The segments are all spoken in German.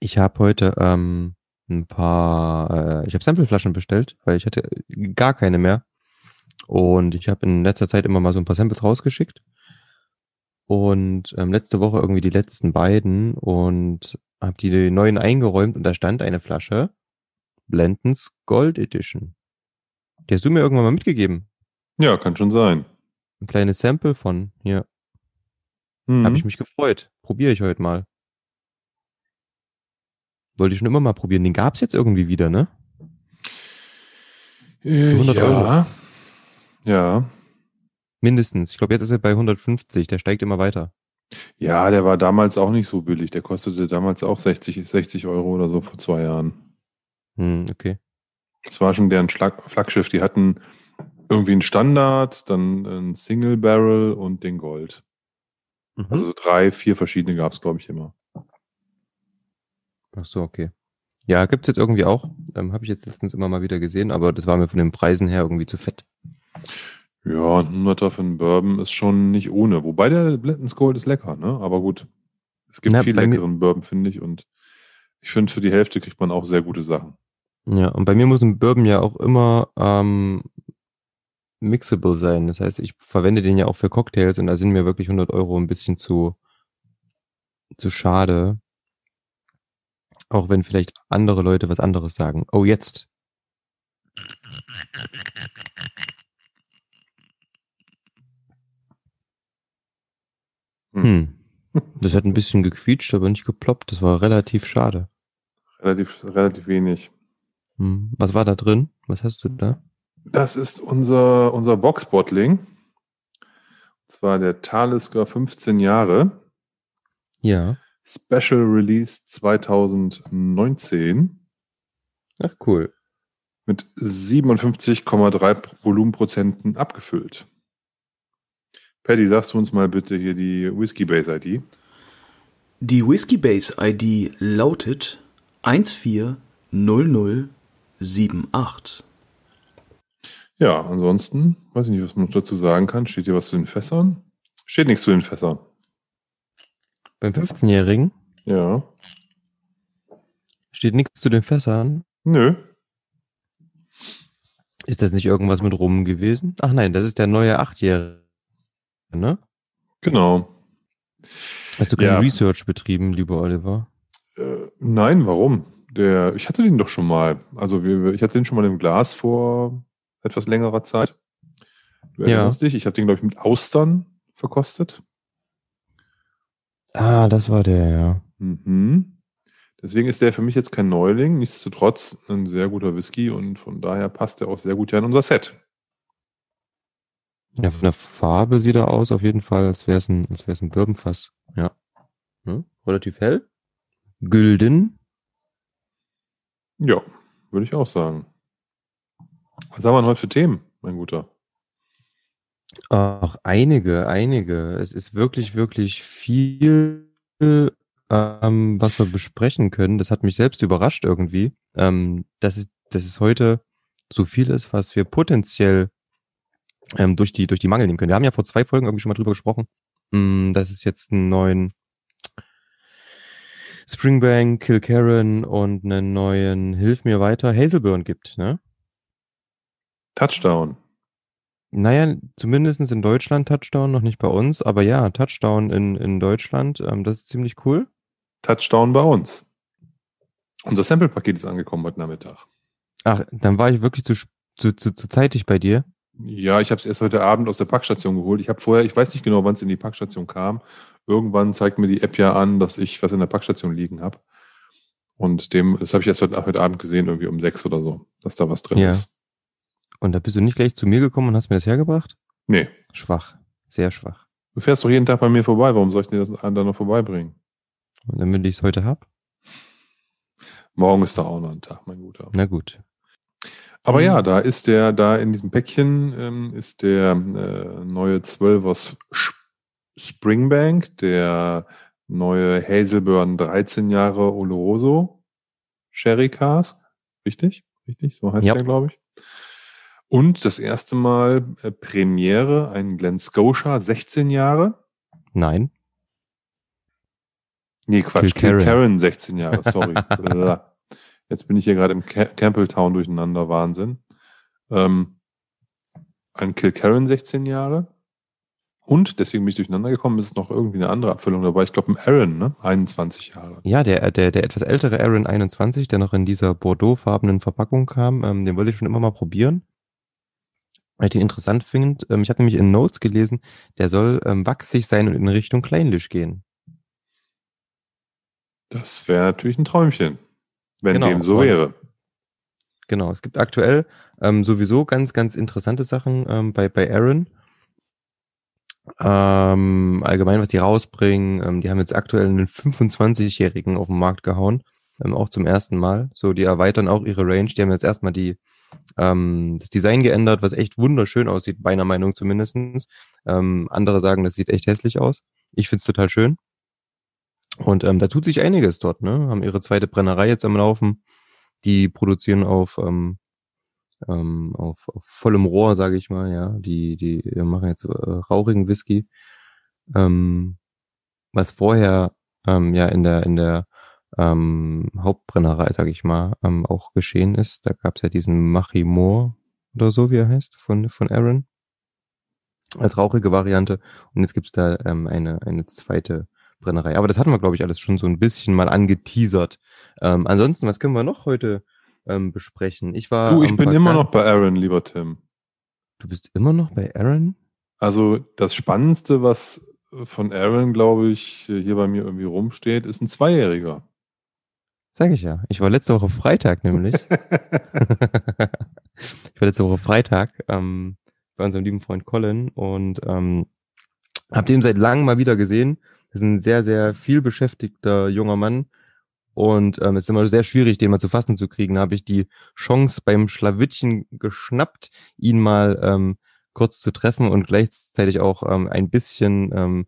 Ich habe heute ähm, ein paar, äh, ich habe Sampleflaschen bestellt, weil ich hatte gar keine mehr. Und ich habe in letzter Zeit immer mal so ein paar Samples rausgeschickt. Und ähm, letzte Woche irgendwie die letzten beiden und habe die neuen eingeräumt und da stand eine Flasche Blendens Gold Edition. Die hast du mir irgendwann mal mitgegeben. Ja, kann schon sein. Ein kleines Sample von hier. Mhm. Habe ich mich gefreut. Probiere ich heute mal. Wollte ich schon immer mal probieren. Den gab's jetzt irgendwie wieder, ne? Äh, 100 ja. Euro. Ja. Mindestens. Ich glaube, jetzt ist er bei 150. Der steigt immer weiter. Ja, der war damals auch nicht so billig. Der kostete damals auch 60, 60 Euro oder so vor zwei Jahren. Hm, okay. Das war schon deren Schlag Flaggschiff. Die hatten irgendwie einen Standard, dann ein Single Barrel und den Gold. Mhm. Also so drei, vier verschiedene gab es, glaube ich, immer. Ach so, okay. Ja, gibt's jetzt irgendwie auch. Ähm, Habe ich jetzt letztens immer mal wieder gesehen, aber das war mir von den Preisen her irgendwie zu fett. Ja, ein 100er für einen Bourbon ist schon nicht ohne. Wobei der Blenden's Gold ist lecker, ne? Aber gut. Es gibt Na, viel leckeren Bourbon, finde ich. Und ich finde, für die Hälfte kriegt man auch sehr gute Sachen. Ja, und bei mir muss ein Bourbon ja auch immer ähm, mixable sein. Das heißt, ich verwende den ja auch für Cocktails und da sind mir wirklich 100 Euro ein bisschen zu, zu schade. Auch wenn vielleicht andere Leute was anderes sagen. Oh, jetzt. Hm. Das hat ein bisschen gequietscht, aber nicht geploppt. Das war relativ schade. Relativ, relativ wenig. Hm. Was war da drin? Was hast du da? Das ist unser, unser Boxbottling. Und zwar der Talisker 15 Jahre. Ja. Special Release 2019 Ach, cool. mit 57,3 Volumenprozenten abgefüllt. Paddy, sagst du uns mal bitte hier die Whiskey Base ID? Die Whiskey Base ID lautet 140078. Ja, ansonsten, weiß ich nicht, was man noch dazu sagen kann. Steht hier was zu den Fässern? Steht nichts zu den Fässern. Beim 15-Jährigen Ja. steht nichts zu den Fässern. Nö. Ist das nicht irgendwas mit Rum gewesen? Ach nein, das ist der neue 8-Jährige, ne? Genau. Hast du kein Ja. Research betrieben, lieber Oliver? Äh, nein, warum? Der, ich hatte den doch schon mal. Also wir, ich hatte den schon mal im Glas vor etwas längerer Zeit. Du Ja. erinnerst dich? Ich habe den, glaube ich, mit Austern verkostet. Ah, das war der, ja. Mhm. Deswegen ist der für mich jetzt kein Neuling. Nichtsdestotrotz ein sehr guter Whisky und von daher passt er auch sehr gut ja in unser Set. Ja, von der Farbe sieht er aus, auf jeden Fall, als wäre es ein, als wär's ein Birbenfass. Ja. Hm? Relativ hell. Gülden. Ja, würde ich auch sagen. Was haben wir denn heute für Themen, mein Guter? Ach, einige, einige. Es ist wirklich, wirklich viel, ähm, was wir besprechen können. Das hat mich selbst überrascht irgendwie, ähm, dass, es, dass es heute so viel ist, was wir potenziell ähm, durch, die, durch die Mangel nehmen können. Wir haben ja vor zwei Folgen irgendwie schon mal drüber gesprochen, mh, dass es jetzt einen neuen Springbank, Kilkerran und einen neuen Hilf mir weiter Hazelburn gibt, ne? Touchdown. Naja, zumindestens in Deutschland Touchdown, noch nicht bei uns, aber ja, Touchdown in, in Deutschland, ähm, das ist ziemlich cool. Touchdown bei uns. Unser Sample-Paket ist angekommen heute Nachmittag. Ach, dann war ich wirklich zu, zu, zu, zu zeitig bei dir. Ja, ich habe es erst heute Abend aus der Packstation geholt. Ich habe vorher, ich weiß nicht genau, wann es in die Packstation kam. Irgendwann zeigt mir die App ja an, dass ich was in der Packstation liegen habe. Und dem, das habe ich erst heute, heute Abend gesehen, irgendwie um sechs oder so, dass da was drin Ja. ist. Und da bist du nicht gleich zu mir gekommen und hast mir das hergebracht? Nee, Schwach. Sehr schwach. du fährst doch jeden Tag bei mir vorbei. Warum soll ich dir das dann noch vorbeibringen? Und damit ich es heute hab? Morgen ist da auch noch ein Tag, mein Guter. Na gut. Aber Mhm. ja, da ist der, da in diesem Päckchen ähm, ist der äh, neue 12er S- Sch- Springbank, der neue Hazelburn 13 Jahre Oloroso Sherry Cask. Richtig? Richtig? So heißt Ja. der, glaube ich. Und das erste Mal äh, Premiere, ein Glen Scotia 16 Jahre. Nein. Nee, Quatsch, Kilkerran. Kilkerran 16 Jahre, sorry. Jetzt bin ich hier gerade im Ca Campbelltown durcheinander, Wahnsinn. Ähm, ein Kilkerran 16 Jahre. Und, deswegen bin ich durcheinander gekommen, ist noch irgendwie eine andere Abfüllung dabei. Ich glaube, ein Aaron, ne? 21 Jahre. Ja, der, der, der etwas ältere Aaron 21, der noch in dieser Bordeaux-farbenen Verpackung kam, ähm, den wollte ich schon immer mal probieren. Weil ich den interessant finde. Ähm, ich habe nämlich in Notes gelesen, der soll ähm, wachsig sein und in Richtung Kleinlisch gehen. Das wäre natürlich ein Träumchen, wenn Genau. dem so Und- wäre. Genau, es gibt aktuell ähm, sowieso ganz, ganz interessante Sachen ähm, bei, bei Aaron. Ähm, allgemein, was die rausbringen. Ähm, die haben jetzt aktuell einen 25-Jährigen auf den Markt gehauen. Ähm, auch zum ersten Mal. So, die erweitern auch ihre Range. Die haben jetzt erstmal die, ähm, das Design geändert, was echt wunderschön aussieht, meiner Meinung zumindestens. Ähm, andere sagen, das sieht echt hässlich aus. Ich find's total schön. Und ähm, da tut sich einiges dort, ne? Haben ihre zweite Brennerei jetzt am Laufen. Die produzieren auf, ähm, ähm, auf, auf vollem Rohr, sage ich mal, ja. Die, die machen jetzt äh, rauchigen Whisky. Ähm, was vorher ähm, ja in der in der ähm, Hauptbrennerei, sage ich mal, ähm, auch geschehen ist. Da gab's ja diesen Machimor oder so, wie er heißt, von von Aaron als rauchige Variante. Und jetzt gibt's da ähm, eine eine zweite Brennerei. Aber das hatten wir, glaube ich, alles schon so ein bisschen mal angeteasert. Ähm, ansonsten, was können wir noch heute ähm, besprechen? Ich war. Du, ich bin immer vergan- noch bei Aaron, lieber Tim. Du bist immer noch bei Aaron? Also das Spannendste, was von Aaron, glaube ich, hier bei mir irgendwie rumsteht, ist ein Zweijähriger. Sag ich ja. Ich war letzte Woche Freitag nämlich. ich war letzte Woche Freitag ähm, bei unserem lieben Freund Colin und ähm, hab den seit langem mal wieder gesehen. Das ist ein sehr, sehr viel beschäftigter junger Mann. Und ähm, es ist immer sehr schwierig, den mal zu fassen zu kriegen. Da habe ich die Chance beim Schlawittchen geschnappt, ihn mal ähm, kurz zu treffen und gleichzeitig auch ähm, ein bisschen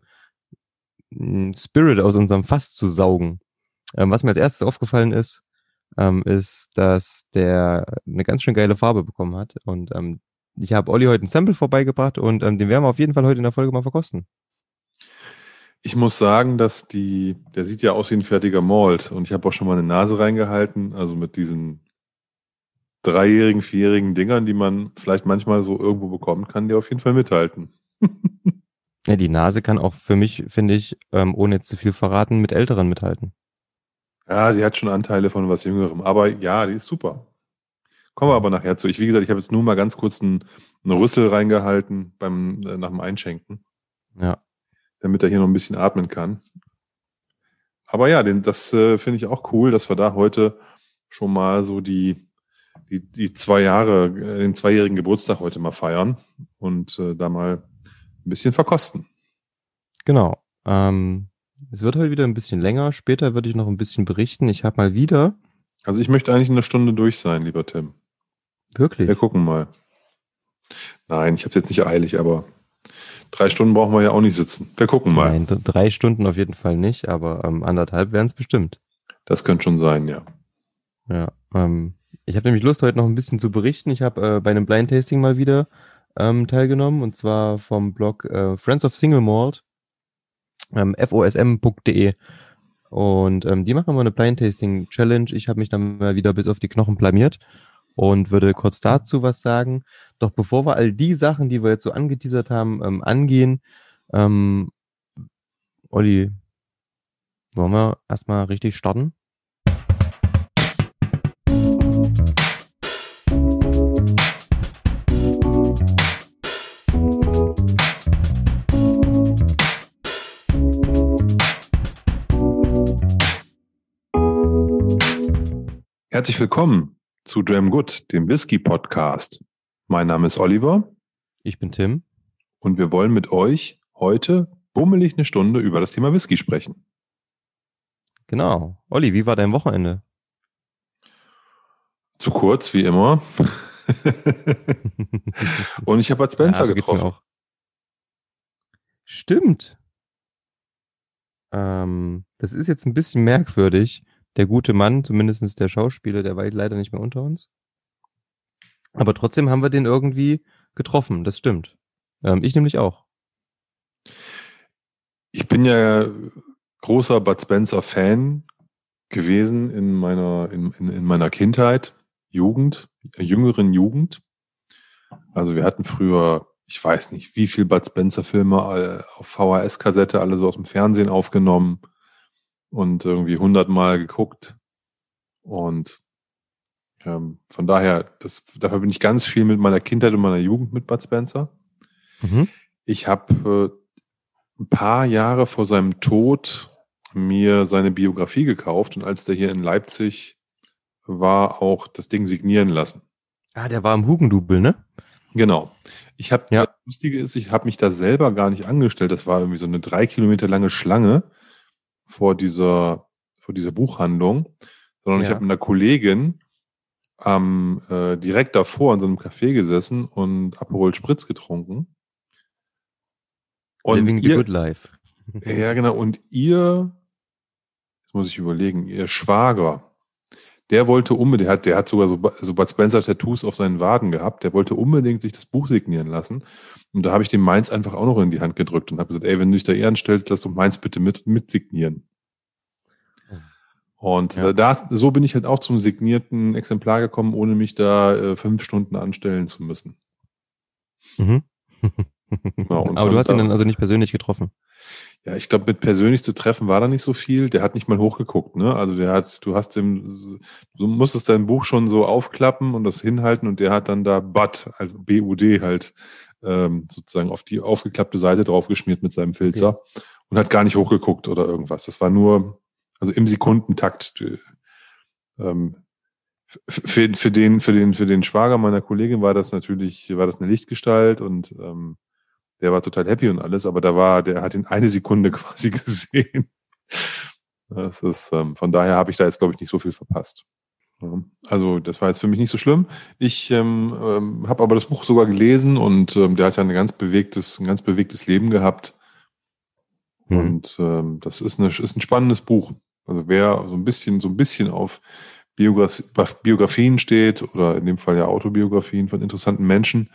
ähm, Spirit aus unserem Fass zu saugen. Ähm, was mir als erstes aufgefallen ist, ähm, ist, dass der eine ganz schön geile Farbe bekommen hat. Und ähm, ich habe Olli heute ein Sample vorbeigebracht und ähm, den werden wir auf jeden Fall heute in der Folge mal verkosten. Ich muss sagen, dass die, der sieht ja aus wie ein fertiger Malt und ich habe auch schon mal eine Nase reingehalten, also mit diesen dreijährigen, vierjährigen Dingern, die man vielleicht manchmal so irgendwo bekommen kann, die auf jeden Fall mithalten. Ja, die Nase kann auch für mich, finde ich, ähm, ohne jetzt zu viel verraten, mit Älteren mithalten. Ja, sie hat schon Anteile von was Jüngerem, aber ja, die ist super. Kommen wir aber nachher zu. Ich, wie gesagt, ich habe jetzt nur mal ganz kurz einen, einen Rüssel reingehalten beim, äh, nach dem Einschenken, Ja. damit er hier noch ein bisschen atmen kann. Aber ja, den, das äh, finde ich auch cool, dass wir da heute schon mal so die, die, die zwei Jahre, äh, den zweijährigen Geburtstag heute mal feiern und äh, da mal ein bisschen verkosten. Genau. Ähm, es wird heute wieder ein bisschen länger. Später würde ich noch ein bisschen berichten. Ich habe mal wieder. Also ich möchte eigentlich in einer Stunde durch sein, lieber Tim. Wirklich. Wir gucken mal. Nein, ich habe jetzt nicht eilig, aber drei Stunden brauchen wir ja auch nicht sitzen. Wir gucken mal. Nein, drei Stunden auf jeden Fall nicht, aber ähm, anderthalb wären es bestimmt. Das könnte schon sein, ja. Ja. Ähm, ich habe nämlich Lust, heute noch ein bisschen zu berichten. Ich habe äh, bei einem Blind Tasting mal wieder ähm, teilgenommen und zwar vom Blog äh, Friends of Single Malt, ähm, fosm.de. Und ähm, die machen immer eine Blind Tasting Challenge. Ich habe mich dann mal wieder bis auf die Knochen blamiert und würde kurz dazu was sagen. Doch bevor wir all die Sachen, die wir jetzt so angeteasert haben, ähm, angehen, ähm, Olli, wollen wir erstmal richtig starten? Herzlich willkommen zu Dram Good, dem Whisky Podcast. Mein Name ist Oliver Ich bin Tim. und wir wollen mit euch heute bummelig eine Stunde über das Thema Whisky sprechen. Genau. Olli, wie war dein Wochenende? Zu kurz, wie immer. und ich habe Bud Spencer Ja, so geht's mir getroffen. auch. Stimmt. Ähm, das ist jetzt ein bisschen merkwürdig. Der gute Mann, zumindest der Schauspieler, der war leider nicht mehr unter uns. Aber trotzdem haben wir den irgendwie getroffen, das stimmt. Ähm, ich nämlich auch. Ich bin ja großer Bud Spencer Fan gewesen in meiner, in, in, in meiner Kindheit, Jugend, äh, jüngeren Jugend. Also wir hatten früher, ich weiß nicht, wie viel Bud Spencer Filme äh, auf VHS-Kassette alle so aus dem Fernsehen aufgenommen und irgendwie hundertmal geguckt. Und ähm, von daher, das, dafür bin ich ganz viel mit meiner Kindheit und meiner Jugend mit Bud Spencer. Mhm. Ich habe äh, ein paar Jahre vor seinem Tod mir seine Biografie gekauft und als der hier in Leipzig war, auch das Ding signieren lassen. Ah, der war im Hugendubel, ne? Genau. Ich habe, Ja. das Lustige ist, ich habe mich da selber gar nicht angestellt. Das war irgendwie so eine drei Kilometer lange Schlange vor dieser, vor dieser Buchhandlung, sondern ich Ja. habe mit einer Kollegin am äh, direkt davor in so einem Café gesessen und Aperol Spritz getrunken. Und Living the ihr, good life. ja, genau. Und ihr, jetzt muss ich überlegen, ihr Schwager, der wollte unbedingt, der hat, der hat sogar so, so Bud Spencer Tattoos auf seinen Waden gehabt, der wollte unbedingt sich das Buch signieren lassen. Und da habe ich dem meins einfach auch noch in die Hand gedrückt und habe gesagt, ey, wenn du dich da eher anstellst, lass doch meins bitte mit, mit signieren. Und Ja. da, so bin ich halt auch zum signierten Exemplar gekommen, ohne mich da äh, fünf Stunden anstellen zu müssen. Mhm. Und Aber du hast ihn da- dann also nicht persönlich getroffen. Ja, ich glaube, mit persönlich zu treffen war da nicht so viel. Der hat nicht mal hochgeguckt, ne? Also der hat, du hast dem, du musstest dein Buch schon so aufklappen und das hinhalten und der hat dann da BUD, also B-U-D halt, ähm, sozusagen auf die aufgeklappte Seite draufgeschmiert mit seinem Filzer und hat gar nicht hochgeguckt oder irgendwas. Das war nur, also im Sekundentakt. äh, Ähm, für, für den, für den, für den Schwager meiner Kollegin war das natürlich, war das eine Lichtgestalt und ähm, der war total happy und alles, aber da war, der hat ihn eine Sekunde quasi gesehen. Das ist, ähm, von daher habe ich da jetzt, glaube ich, nicht so viel verpasst. Also, das war jetzt für mich nicht so schlimm. Ich ähm, ähm, habe aber das Buch sogar gelesen und ähm, der hat ja ein ganz bewegtes, ein ganz bewegtes Leben gehabt. Mhm. Und ähm, das ist, eine, ist ein spannendes Buch. Also wer so ein bisschen, so ein bisschen auf Biografie, Biografien steht oder in dem Fall ja Autobiografien von interessanten Menschen,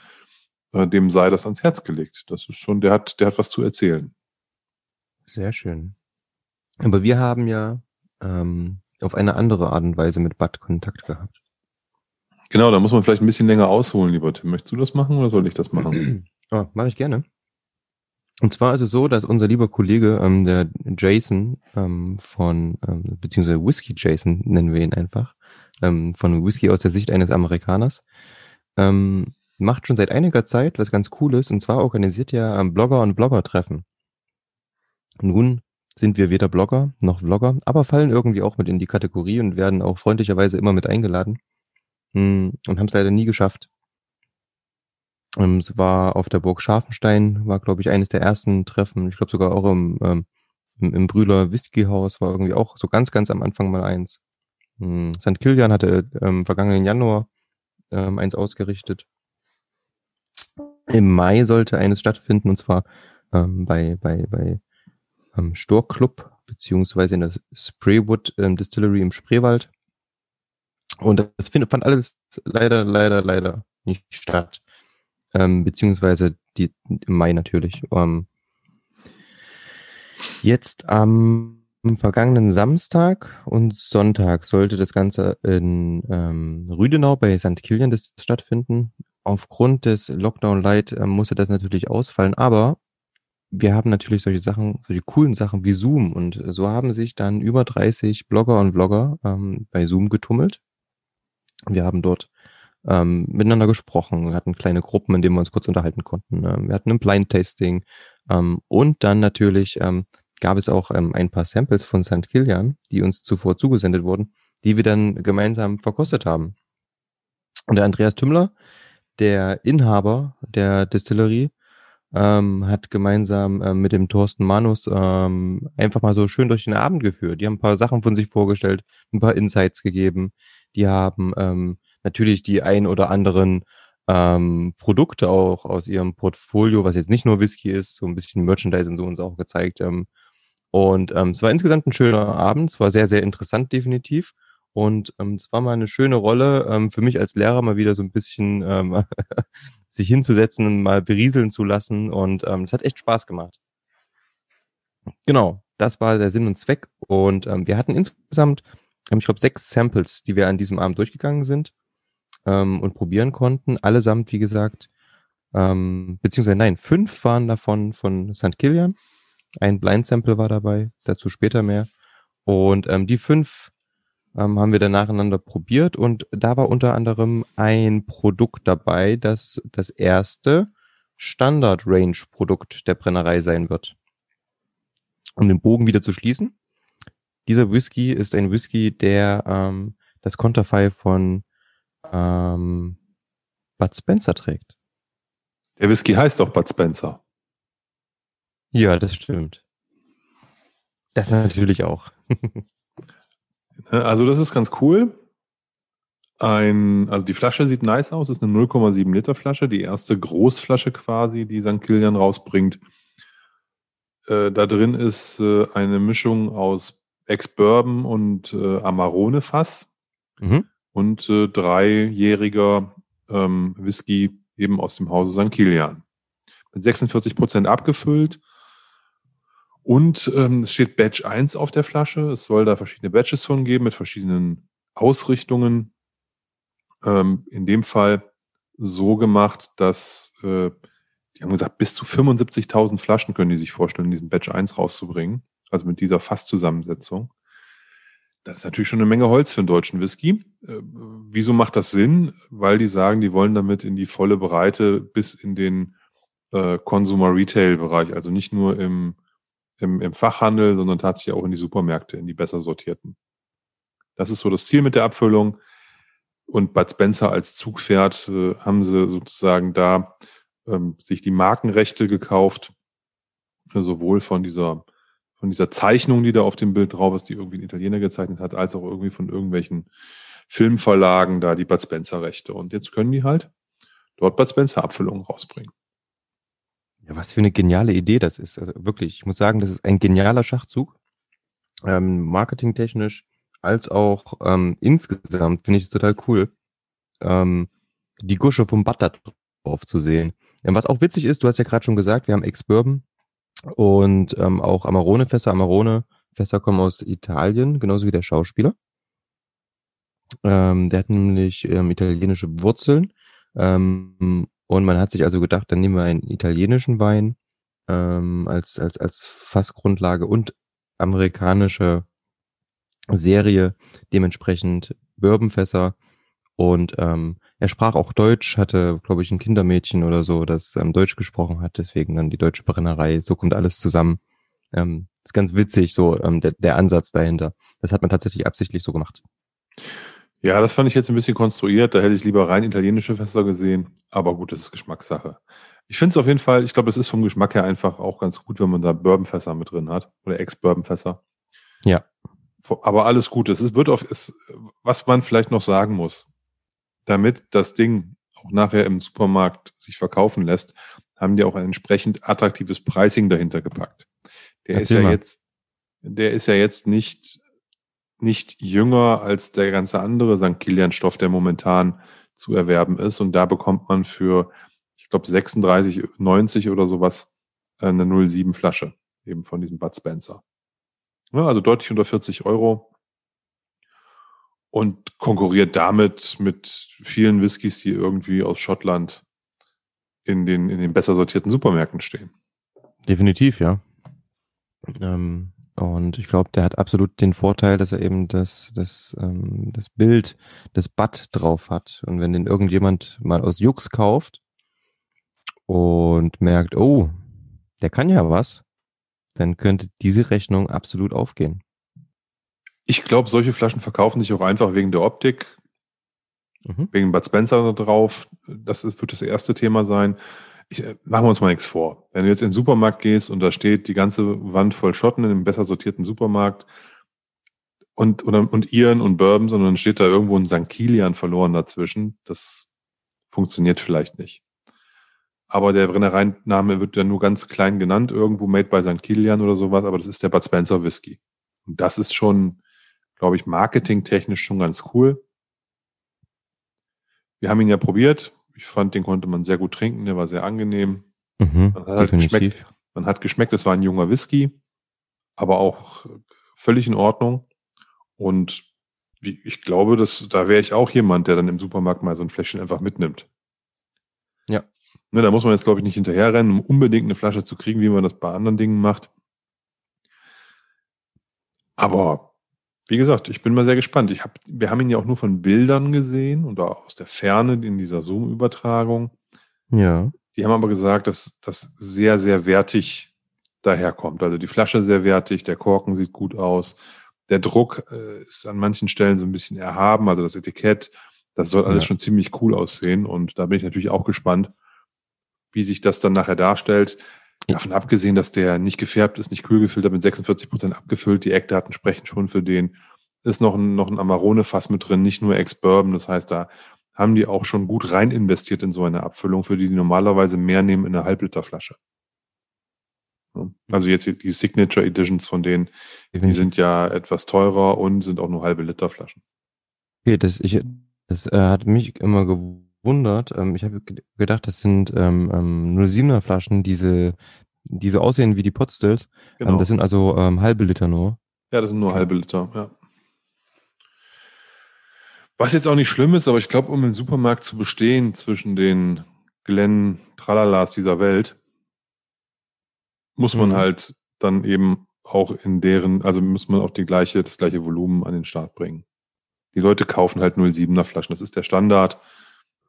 äh, dem sei das ans Herz gelegt. Das ist schon, der hat, der hat was zu erzählen. Sehr schön. Aber wir haben ja ähm, auf eine andere Art und Weise mit Bud Kontakt gehabt. Genau, da muss man vielleicht ein bisschen länger ausholen, lieber Tim. Möchtest du das machen oder soll ich das machen? Oh, mache ich gerne. Und zwar ist es so, dass unser lieber Kollege, ähm, der Jason ähm, von, ähm, beziehungsweise Whiskey Jason nennen wir ihn einfach, ähm, von Whisky aus der Sicht eines Amerikaners, ähm, macht schon seit einiger Zeit was ganz Cooles und zwar organisiert er ähm, Blogger und Blogger-Treffen. Nun sind wir weder Blogger noch Vlogger, aber fallen irgendwie auch mit in die Kategorie und werden auch freundlicherweise immer mit eingeladen Hm, und haben es leider nie geschafft. Ähm, es war auf der Burg Scharfenstein, war glaube ich eines der ersten Treffen. Ich glaube sogar auch im, ähm, im, im Brühler Whiskyhaus war irgendwie auch so ganz, ganz am Anfang mal eins. Hm, St. Kilian hatte ähm, vergangenen Januar eins ausgerichtet. Im Mai sollte eines stattfinden und zwar ähm, bei, bei, bei ähm, Stork Club beziehungsweise in der Spraywood ähm, Distillery im Spreewald. Und das find, fand alles leider, leider, leider nicht statt. Ähm, beziehungsweise die im Mai natürlich. Ähm, jetzt am vergangenen Samstag und Sonntag sollte das Ganze in ähm, Rüdenau bei St. Kilian stattfinden. Aufgrund des Lockdown Light ähm, musste das natürlich ausfallen, aber wir haben natürlich solche Sachen, solche coolen Sachen wie Zoom und so haben sich dann über 30 Blogger und Vlogger ähm, bei Zoom getummelt. Wir haben dort ähm, miteinander gesprochen, wir hatten kleine Gruppen, in denen wir uns kurz unterhalten konnten. Ähm, wir hatten ein Blind Tasting ähm, und dann natürlich ähm, gab es auch ähm, ein paar Samples von St. Kilian, die uns zuvor zugesendet wurden, die wir dann gemeinsam verkostet haben. Und der Andreas Tümmler, der Inhaber der Distillerie, ähm, hat gemeinsam ähm, mit dem Thorsten Manus ähm, einfach mal so schön durch den Abend geführt. Die haben ein paar Sachen von sich vorgestellt, ein paar Insights gegeben. Die haben ähm, natürlich die ein oder anderen ähm, Produkte auch aus ihrem Portfolio, was jetzt nicht nur Whisky ist, so ein bisschen Merchandise und so uns auch gezeigt. Ähm, und ähm, es war insgesamt ein schöner Abend. Es war sehr, sehr interessant definitiv. Und ähm, es war mal eine schöne Rolle ähm, für mich als Lehrer mal wieder so ein bisschen ähm, sich hinzusetzen mal berieseln zu lassen. Und ähm, es hat echt Spaß gemacht. Genau. das war der Sinn und Zweck. Und ähm, wir hatten insgesamt, ähm, ich glaube, sechs Samples, die wir an diesem Abend durchgegangen sind ähm, und probieren konnten. Allesamt, wie gesagt, ähm, beziehungsweise nein, fünf waren davon von St. Kilian. Ein Blind Sample war dabei, dazu später mehr. Und ähm, die fünf ähm, haben wir dann nacheinander probiert und da war unter anderem ein Produkt dabei, das das erste Standard-Range-Produkt der Brennerei sein wird. Um den Bogen wieder zu schließen, dieser Whisky ist ein Whisky, der ähm, das Konterfei von ähm, Bud Spencer trägt. Der Whisky heißt doch Bud Spencer. Ja, das stimmt. Das natürlich auch. also das ist ganz cool. Ein, also die Flasche sieht nice aus, ist eine 0,7 Liter Flasche, die erste Großflasche quasi, die St. Kilian rausbringt. Äh, da drin ist äh, eine Mischung aus Ex-Bourbon und äh, Amarone-Fass mhm. und äh, dreijähriger ähm, Whisky eben aus dem Hause St. Kilian. Mit 46 Prozent abgefüllt. Und ähm, es steht Badge 1 auf der Flasche. Es soll da verschiedene Badges von geben mit verschiedenen Ausrichtungen. Ähm, in dem Fall so gemacht, dass äh, die haben gesagt, bis zu 75.000 Flaschen können die sich vorstellen, diesen Badge 1 rauszubringen. Also mit dieser Fasszusammensetzung. Das ist natürlich schon eine Menge Holz für einen deutschen Whisky. Äh, wieso macht das Sinn? Weil die sagen, die wollen damit in die volle Breite bis in den äh, Consumer Retail Bereich, also nicht nur im, im, im Fachhandel, sondern tatsächlich auch in die Supermärkte, in die besser sortierten. Das ist so das Ziel mit der Abfüllung. Und Bud Spencer als Zugpferd äh, haben sie sozusagen da ähm, sich die Markenrechte gekauft, äh, sowohl von dieser von dieser Zeichnung, die da auf dem Bild drauf ist, die irgendwie ein Italiener gezeichnet hat, als auch irgendwie von irgendwelchen Filmverlagen da die Bud Spencer Rechte. Und jetzt können die halt dort Bud Spencer Abfüllungen rausbringen. Ja, was für eine geniale Idee das ist. Also wirklich, ich muss sagen, das ist ein genialer Schachzug. Ähm, marketingtechnisch als auch ähm, insgesamt finde ich es total cool, ähm, die Gusche vom Butter drauf zu sehen. Ja, was auch witzig ist, du hast ja gerade schon gesagt, wir haben Ex-Bourbon und ähm, auch Amarone-Fässer. Amarone-Fässer kommen aus Italien, genauso wie der Schauspieler. Ähm, der hat nämlich ähm, italienische Wurzeln. Ähm, und man hat sich also gedacht, dann nehmen wir einen italienischen Wein ähm, als, als, als Fassgrundlage und amerikanische Serie, dementsprechend Bourbonfässer. Und ähm, er sprach auch Deutsch, hatte, glaube ich, ein Kindermädchen oder so, das ähm, Deutsch gesprochen hat, deswegen dann die deutsche Brennerei. So kommt alles zusammen. Ähm, ist ganz witzig, so ähm, der, der Ansatz dahinter. Das hat man tatsächlich absichtlich so gemacht. Ja, das fand ich jetzt ein bisschen konstruiert. Da hätte ich lieber rein italienische Fässer gesehen. Aber gut, das ist Geschmackssache. Ich finde es auf jeden Fall, ich glaube, es ist vom Geschmack her einfach auch ganz gut, wenn man da Bourbonfässer mit drin hat. Oder Ex-Bourbonfässer. Ja. Aber alles gut. Es wird auf, es, was man vielleicht noch sagen muss damit das Ding auch nachher im Supermarkt sich verkaufen lässt, haben die auch ein entsprechend attraktives Pricing dahinter gepackt. Der Erzähl ist ja mal. jetzt, der ist ja jetzt nicht, nicht jünger als der ganze andere St. Kilian Stoff, der momentan zu erwerben ist. Und da bekommt man für, ich glaube, 36,90 oder sowas eine 07 Flasche, eben von diesem Bud Spencer. Ja, also deutlich unter 40 Euro und konkurriert damit mit vielen Whiskys, die irgendwie aus Schottland in den, in den besser sortierten Supermärkten stehen. Definitiv, ja. Ähm, und ich glaube, der hat absolut den Vorteil, dass er eben das, das, ähm, das Bild des Bud drauf hat. Und wenn den irgendjemand mal aus Jux kauft und merkt, oh, der kann ja was, dann könnte diese Rechnung absolut aufgehen. Ich glaube, solche Flaschen verkaufen sich auch einfach wegen der Optik, mhm. wegen Bud Spencer drauf. Das ist, wird das erste Thema sein. Ich, äh, machen wir uns mal nichts vor. Wenn du jetzt in den Supermarkt gehst und da steht die ganze Wand voll Schotten in einem besser sortierten Supermarkt und, oder, und Iren und Bourbon, sondern steht da irgendwo ein St. Kilian verloren dazwischen, das funktioniert vielleicht nicht. Aber der Brennereiname wird ja nur ganz klein genannt, irgendwo made by St. Kilian oder sowas, aber das ist der Bud Spencer Whisky. Und das ist schon, glaube ich, marketingtechnisch schon ganz cool. Wir haben ihn ja probiert. Ich fand, den konnte man sehr gut trinken. Der war sehr angenehm. Mhm, man, hat halt geschmeckt, man hat geschmeckt, es war ein junger Whisky. aber auch völlig in Ordnung. Und wie, ich glaube, dass da wäre ich auch jemand, der dann im Supermarkt mal so ein Fläschchen einfach mitnimmt. Ja. Ne, da muss man jetzt, glaube ich, nicht hinterherrennen, um unbedingt eine Flasche zu kriegen, wie man das bei anderen Dingen macht. Aber wie gesagt, ich bin mal sehr gespannt. Ich hab, wir haben ihn ja auch nur von Bildern gesehen und aus der Ferne in dieser Zoom-Übertragung. Ja. Die haben aber gesagt, dass das sehr, sehr wertig daherkommt. Also die Flasche sehr wertig, der Korken sieht gut aus. Der Druck äh, ist an manchen Stellen so ein bisschen erhaben, also das Etikett, das soll alles ja. schon ziemlich cool aussehen. Und da bin ich natürlich auch gespannt, wie sich das dann nachher darstellt. Davon abgesehen, dass der nicht gefärbt ist, nicht kühl gefiltert, mit 46 Prozent abgefüllt. Die Eckdaten sprechen schon für den. Ist noch ein, noch ein Amarone-Fass mit drin, nicht nur Ex-Bourbon. Das heißt, da haben die auch schon gut rein investiert in so eine Abfüllung, für die die normalerweise mehr nehmen in eine Halbliterflasche. Also jetzt die Signature Editions von denen, die sind ja etwas teurer und sind auch nur halbe Liter Flaschen. Okay, das, ich, das äh, hat mich immer gewundert. Ähm, ich habe gedacht, das sind ähm, ähm, 07er Flaschen, diese, die so aussehen wie die Potstills. Ähm, genau. Ähm, das sind also ähm, halbe Liter nur. Ja, das sind nur halbe Liter, ja. Was jetzt auch nicht schlimm ist, aber ich glaube, um im Supermarkt zu bestehen zwischen den Glenn Tralalas dieser Welt, muss man mhm. halt dann eben auch in deren, also muss man auch die gleiche, das gleiche Volumen an den Start bringen. Die Leute kaufen halt 0,7er Flaschen. Das ist der Standard.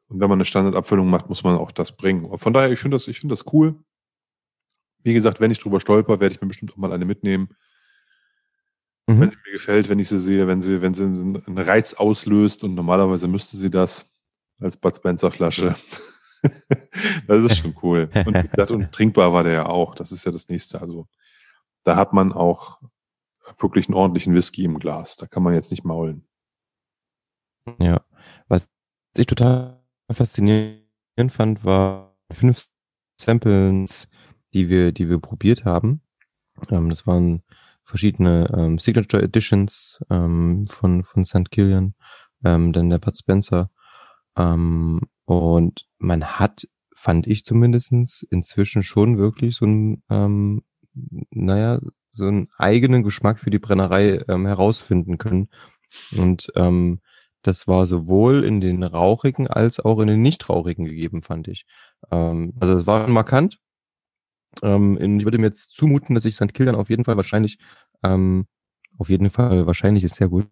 Und wenn man eine Standardabfüllung macht, muss man auch das bringen. Und von daher, ich finde das, ich finde das cool. Wie gesagt, wenn ich drüber stolper, werde ich mir bestimmt auch mal eine mitnehmen. Mhm. Wenn sie mir gefällt, wenn ich sie sehe, wenn sie, wenn sie einen Reiz auslöst und normalerweise müsste sie das als Bud Spencer Flasche. das ist schon cool. Und, und trinkbar war der ja auch. Das ist ja das nächste. Also da hat man auch wirklich einen ordentlichen Whisky im Glas. Da kann man jetzt nicht maulen. Ja. Was ich total faszinierend fand, war fünf Samples, die wir, die wir probiert haben. Ähm, das waren verschiedene ähm, Signature Editions ähm, von, von St. Killian, ähm, dann der Pat Spencer. Ähm, und man hat, fand ich zumindestens inzwischen schon wirklich so ein, ähm, naja, so einen eigenen Geschmack für die Brennerei ähm, herausfinden können. Und ähm, das war sowohl in den rauchigen als auch in den nicht rauchigen gegeben, fand ich. Ähm, also es war markant. Ähm, ich würde mir jetzt zumuten, dass ich St. Kildan auf jeden Fall wahrscheinlich, ähm, auf jeden Fall wahrscheinlich ist sehr gut,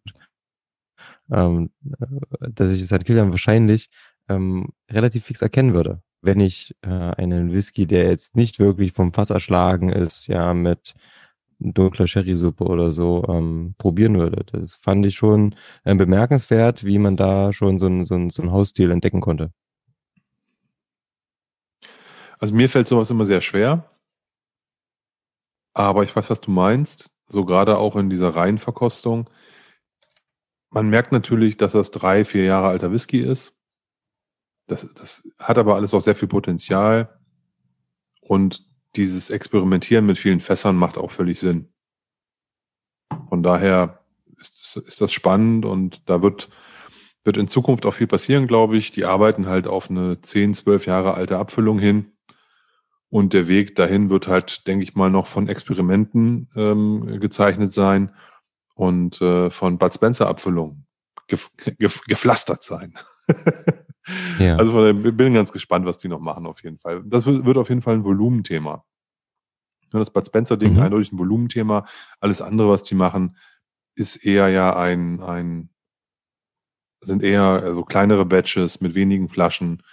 ähm, äh, dass ich St. Kildan wahrscheinlich ähm, relativ fix erkennen würde, wenn ich äh, einen Whisky, der jetzt nicht wirklich vom Fass erschlagen ist, ja mit dunkler Sherry-Suppe oder so ähm, probieren würde. Das fand ich schon äh, bemerkenswert, wie man da schon so so ein, so ein Hausstil entdecken konnte. Also mir fällt sowas immer sehr schwer. Aber ich weiß, was du meinst. So gerade auch in dieser Reihenverkostung. Man merkt natürlich, dass das drei, vier Jahre alter Whisky ist. Das, das hat aber alles auch sehr viel Potenzial. Und dieses Experimentieren mit vielen Fässern macht auch völlig Sinn. Von daher ist, ist das spannend und da wird, wird in Zukunft auch viel passieren, glaube ich. Die arbeiten halt auf eine 10, 12 Jahre alte Abfüllung hin. Und der Weg dahin wird halt, denke ich mal, noch von Experimenten ähm, gezeichnet sein und äh, von Bud Spencer Abfüllungen gef gef gepflastert sein. ja. Also von der, bin ganz gespannt, was die noch machen auf jeden Fall. Das wird, auf jeden Fall ein Volumenthema. Das Bud Spencer-Ding mhm. eindeutig ein Volumenthema. Alles andere, was die machen, ist eher ja ein, ein sind eher also kleinere Batches mit wenigen Flaschen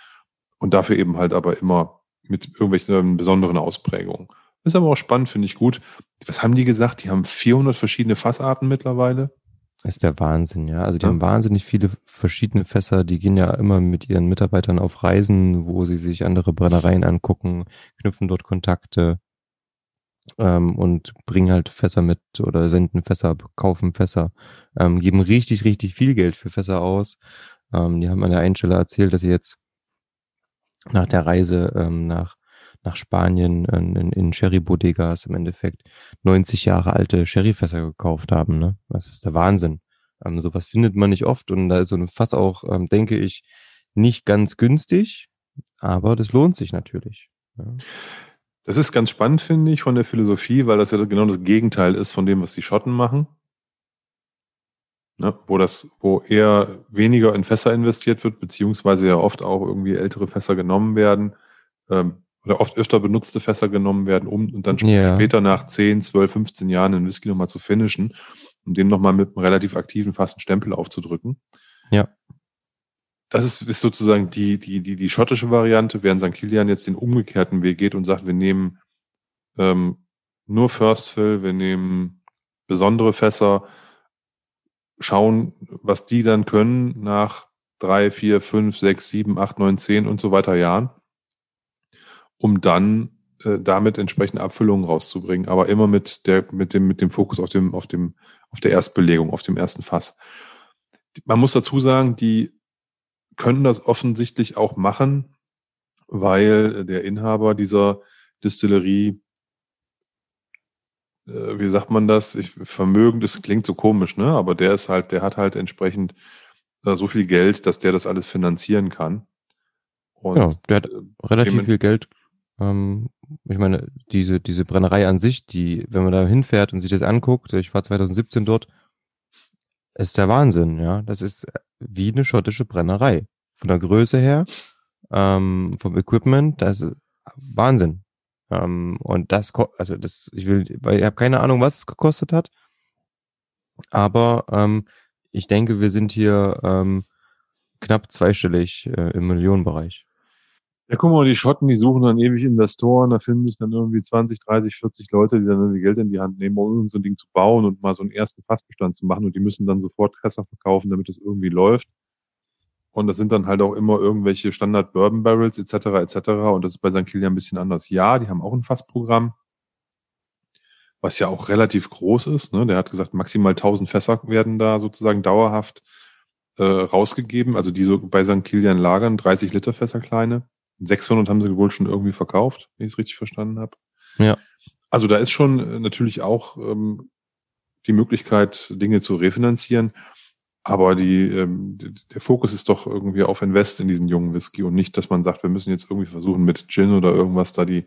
und dafür eben halt aber immer mit irgendwelchen besonderen Ausprägungen. Ist aber auch spannend, finde ich gut. Was haben die gesagt? Die haben 400 verschiedene Fassarten mittlerweile. Ist der Wahnsinn, ja. Also die ja. haben wahnsinnig viele verschiedene Fässer. Die gehen ja immer mit ihren Mitarbeitern auf Reisen, wo sie sich andere Brennereien angucken, knüpfen dort Kontakte ähm, und bringen halt Fässer mit oder senden Fässer, kaufen Fässer, ähm, geben richtig, richtig viel Geld für Fässer aus. Ähm, die haben an der einen Stelle erzählt, dass sie jetzt nach der Reise ähm, nach, nach Spanien in, in Sherry-Bodegas im Endeffekt 90 Jahre alte Sherryfässer gekauft haben. Ne? Das ist der Wahnsinn. Ähm, sowas findet man nicht oft und da ist so ein Fass auch, ähm, denke ich, nicht ganz günstig, aber das lohnt sich natürlich. Ja. Das ist ganz spannend, finde ich, von der Philosophie, weil das ja genau das Gegenteil ist von dem, was die Schotten machen. Ne, wo das, wo eher weniger in Fässer investiert wird, beziehungsweise ja oft auch irgendwie ältere Fässer genommen werden, ähm, oder oft öfter benutzte Fässer genommen werden, um und dann Ja. später nach 10, 12, 15 Jahren einen Whisky nochmal zu finishen, um dem nochmal mit einem relativ aktiven, fasten Stempel aufzudrücken. Ja. Das ist, ist sozusagen die, die, die, die schottische Variante, während St. Kilian jetzt den umgekehrten Weg geht und sagt, wir nehmen ähm, nur First Fill, wir nehmen besondere Fässer, schauen, was die dann können nach drei, vier, fünf, sechs, sieben, acht, neun, zehn und so weiter Jahren, um dann äh, damit entsprechende Abfüllungen rauszubringen, aber immer mit der, mit dem, mit dem Fokus auf dem, auf dem, auf der Erstbelegung, auf dem ersten Fass. Man muss dazu sagen, die können das offensichtlich auch machen, weil der Inhaber dieser Distillerie äh, wie sagt man das? Ich, Vermögen, das klingt so komisch, ne? Aber der ist halt, der hat halt entsprechend äh, so viel Geld, dass der das alles finanzieren kann. Und Ja, der hat äh, relativ viel Geld. Ähm, ich meine, diese, diese Brennerei an sich, die, wenn man da hinfährt und sich das anguckt, ich war 2017 dort, ist der Wahnsinn, ja. Das ist wie eine schottische Brennerei. Von der Größe her, ähm, vom Equipment, das ist Wahnsinn. Ähm, und das, also das, ich will, weil ich habe keine Ahnung, was es gekostet hat. Aber ähm, ich denke, wir sind hier ähm, knapp zweistellig äh, im Millionenbereich. Ja, guck mal, die Schotten, die suchen dann ewig Investoren, da finden sich dann irgendwie 20, 30, 40 Leute, die dann irgendwie Geld in die Hand nehmen, um so ein Ding zu bauen und mal so einen ersten Fassbestand zu machen und die müssen dann sofort Fässer verkaufen, damit es irgendwie läuft. Und das sind dann halt auch immer irgendwelche Standard Bourbon Barrels etc. etc. Und das ist bei St. Kilian ein bisschen anders. Ja, die haben auch ein Fassprogramm, was ja auch relativ groß ist. Ne? Der hat gesagt, maximal 1000 Fässer werden da sozusagen dauerhaft äh, rausgegeben, also die so bei St. Kilian lagern, 30 Liter Fässer kleine. 600 haben sie wohl schon irgendwie verkauft, wenn ich es richtig verstanden habe. Ja. Also da ist schon äh, natürlich auch ähm, die Möglichkeit, Dinge zu refinanzieren. Aber die, ähm, der Fokus ist doch irgendwie auf Invest in diesen jungen Whisky und nicht, dass man sagt, wir müssen jetzt irgendwie versuchen, mit Gin oder irgendwas da die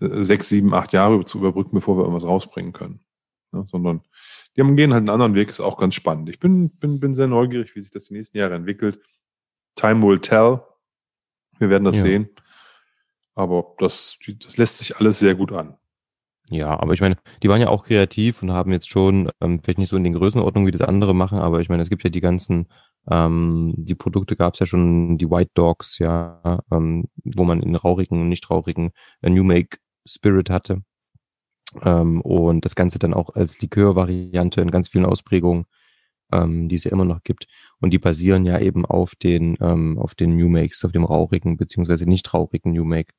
äh, sechs, sieben, acht Jahre zu überbrücken, bevor wir irgendwas rausbringen können. Ne? Sondern die haben, gehen halt einen anderen Weg, ist auch ganz spannend. Ich bin, bin, bin sehr neugierig, wie sich das die nächsten Jahre entwickelt. Time will tell. Wir werden das Ja. sehen. Aber das, das lässt sich alles sehr gut an. Ja, aber ich meine, die waren ja auch kreativ und haben jetzt schon, ähm, vielleicht nicht so in den Größenordnungen, wie das andere machen, aber ich meine, es gibt ja die ganzen, ähm, die Produkte gab es ja schon, die White Dogs, ja, ähm, wo man in rauchigen und nicht rauchigen äh, New Make Spirit hatte. Ähm, und das Ganze dann auch als Likör-Variante in ganz vielen Ausprägungen, ähm, die es ja immer noch gibt. Und die basieren ja eben auf den, ähm, auf den New Makes, auf dem rauchigen beziehungsweise nicht rauchigen New Make.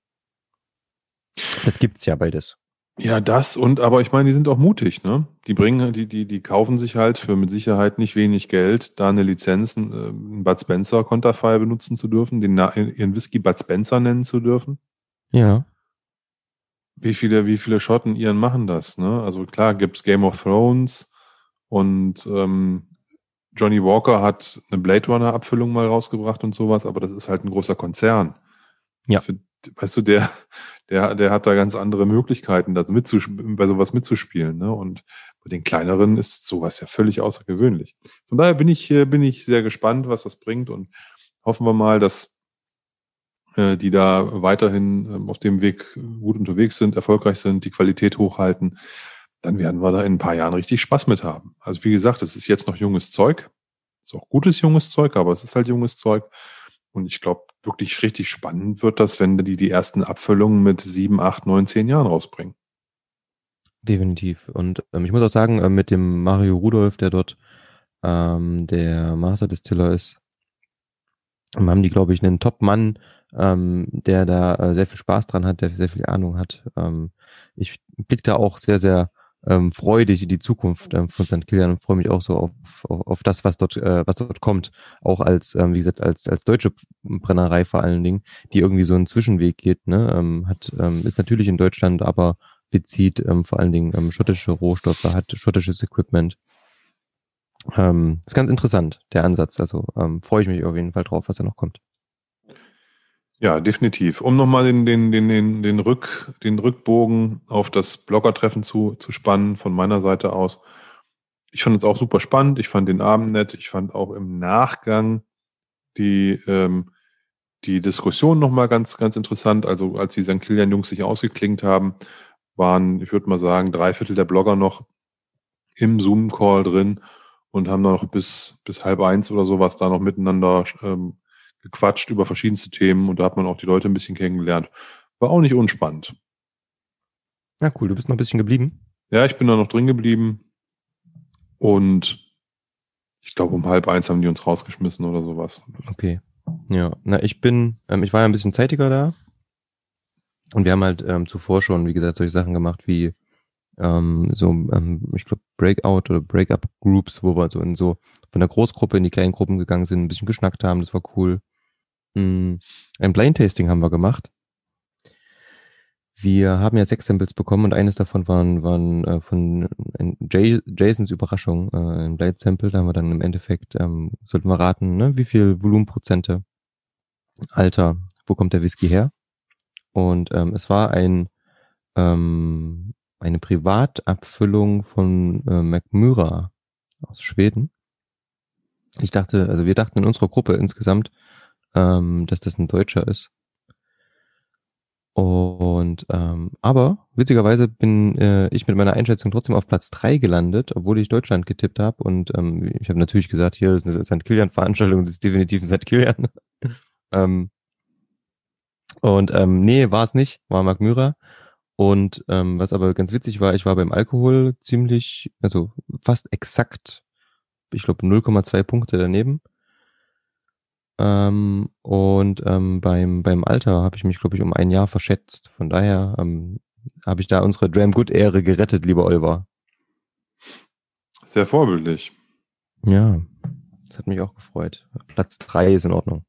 Das gibt's ja beides. Ja, das und aber ich meine, die sind auch mutig, ne? Die bringen, die, die, die kaufen sich halt für mit Sicherheit nicht wenig Geld, da eine Lizenz, äh, ein Bud Spencer Konterfei benutzen zu dürfen, den ihren Whisky Bud Spencer nennen zu dürfen. Ja. Wie viele, wie viele Schotten ihren machen das, ne? Also klar gibt's Game of Thrones und ähm, Johnny Walker hat eine Blade Runner Abfüllung mal rausgebracht und sowas, aber das ist halt ein großer Konzern. Ja. Für, weißt du, der, der, der hat da ganz andere Möglichkeiten, das mitzusp- bei sowas mitzuspielen, ne? Und bei den kleineren ist sowas ja völlig außergewöhnlich. Von daher bin ich, äh, bin ich sehr gespannt, was das bringt und hoffen wir mal, dass äh, die da weiterhin ähm, auf dem Weg gut unterwegs sind, erfolgreich sind, die Qualität hochhalten, dann werden wir da in ein paar Jahren richtig Spaß mit haben. Also wie gesagt, es ist jetzt noch junges Zeug, ist auch gutes junges Zeug, aber es ist halt junges Zeug. Und ich glaube, wirklich richtig spannend wird das, wenn die die ersten Abfüllungen mit sieben, acht, neun, zehn Jahren rausbringen. Definitiv. Und ähm, ich muss auch sagen, äh, mit dem Mario Rudolph, der dort ähm, der Master Distiller ist, ähm, haben die, glaube ich, einen Top-Mann, ähm, der da äh, sehr viel Spaß dran hat, der sehr viel Ahnung hat. Ähm, ich blick da auch sehr, sehr ähm, freudig in die Zukunft ähm, von St. Kilian und freue mich auch so auf, auf, auf das, was dort, äh, was dort kommt. Auch als, ähm, wie gesagt, als, als deutsche Brennerei vor allen Dingen, die irgendwie so einen Zwischenweg geht, ne? ähm, hat, ähm, ist natürlich in Deutschland, aber bezieht ähm, vor allen Dingen ähm, schottische Rohstoffe, hat schottisches Equipment. Ähm, ist ganz interessant, der Ansatz. Also ähm, freue ich mich auf jeden Fall drauf, was da noch kommt. Ja, definitiv. Um nochmal den, den, den, den, den, Rück, den Rückbogen auf das Bloggertreffen zu, zu spannen von meiner Seite aus. Ich fand es auch super spannend. Ich fand den Abend nett. Ich fand auch im Nachgang die, ähm, die Diskussion nochmal ganz, ganz interessant. Also als die St. Kilian-Jungs sich ausgeklingt haben, waren, ich würde mal sagen, drei Viertel der Blogger noch im Zoom-Call drin und haben noch bis, bis halb eins oder sowas da noch miteinander ähm, gequatscht über verschiedenste Themen und da hat man auch die Leute ein bisschen kennengelernt. War auch nicht unspannend. Ja, cool. Du bist noch ein bisschen geblieben. Ja, ich bin da noch drin geblieben und ich glaube, um halb eins haben die uns rausgeschmissen oder sowas. Okay. Ja, na, ich bin, ähm, ich war ja ein bisschen zeitiger da. Und wir haben halt ähm, zuvor schon, wie gesagt, solche Sachen gemacht wie ähm, so, ähm, ich glaube, Breakout oder Breakup-Groups, wo wir so in so von der Großgruppe in die kleinen Gruppen gegangen sind, ein bisschen geschnackt haben, das war cool. Mhm. Ein Blind-Tasting haben wir gemacht. Wir haben ja sechs Samples bekommen und eines davon waren, waren äh, von Jay, Jasons Überraschung, äh, ein Blind Sample. Da haben wir dann im Endeffekt, ähm, sollten wir raten, ne, wie viel Volumenprozente, Alter, wo kommt der Whisky her? Und ähm, es war ein ähm, eine Privatabfüllung von äh, McMyra aus Schweden. Ich dachte, also wir dachten in unserer Gruppe insgesamt, ähm, dass das ein Deutscher ist. Und ähm, aber witzigerweise bin äh, ich mit meiner Einschätzung trotzdem auf Platz drei gelandet, obwohl ich Deutschland getippt habe. Und ähm, ich habe natürlich gesagt, hier ist eine St. Kilian-Veranstaltung, das ist definitiv ein St. Kilian. ähm, und ähm, nee, war es nicht, war Mark Myra. Und ähm, was aber ganz witzig war, ich war beim Alkohol ziemlich, also fast exakt, ich glaube 0,2 Punkte daneben. Ähm, und ähm, beim, beim Alter habe ich mich, glaube ich, um ein Jahr verschätzt. Von daher ähm, habe ich da unsere Dram Good Ehre gerettet, lieber Oliver. Sehr vorbildlich. Ja, das hat mich auch gefreut. Platz drei ist in Ordnung.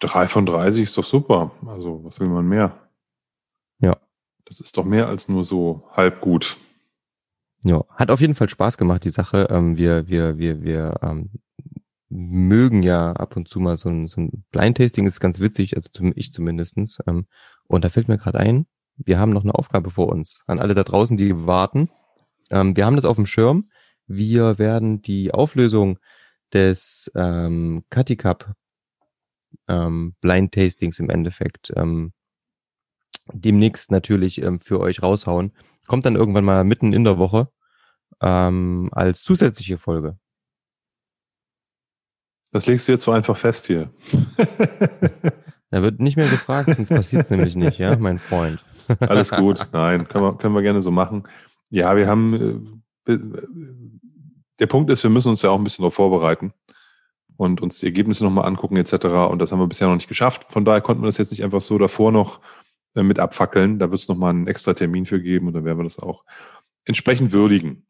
Drei von 30 ist doch super. Also, was will man mehr? Ja. Das ist doch mehr als nur so halb gut. Ja, hat auf jeden Fall Spaß gemacht, die Sache. Ähm, wir, wir, wir, wir ähm, mögen ja ab und zu mal so ein, so ein Blind-Tasting, ist ganz witzig, also zum, ich zumindestens. Ähm, und da fällt mir gerade ein, wir haben noch eine Aufgabe vor uns. An alle da draußen, die warten. Ähm, wir haben das auf dem Schirm. Wir werden die Auflösung des ähm, Cutty Cup ähm, Blind Tastings im Endeffekt ähm, demnächst natürlich ähm, für euch raushauen. Kommt dann irgendwann mal mitten in der Woche ähm, als zusätzliche Folge. Das legst du jetzt so einfach fest hier. da wird nicht mehr gefragt, sonst passiert es nämlich nicht, ja, mein Freund. Alles gut, nein, können wir, können wir gerne so machen. Ja, wir haben, äh, der Punkt ist, wir müssen uns ja auch ein bisschen darauf vorbereiten und uns die Ergebnisse nochmal angucken etc. Und das haben wir bisher noch nicht geschafft. Von daher konnten wir das jetzt nicht einfach so davor noch äh, mit abfackeln. Da wird es nochmal einen extra Termin für geben und dann werden wir das auch entsprechend würdigen.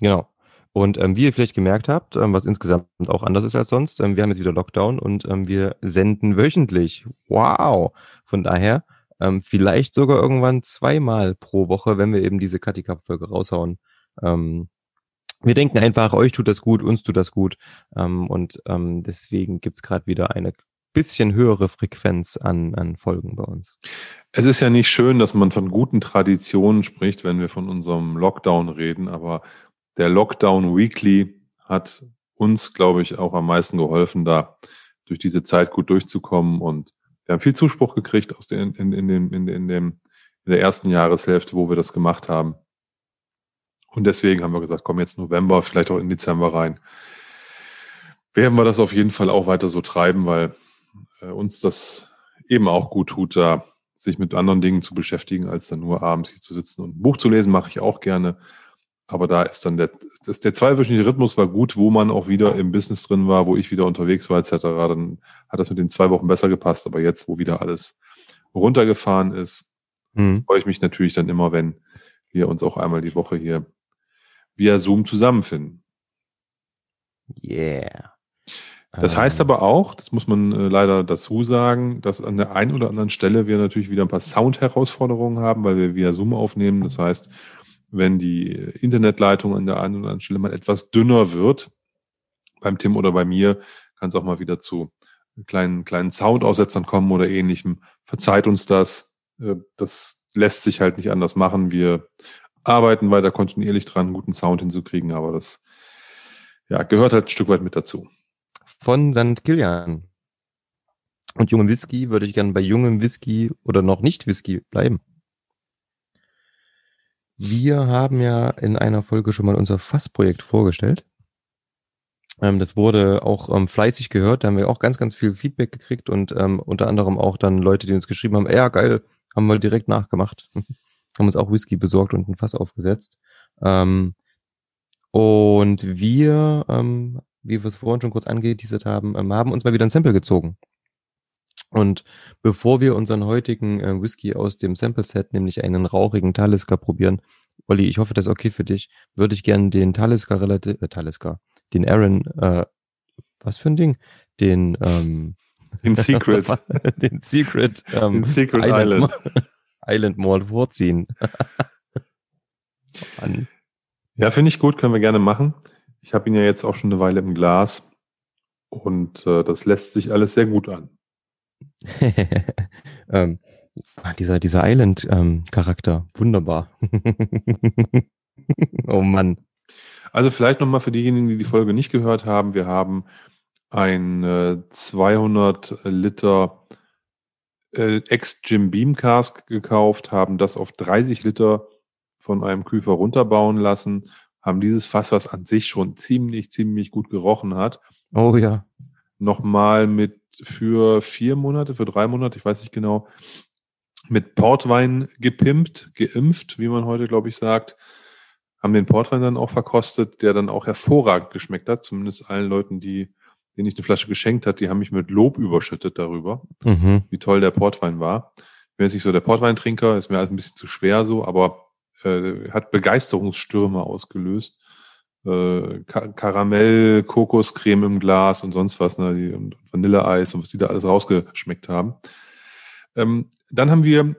Genau. Und ähm, wie ihr vielleicht gemerkt habt, ähm, was insgesamt auch anders ist als sonst, ähm, wir haben jetzt wieder Lockdown und ähm, wir senden wöchentlich. Wow! Von daher ähm, vielleicht sogar irgendwann zweimal pro Woche, wenn wir eben diese Cutty Cup Folge raushauen. Ähm, wir denken einfach, euch tut das gut, uns tut das gut. Ähm, und ähm, deswegen gibt's gerade wieder eine bisschen höhere Frequenz an, an Folgen bei uns. Es ist ja nicht schön, dass man von guten Traditionen spricht, wenn wir von unserem Lockdown reden, aber der Lockdown Weekly hat uns, glaube ich, auch am meisten geholfen, da durch diese Zeit gut durchzukommen. Und wir haben viel Zuspruch gekriegt aus den, in, in, dem, in, in, dem, in der ersten Jahreshälfte, wo wir das gemacht haben. Und deswegen haben wir gesagt, komm jetzt November, vielleicht auch in Dezember rein. Werden wir das auf jeden Fall auch weiter so treiben, weil äh, uns das eben auch gut tut, da sich mit anderen Dingen zu beschäftigen, als dann nur abends hier zu sitzen und ein Buch zu lesen, mache ich auch gerne. Aber da ist dann der, das, der zweiwöchentliche Rhythmus war gut, wo man auch wieder im Business drin war, wo ich wieder unterwegs war, etc. Dann hat das mit den zwei Wochen besser gepasst. Aber jetzt, wo wieder alles runtergefahren ist, mhm. freue ich mich natürlich dann immer, wenn wir uns auch einmal die Woche hier via Zoom zusammenfinden. Yeah. Das heißt ähm. aber auch, das muss man äh, leider dazu sagen, dass an der einen oder anderen Stelle wir natürlich wieder ein paar Sound-Herausforderungen haben, weil wir via Zoom aufnehmen. Das heißt, wenn die Internetleitung an der einen oder anderen Stelle mal etwas dünner wird, beim Tim oder bei mir, kann es auch mal wieder zu kleinen, kleinen Soundaussetzern kommen oder ähnlichem. Verzeiht uns das. Äh, das lässt sich halt nicht anders machen. Wir arbeiten weiter kontinuierlich dran, guten Sound hinzukriegen, aber das ja, gehört halt ein Stück weit mit dazu. Von St. Kilian. Und jungem Whisky würde ich gerne bei jungem Whisky oder noch nicht Whisky bleiben. Wir haben ja in einer Folge schon mal unser Fassprojekt vorgestellt. Ähm, das wurde auch ähm, fleißig gehört. Da haben wir auch ganz, ganz viel Feedback gekriegt und ähm, unter anderem auch dann Leute, die uns geschrieben haben, ja geil, haben wir direkt nachgemacht. haben uns auch Whisky besorgt und ein Fass aufgesetzt. Ähm, und wir, ähm, wie wir es vorhin schon kurz angeteasert haben, ähm, haben uns mal wieder ein Sample gezogen. Und bevor wir unseren heutigen äh, Whisky aus dem Sample-Set, nämlich einen rauchigen Talisker probieren, Olli, ich hoffe, das ist okay für dich, würde ich gerne den Talisker relativ, äh, Talisker, den Aaron, äh, was für ein Ding? Den, ähm, den Secret. den Secret, ähm, den Secret Island. Island, Island Mall vorziehen. ja, finde ich gut, können wir gerne machen. Ich habe ihn ja jetzt auch schon eine Weile im Glas und äh, das lässt sich alles sehr gut an. ähm, ah, dieser, dieser Island-Charakter, ähm, wunderbar. oh Mann. Also vielleicht nochmal für diejenigen, die die Folge nicht gehört haben, wir haben ein äh, 200 Liter äh, Ex-Jim Beam Cask gekauft, haben das auf 30 Liter von einem Küfer runterbauen lassen, haben dieses Fass, was an sich schon ziemlich, ziemlich gut gerochen hat. Oh ja. Nochmal mit für vier Monate, für drei Monate, ich weiß nicht genau, mit Portwein gepimpt, geimpft, wie man heute, glaube ich, sagt. Haben den Portwein dann auch verkostet, der dann auch hervorragend geschmeckt hat. Zumindest allen Leuten, die, denen ich eine Flasche geschenkt hat, die haben mich mit Lob überschüttet darüber, mhm. wie toll der Portwein war. Ich bin jetzt nicht so der Portweintrinker, ist mir alles ein bisschen zu schwer so, aber äh, hat Begeisterungsstürme ausgelöst äh, Karamell, Kokoscreme im Glas und sonst was, ne, die, und Vanilleeis und was die da alles rausgeschmeckt haben. Ähm, dann haben wir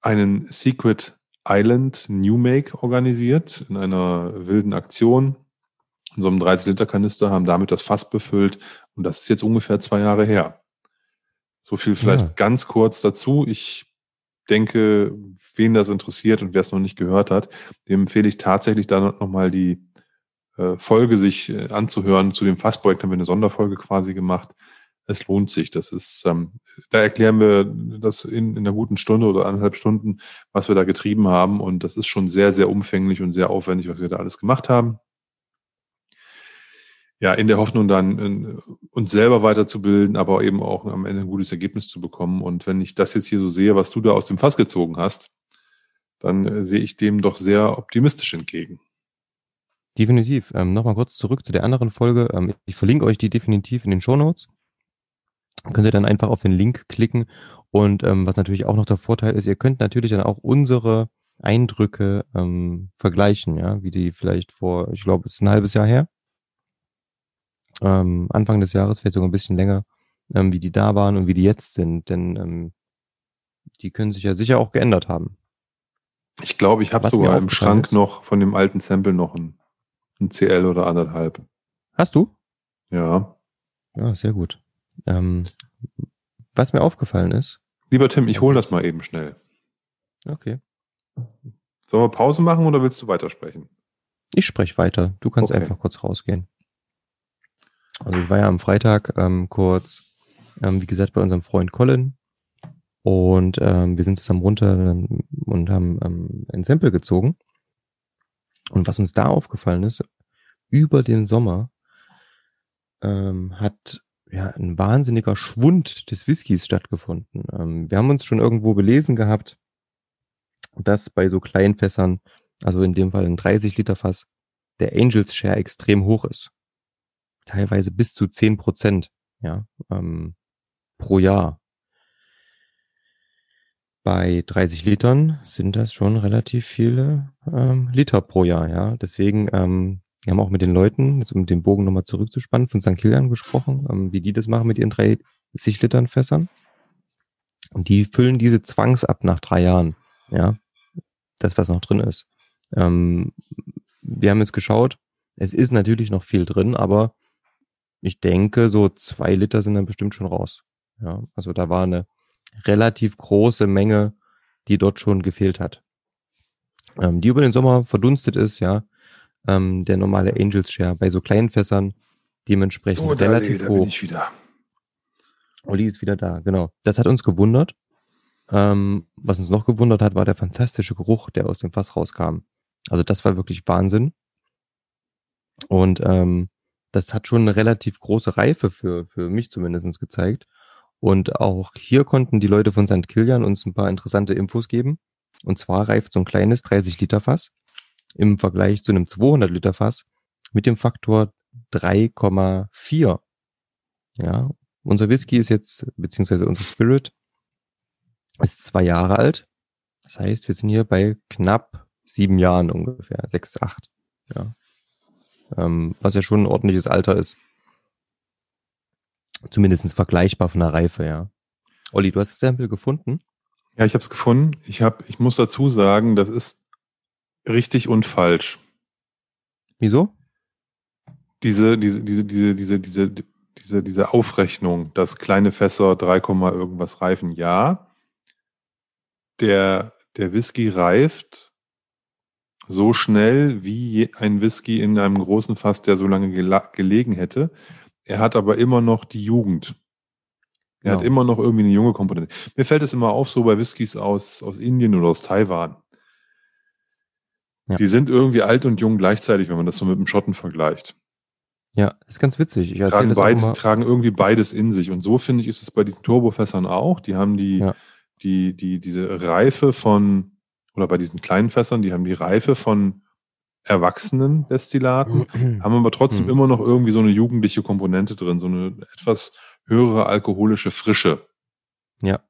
einen Secret Island New Make organisiert in einer wilden Aktion. In so einem 30-Liter-Kanister haben damit das Fass befüllt und das ist jetzt ungefähr zwei Jahre her. So viel vielleicht ja. ganz kurz dazu. Ich denke, wen das interessiert und wer es noch nicht gehört hat, dem empfehle ich tatsächlich da nochmal die Folge sich äh, anzuhören. Zu dem Fassprojekt haben wir eine Sonderfolge quasi gemacht. Es lohnt sich. Das ist, ähm, da erklären wir das in, in einer guten Stunde oder anderthalb Stunden, was wir da getrieben haben. Und das ist schon sehr, sehr umfänglich und sehr aufwendig, was wir da alles gemacht haben. Ja, in der Hoffnung dann in, uns selber weiterzubilden, aber eben auch am Ende ein gutes Ergebnis zu bekommen. Und wenn ich das jetzt hier so sehe, was du da aus dem Fass gezogen hast, dann äh, sehe ich dem doch sehr optimistisch entgegen. Definitiv. Ähm, Nochmal kurz zurück zu der anderen Folge. Ähm, ich verlinke euch die definitiv in den Show Notes. Könnt ihr dann einfach auf den Link klicken. Und ähm, was natürlich auch noch der Vorteil ist, ihr könnt natürlich dann auch unsere Eindrücke ähm, vergleichen, ja, wie die vielleicht vor, ich glaube, es ist ein halbes Jahr her. Ähm, Anfang des Jahres, vielleicht sogar ein bisschen länger, ähm, wie die da waren und wie die jetzt sind. Denn ähm, die können sich ja sicher auch geändert haben. Ich glaube, ich habe sogar im Schrank ist, noch von dem alten Sample noch ein ein CL oder anderthalb. Hast du? Ja. Ja, sehr gut. Ähm, was mir aufgefallen ist. Lieber Tim, ich hole das mal eben schnell. Okay. Sollen wir Pause machen oder willst du weitersprechen? Ich spreche weiter. Du kannst okay. einfach kurz rausgehen. Also ich war ja am Freitag ähm, kurz, ähm, wie gesagt, bei unserem Freund Colin und ähm, wir sind zusammen runter ähm, und haben ähm, ein Sample gezogen. Und was uns da aufgefallen ist, über den Sommer ähm, hat ja ein wahnsinniger Schwund des Whiskys stattgefunden. Ähm, wir haben uns schon irgendwo belesen gehabt, dass bei so kleinen Fässern, also in dem Fall ein 30 Liter Fass, der Angels Share extrem hoch ist. Teilweise bis zu 10 Prozent, ja, ähm, pro Jahr bei 30 Litern sind das schon relativ viele ähm, Liter pro Jahr, ja. Deswegen, ähm, wir haben auch mit den Leuten, jetzt um den Bogen nochmal zurückzuspannen, von St. Kilian gesprochen, ähm, wie die das machen mit ihren 30 Litern Fässern. Und die füllen diese Zwangs ab nach drei Jahren, ja. Das, was noch drin ist. Ähm, wir haben jetzt geschaut, es ist natürlich noch viel drin, aber ich denke, so zwei Liter sind dann bestimmt schon raus. Ja, also da war eine relativ große Menge, die dort schon gefehlt hat. Ähm, die über den Sommer verdunstet ist, ja. Ähm, der normale Angels Share bei so kleinen Fässern dementsprechend Oh, relativ da hoch. bin ich wieder. Olli ist wieder da, genau. Das hat uns gewundert. Ähm, was uns noch gewundert hat, war der fantastische Geruch, der aus dem Fass rauskam. Also das war wirklich Wahnsinn. Und ähm, das hat schon eine relativ große Reife für, für mich zumindest gezeigt. Und auch hier konnten die Leute von St. Kilian uns ein paar interessante Infos geben. Und zwar reift so ein kleines 30 Liter Fass im Vergleich zu einem 200 Liter Fass mit dem Faktor 3,4. Ja, unser Whisky ist jetzt, beziehungsweise unser Spirit ist zwei Jahre alt. Das heißt, wir sind hier bei knapp sieben Jahren ungefähr, sechs, acht. Ja. Ähm, was ja schon ein ordentliches Alter ist. Zumindest vergleichbar von der Reife, ja. Olli, du hast das Sample gefunden? Ja, ich habe es gefunden. Ich habe, ich muss dazu sagen, das ist richtig und falsch. Wieso? Diese, diese, diese, diese, diese, diese, diese, diese Aufrechnung, dass kleine Fässer 3, Komma irgendwas reifen, ja. Der, der Whisky reift so schnell wie ein Whisky in einem großen Fass, der so lange gelegen hätte. Er hat aber immer noch die Jugend. Er hat Genau. immer noch irgendwie eine junge Komponente. Mir fällt es immer auf, so bei Whiskys aus, aus Indien oder aus Taiwan. Ja. Die sind irgendwie alt und jung gleichzeitig, wenn man das so mit dem Schotten vergleicht. Ja, ist ganz witzig. Ich Tragen, immer. tragen irgendwie beides in sich. Und so finde ich, ist es bei diesen Turbofässern auch. Die haben die, Ja. die, die, diese Reife von, oder bei diesen kleinen Fässern, die haben die Reife von erwachsenen Destillaten, haben aber trotzdem Hm. immer noch irgendwie so eine jugendliche Komponente drin, so eine etwas höhere alkoholische Frische. Ja.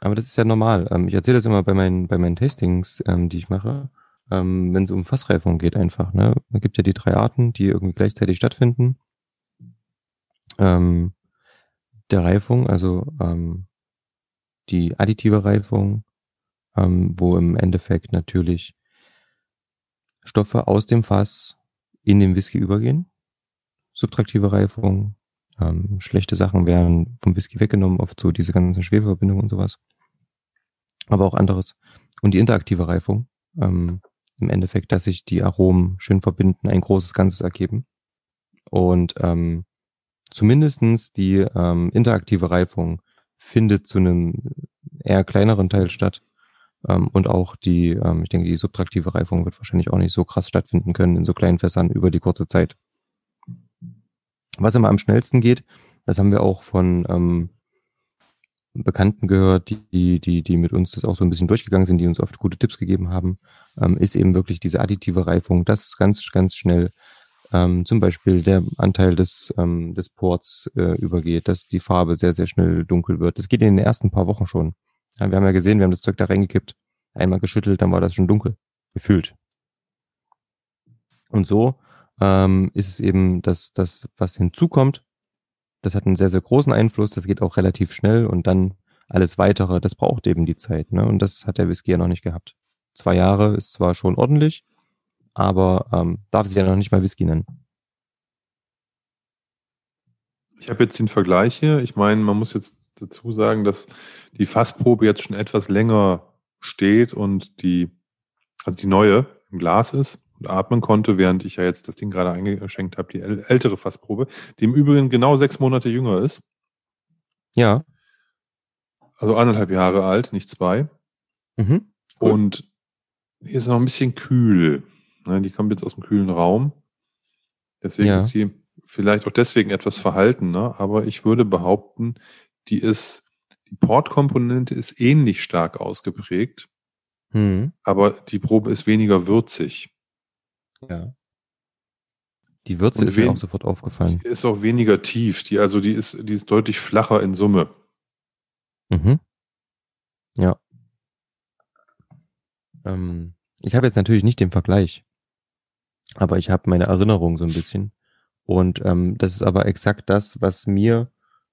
Aber das ist ja normal. Ähm, ich erzähle das immer bei meinen, bei meinen Tastings, ähm, die ich mache, ähm, wenn es um Fassreifung geht einfach. Ne? Es gibt ja die drei Arten, die irgendwie gleichzeitig stattfinden. Der Reifung, also die additive Reifung, wo im Endeffekt natürlich Stoffe aus dem Fass in den Whisky übergehen. Subtraktive Reifung, ähm, schlechte Sachen werden vom Whisky weggenommen, oft so diese ganzen Schwefelverbindungen und sowas. Aber auch anderes. Und die interaktive Reifung, ähm, im Endeffekt, dass sich die Aromen schön verbinden, ein großes Ganzes ergeben. Und ähm, zumindestens die ähm, interaktive Reifung findet zu einem eher kleineren Teil statt. Ähm, und auch die, ähm, ich denke, die subtraktive Reifung wird wahrscheinlich auch nicht so krass stattfinden können in so kleinen Fässern über die kurze Zeit. Was immer am schnellsten geht, das haben wir auch von ähm, Bekannten gehört, die, die, die mit uns das auch so ein bisschen durchgegangen sind, die uns oft gute Tipps gegeben haben, ähm, ist eben wirklich diese additive Reifung, das ganz, ganz schnell ähm, zum Beispiel der Anteil des, ähm, des Ports äh, übergeht, dass die Farbe sehr, sehr schnell dunkel wird. Das geht in den ersten paar Wochen schon. Ja, wir haben ja gesehen, wir haben das Zeug da reingekippt, einmal geschüttelt, dann war das schon dunkel, gefühlt. Und so ähm, ist es eben, dass das, was hinzukommt, das hat einen sehr, sehr großen Einfluss, das geht auch relativ schnell und dann alles weitere, das braucht eben die Zeit. Ne? Und das hat der Whisky ja noch nicht gehabt. Zwei Jahre ist zwar schon ordentlich, aber ähm, darf sich ja noch nicht mal Whisky nennen. Ich habe jetzt den Vergleich hier. Ich meine, man muss jetzt dazu sagen, dass die Fassprobe jetzt schon etwas länger steht und die, also die neue im Glas ist und atmen konnte, während ich ja jetzt das Ding gerade eingeschenkt habe, die äl- ältere Fassprobe, die im Übrigen genau sechs Monate jünger ist, Ja. also anderthalb Jahre alt, nicht zwei. Mhm. Cool. Und die ist noch ein bisschen kühl. Ne, die kommt jetzt aus dem kühlen Raum. Deswegen Ja. ist sie vielleicht auch deswegen etwas verhaltener, aber ich würde behaupten, die ist, die Portkomponente ist ähnlich stark ausgeprägt, Hm. aber die Probe ist weniger würzig. Ja. Die Würze Und ist mir auch sofort aufgefallen. Die ist auch weniger tief. Die, also die ist, die ist deutlich flacher in Summe. Mhm. Ja. Ähm, ich habe jetzt natürlich nicht den Vergleich, aber ich habe meine Erinnerung so ein bisschen. Und ähm, das ist aber exakt das, was mir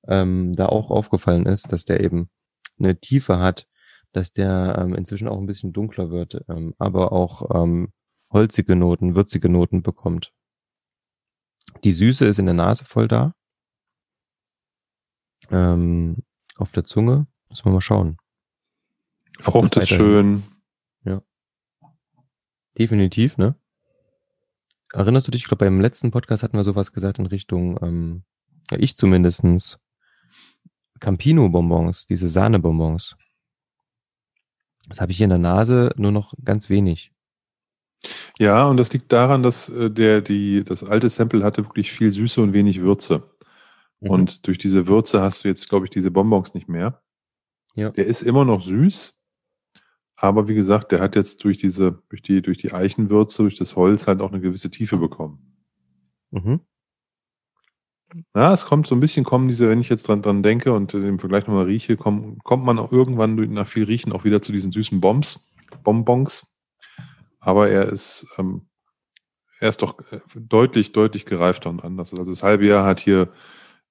ähm, da auch aufgefallen ist, dass der eben eine Tiefe hat, dass der ähm, inzwischen auch ein bisschen dunkler wird, ähm, aber auch ähm, holzige Noten, würzige Noten bekommt. Die Süße ist in der Nase voll da. Ähm, auf der Zunge müssen wir mal schauen. Frucht ist schön. Definitiv, ne? Erinnerst du dich, ich glaube, beim letzten Podcast hatten wir sowas gesagt in Richtung, ähm, ja, ich zumindestens Campino-Bonbons, diese Sahnebonbons. Das habe ich hier in der Nase nur noch ganz wenig. Ja, und das liegt daran, dass äh, der, die, das alte Sample hatte wirklich viel Süße und wenig Würze. Mhm. Und durch diese Würze hast du jetzt, glaube ich, diese Bonbons nicht mehr. Ja. Der ist immer noch süß, aber wie gesagt, der hat jetzt durch diese, durch die, durch die Eichenwürze, durch das Holz halt auch eine gewisse Tiefe bekommen. Mhm. Ja, es kommt so ein bisschen, kommen diese, wenn ich jetzt dran, dran denke und äh, im Vergleich nochmal rieche, komm, kommt man auch irgendwann nach viel Riechen auch wieder zu diesen süßen Bombs, Bonbons. Aber er ist, ähm, er ist doch äh, deutlich, deutlich gereifter und anders. Also das halbe Jahr hat hier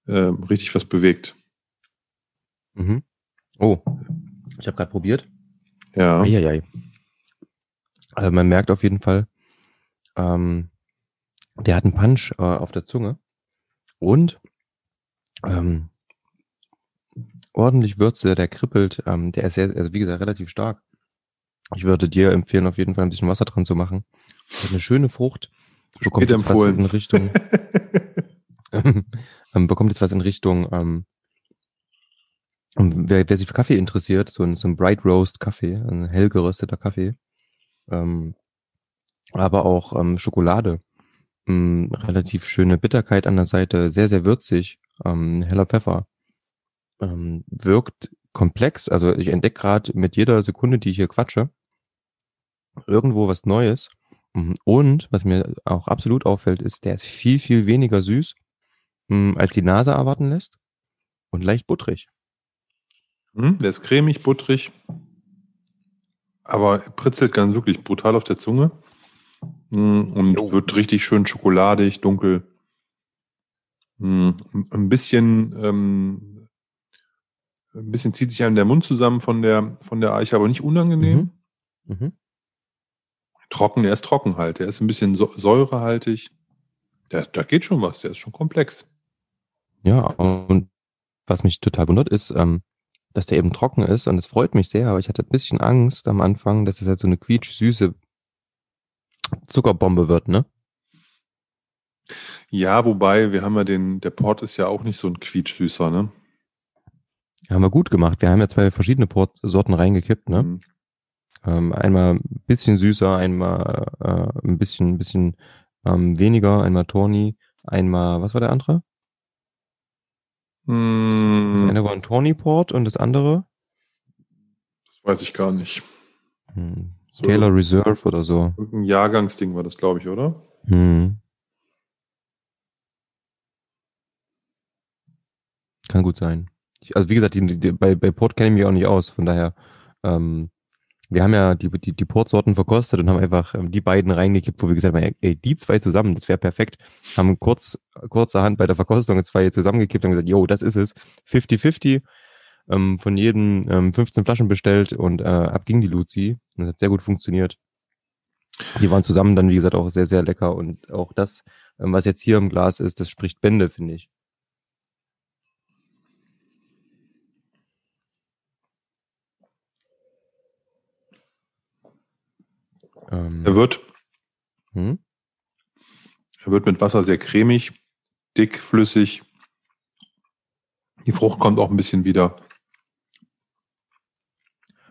ähm, richtig was bewegt. Mhm. Oh, ich habe gerade probiert. Ja. Eieiei. Also man merkt auf jeden Fall, ähm, der hat einen Punch äh, auf der Zunge und ähm, ordentlich Würze, der kribbelt, ähm, der ist sehr, also wie gesagt, relativ stark. Ich würde dir empfehlen, auf jeden Fall ein bisschen Wasser dran zu machen. Hat eine schöne Frucht. Bekommt Spät jetzt was in Richtung, ähm, bekommt jetzt was in Richtung, ähm, wer, wer sich für Kaffee interessiert, so ein, so ein Bright Roast Kaffee, ein hell gerösteter Kaffee, ähm, aber auch ähm, Schokolade, ähm, relativ schöne Bitterkeit an der Seite, sehr, sehr würzig, ähm, heller Pfeffer, ähm, wirkt komplex, also ich entdecke gerade mit jeder Sekunde, die ich hier quatsche, irgendwo was Neues. Mhm. Und was mir auch absolut auffällt, ist, der ist viel, viel weniger süß, mh, als die Nase erwarten lässt und leicht butterig. Hm, der ist cremig, butterig, aber pritzelt ganz wirklich brutal auf der Zunge Und Jo. wird richtig schön schokoladig, dunkel. Hm, Ein bisschen, ähm, ein bisschen zieht sich einem der Mund zusammen von der, von der Eiche, aber nicht unangenehm. Mhm. Trocken, der ist trocken halt. Der ist ein bisschen so- säurehaltig. Der, da geht schon was, der ist schon komplex. Ja, und was mich total wundert, ist, ähm, dass der eben trocken ist und es freut mich sehr, aber ich hatte ein bisschen Angst am Anfang, dass es halt so eine quietsch-süße Zuckerbombe wird, ne? Ja, wobei, wir haben ja den, der Port ist ja auch nicht so ein quietschsüßer, ne? Haben wir gut gemacht. Wir haben ja zwei verschiedene Port Sorten reingekippt, ne? Hm. Ähm, einmal ein bisschen süßer, einmal äh, ein bisschen, ein bisschen ähm, weniger, einmal Tawny, einmal, was war der andere? Das Hm, eine war ein Tawny Port und das andere das weiß ich gar nicht. hm, So, Taylor Reserve oder so. Irgendein Jahrgangsding war das, glaube ich, oder? Hm. Kann gut sein. Ich, also wie gesagt, die, die, bei, bei Port kenne ich mich auch nicht aus, von daher, ähm, wir haben ja die, die, die Portsorten verkostet und haben einfach ähm, die beiden reingekippt, wo wir gesagt haben, ey, die zwei zusammen, das wäre perfekt. Haben kurz, kurzerhand bei der Verkostung zwei zusammengekippt und gesagt, yo, das ist es. 50-50, ähm, von jedem ähm, 15 Flaschen bestellt und äh, ab ging die Luzi. Und das hat sehr gut funktioniert. Die waren zusammen dann, wie gesagt, auch sehr, sehr lecker. Und auch das, ähm, was jetzt hier im Glas ist, das spricht Bände, finde ich. Ähm, Er wird, hm? er wird mit Wasser sehr cremig, dick, flüssig. Die Frucht kommt auch ein bisschen wieder.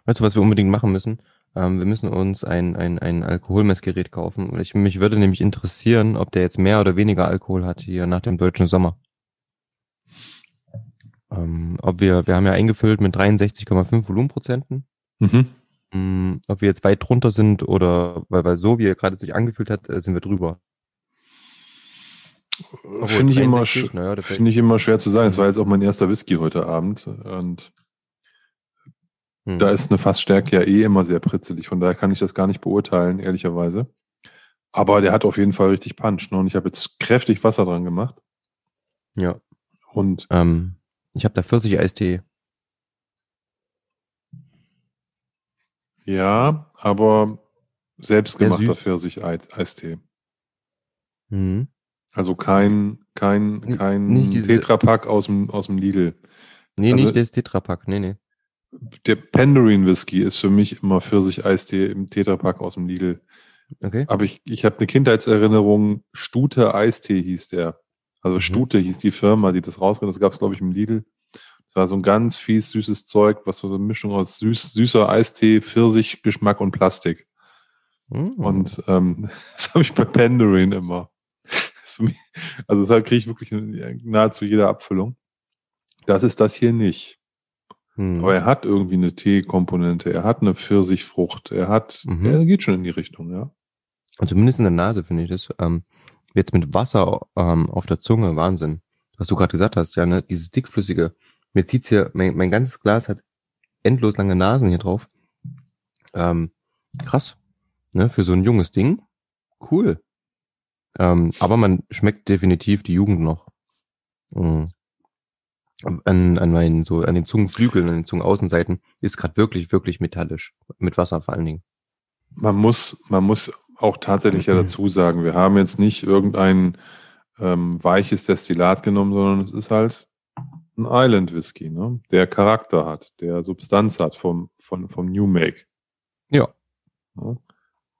Weißt du, was wir unbedingt machen müssen? Ähm, wir müssen uns ein, ein, ein Alkoholmessgerät kaufen. Ich, mich würde nämlich interessieren, ob der jetzt mehr oder weniger Alkohol hat hier nach dem deutschen Sommer. Ähm, ob wir, wir haben ja eingefüllt mit 63,5 Volumenprozenten. Mhm. Mm, ob wir jetzt weit drunter sind oder, weil, weil so wie er gerade sich angefühlt hat, äh, sind wir drüber. Finde ich, immer 63, sch- naja, das finde ich immer schwer zu sagen. Es war jetzt auch mein erster Whisky heute Abend und hm. da ist eine Fassstärke ja eh immer sehr pritzelig. Von daher kann ich das gar nicht beurteilen, ehrlicherweise. Aber der hat auf jeden Fall richtig Punch. Ne? Und ich habe jetzt kräftig Wasser dran gemacht. Ja. Und Ähm, ich habe da Pfirsich-Eistee. ja, aber selbstgemachter. Pfirsich-Eistee. Mhm. Also kein, kein, kein Tetrapack aus dem, aus dem Lidl. Nee, Also- nicht das Tetrapack, nee, nee. Der Penderin Whisky ist für mich immer Pfirsich-Eistee im Tetrapack aus dem Lidl. Okay. Aber ich, ich habe eine Kindheitserinnerung, Stute Eistee hieß der. Also Mhm. Stute hieß die Firma, die das rausgebracht hat. Das gab es, glaube ich, im Lidl. Das war so ein ganz fies, süßes Zeug, was so eine Mischung aus süß, süßer Eistee, Pfirsich, Geschmack und Plastik. Mhm. Und ähm, das habe ich bei Penderin immer. Das mich, also da kriege ich wirklich nahezu jede Abfüllung. Das ist das hier nicht. Mhm. Aber er hat irgendwie eine Teekomponente, er hat eine Pfirsichfrucht, er hat, Mhm. er geht schon in die Richtung, ja. Und zumindest in der Nase finde ich das. Ähm, jetzt mit Wasser ähm, auf der Zunge, Wahnsinn. Was du gerade gesagt hast, ja, ne, dieses dickflüssige. Mir zieht's hier, mein, mein ganzes Glas hat endlos lange Nasen hier drauf. Ähm, krass. Ne, für so ein junges Ding. Cool. Ähm, aber man schmeckt definitiv die Jugend noch. Mhm. An, an meinen, so, an den Zungenflügeln, an den Zungenaußenseiten ist gerade wirklich, wirklich metallisch. Mit Wasser vor allen Dingen. Man muss, man muss auch tatsächlich ja Mhm. dazu sagen, wir haben jetzt nicht irgendein ähm, weiches Destillat genommen, sondern es ist halt ein Island Whisky, ne? der Charakter hat, der Substanz hat vom, von, vom New Make. Ja. Ja.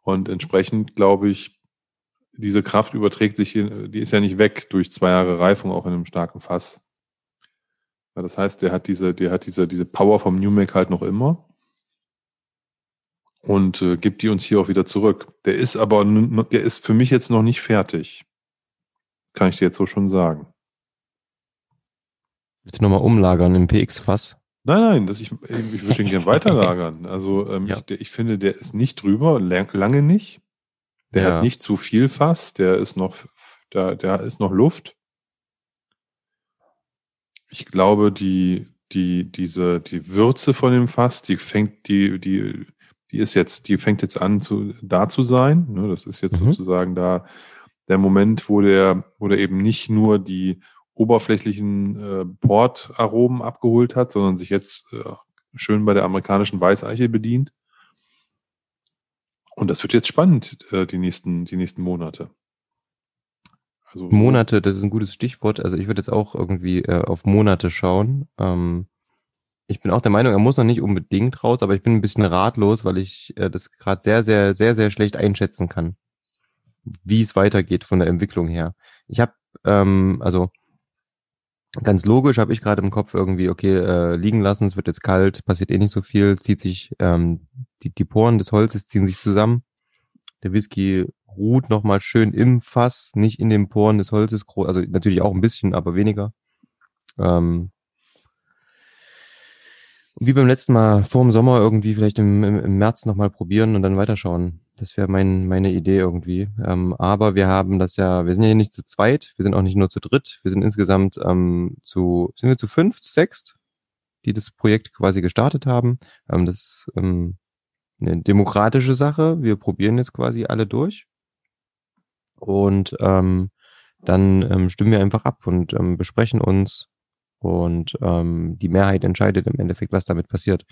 Und entsprechend glaube ich, diese Kraft überträgt sich, die ist ja nicht weg durch zwei Jahre Reifung auch in einem starken Fass. Ja, das heißt, der hat diese, der hat diese, diese Power vom New Make halt noch immer und äh, gibt die uns hier auch wieder zurück. Der ist aber, der ist für mich jetzt noch nicht fertig. Das kann ich dir jetzt so schon sagen. Willst du nochmal umlagern im PX-Fass? Nein, nein, das ich, ich würde den gern weiterlagern. Also ähm, Ja. ich, der, ich finde, der ist nicht drüber, lang, lange nicht. Der Ja. hat nicht zu viel Fass, der ist noch, da, der ist noch Luft. Ich glaube, die, die, diese, die Würze von dem Fass, die fängt, die, die, die ist jetzt, die fängt jetzt an zu, da zu sein. Ne, das ist jetzt Mhm. sozusagen da der Moment, wo der, wo der eben nicht nur die oberflächlichen äh, Portaromen abgeholt hat, sondern sich jetzt äh, schön bei der amerikanischen Weißeiche bedient. Und das wird jetzt spannend, äh, die nächsten, die nächsten Monate. Also Monate, das ist ein gutes Stichwort. Also ich würde jetzt auch irgendwie äh, auf Monate schauen. Ähm, ich bin auch der Meinung, er muss noch nicht unbedingt raus, aber ich bin ein bisschen ratlos, weil ich äh, das gerade sehr, sehr, sehr, sehr schlecht einschätzen kann, wie es weitergeht von der Entwicklung her. Ich habe, ähm, also ganz logisch habe ich gerade im Kopf irgendwie, okay, äh, liegen lassen, es wird jetzt kalt, passiert eh nicht so viel, zieht sich, ähm, die, die Poren des Holzes ziehen sich zusammen. Der Whisky ruht nochmal schön im Fass, nicht in den Poren des Holzes, also natürlich auch ein bisschen, aber weniger. Ähm, wie beim letzten Mal vor dem Sommer irgendwie vielleicht im, im, im März nochmal probieren und dann weiterschauen. Das wäre mein, meine Idee irgendwie. Ähm, aber wir haben das ja, wir sind ja hier nicht zu zweit, wir sind auch nicht nur zu dritt, wir sind insgesamt ähm, zu, sind wir zu fünf, zu sechst, die das Projekt quasi gestartet haben. Ähm, das ist ähm, eine demokratische Sache. Wir probieren jetzt quasi alle durch. Und ähm, dann ähm, stimmen wir einfach ab und ähm, besprechen uns und ähm, die Mehrheit entscheidet im Endeffekt, was damit passiert.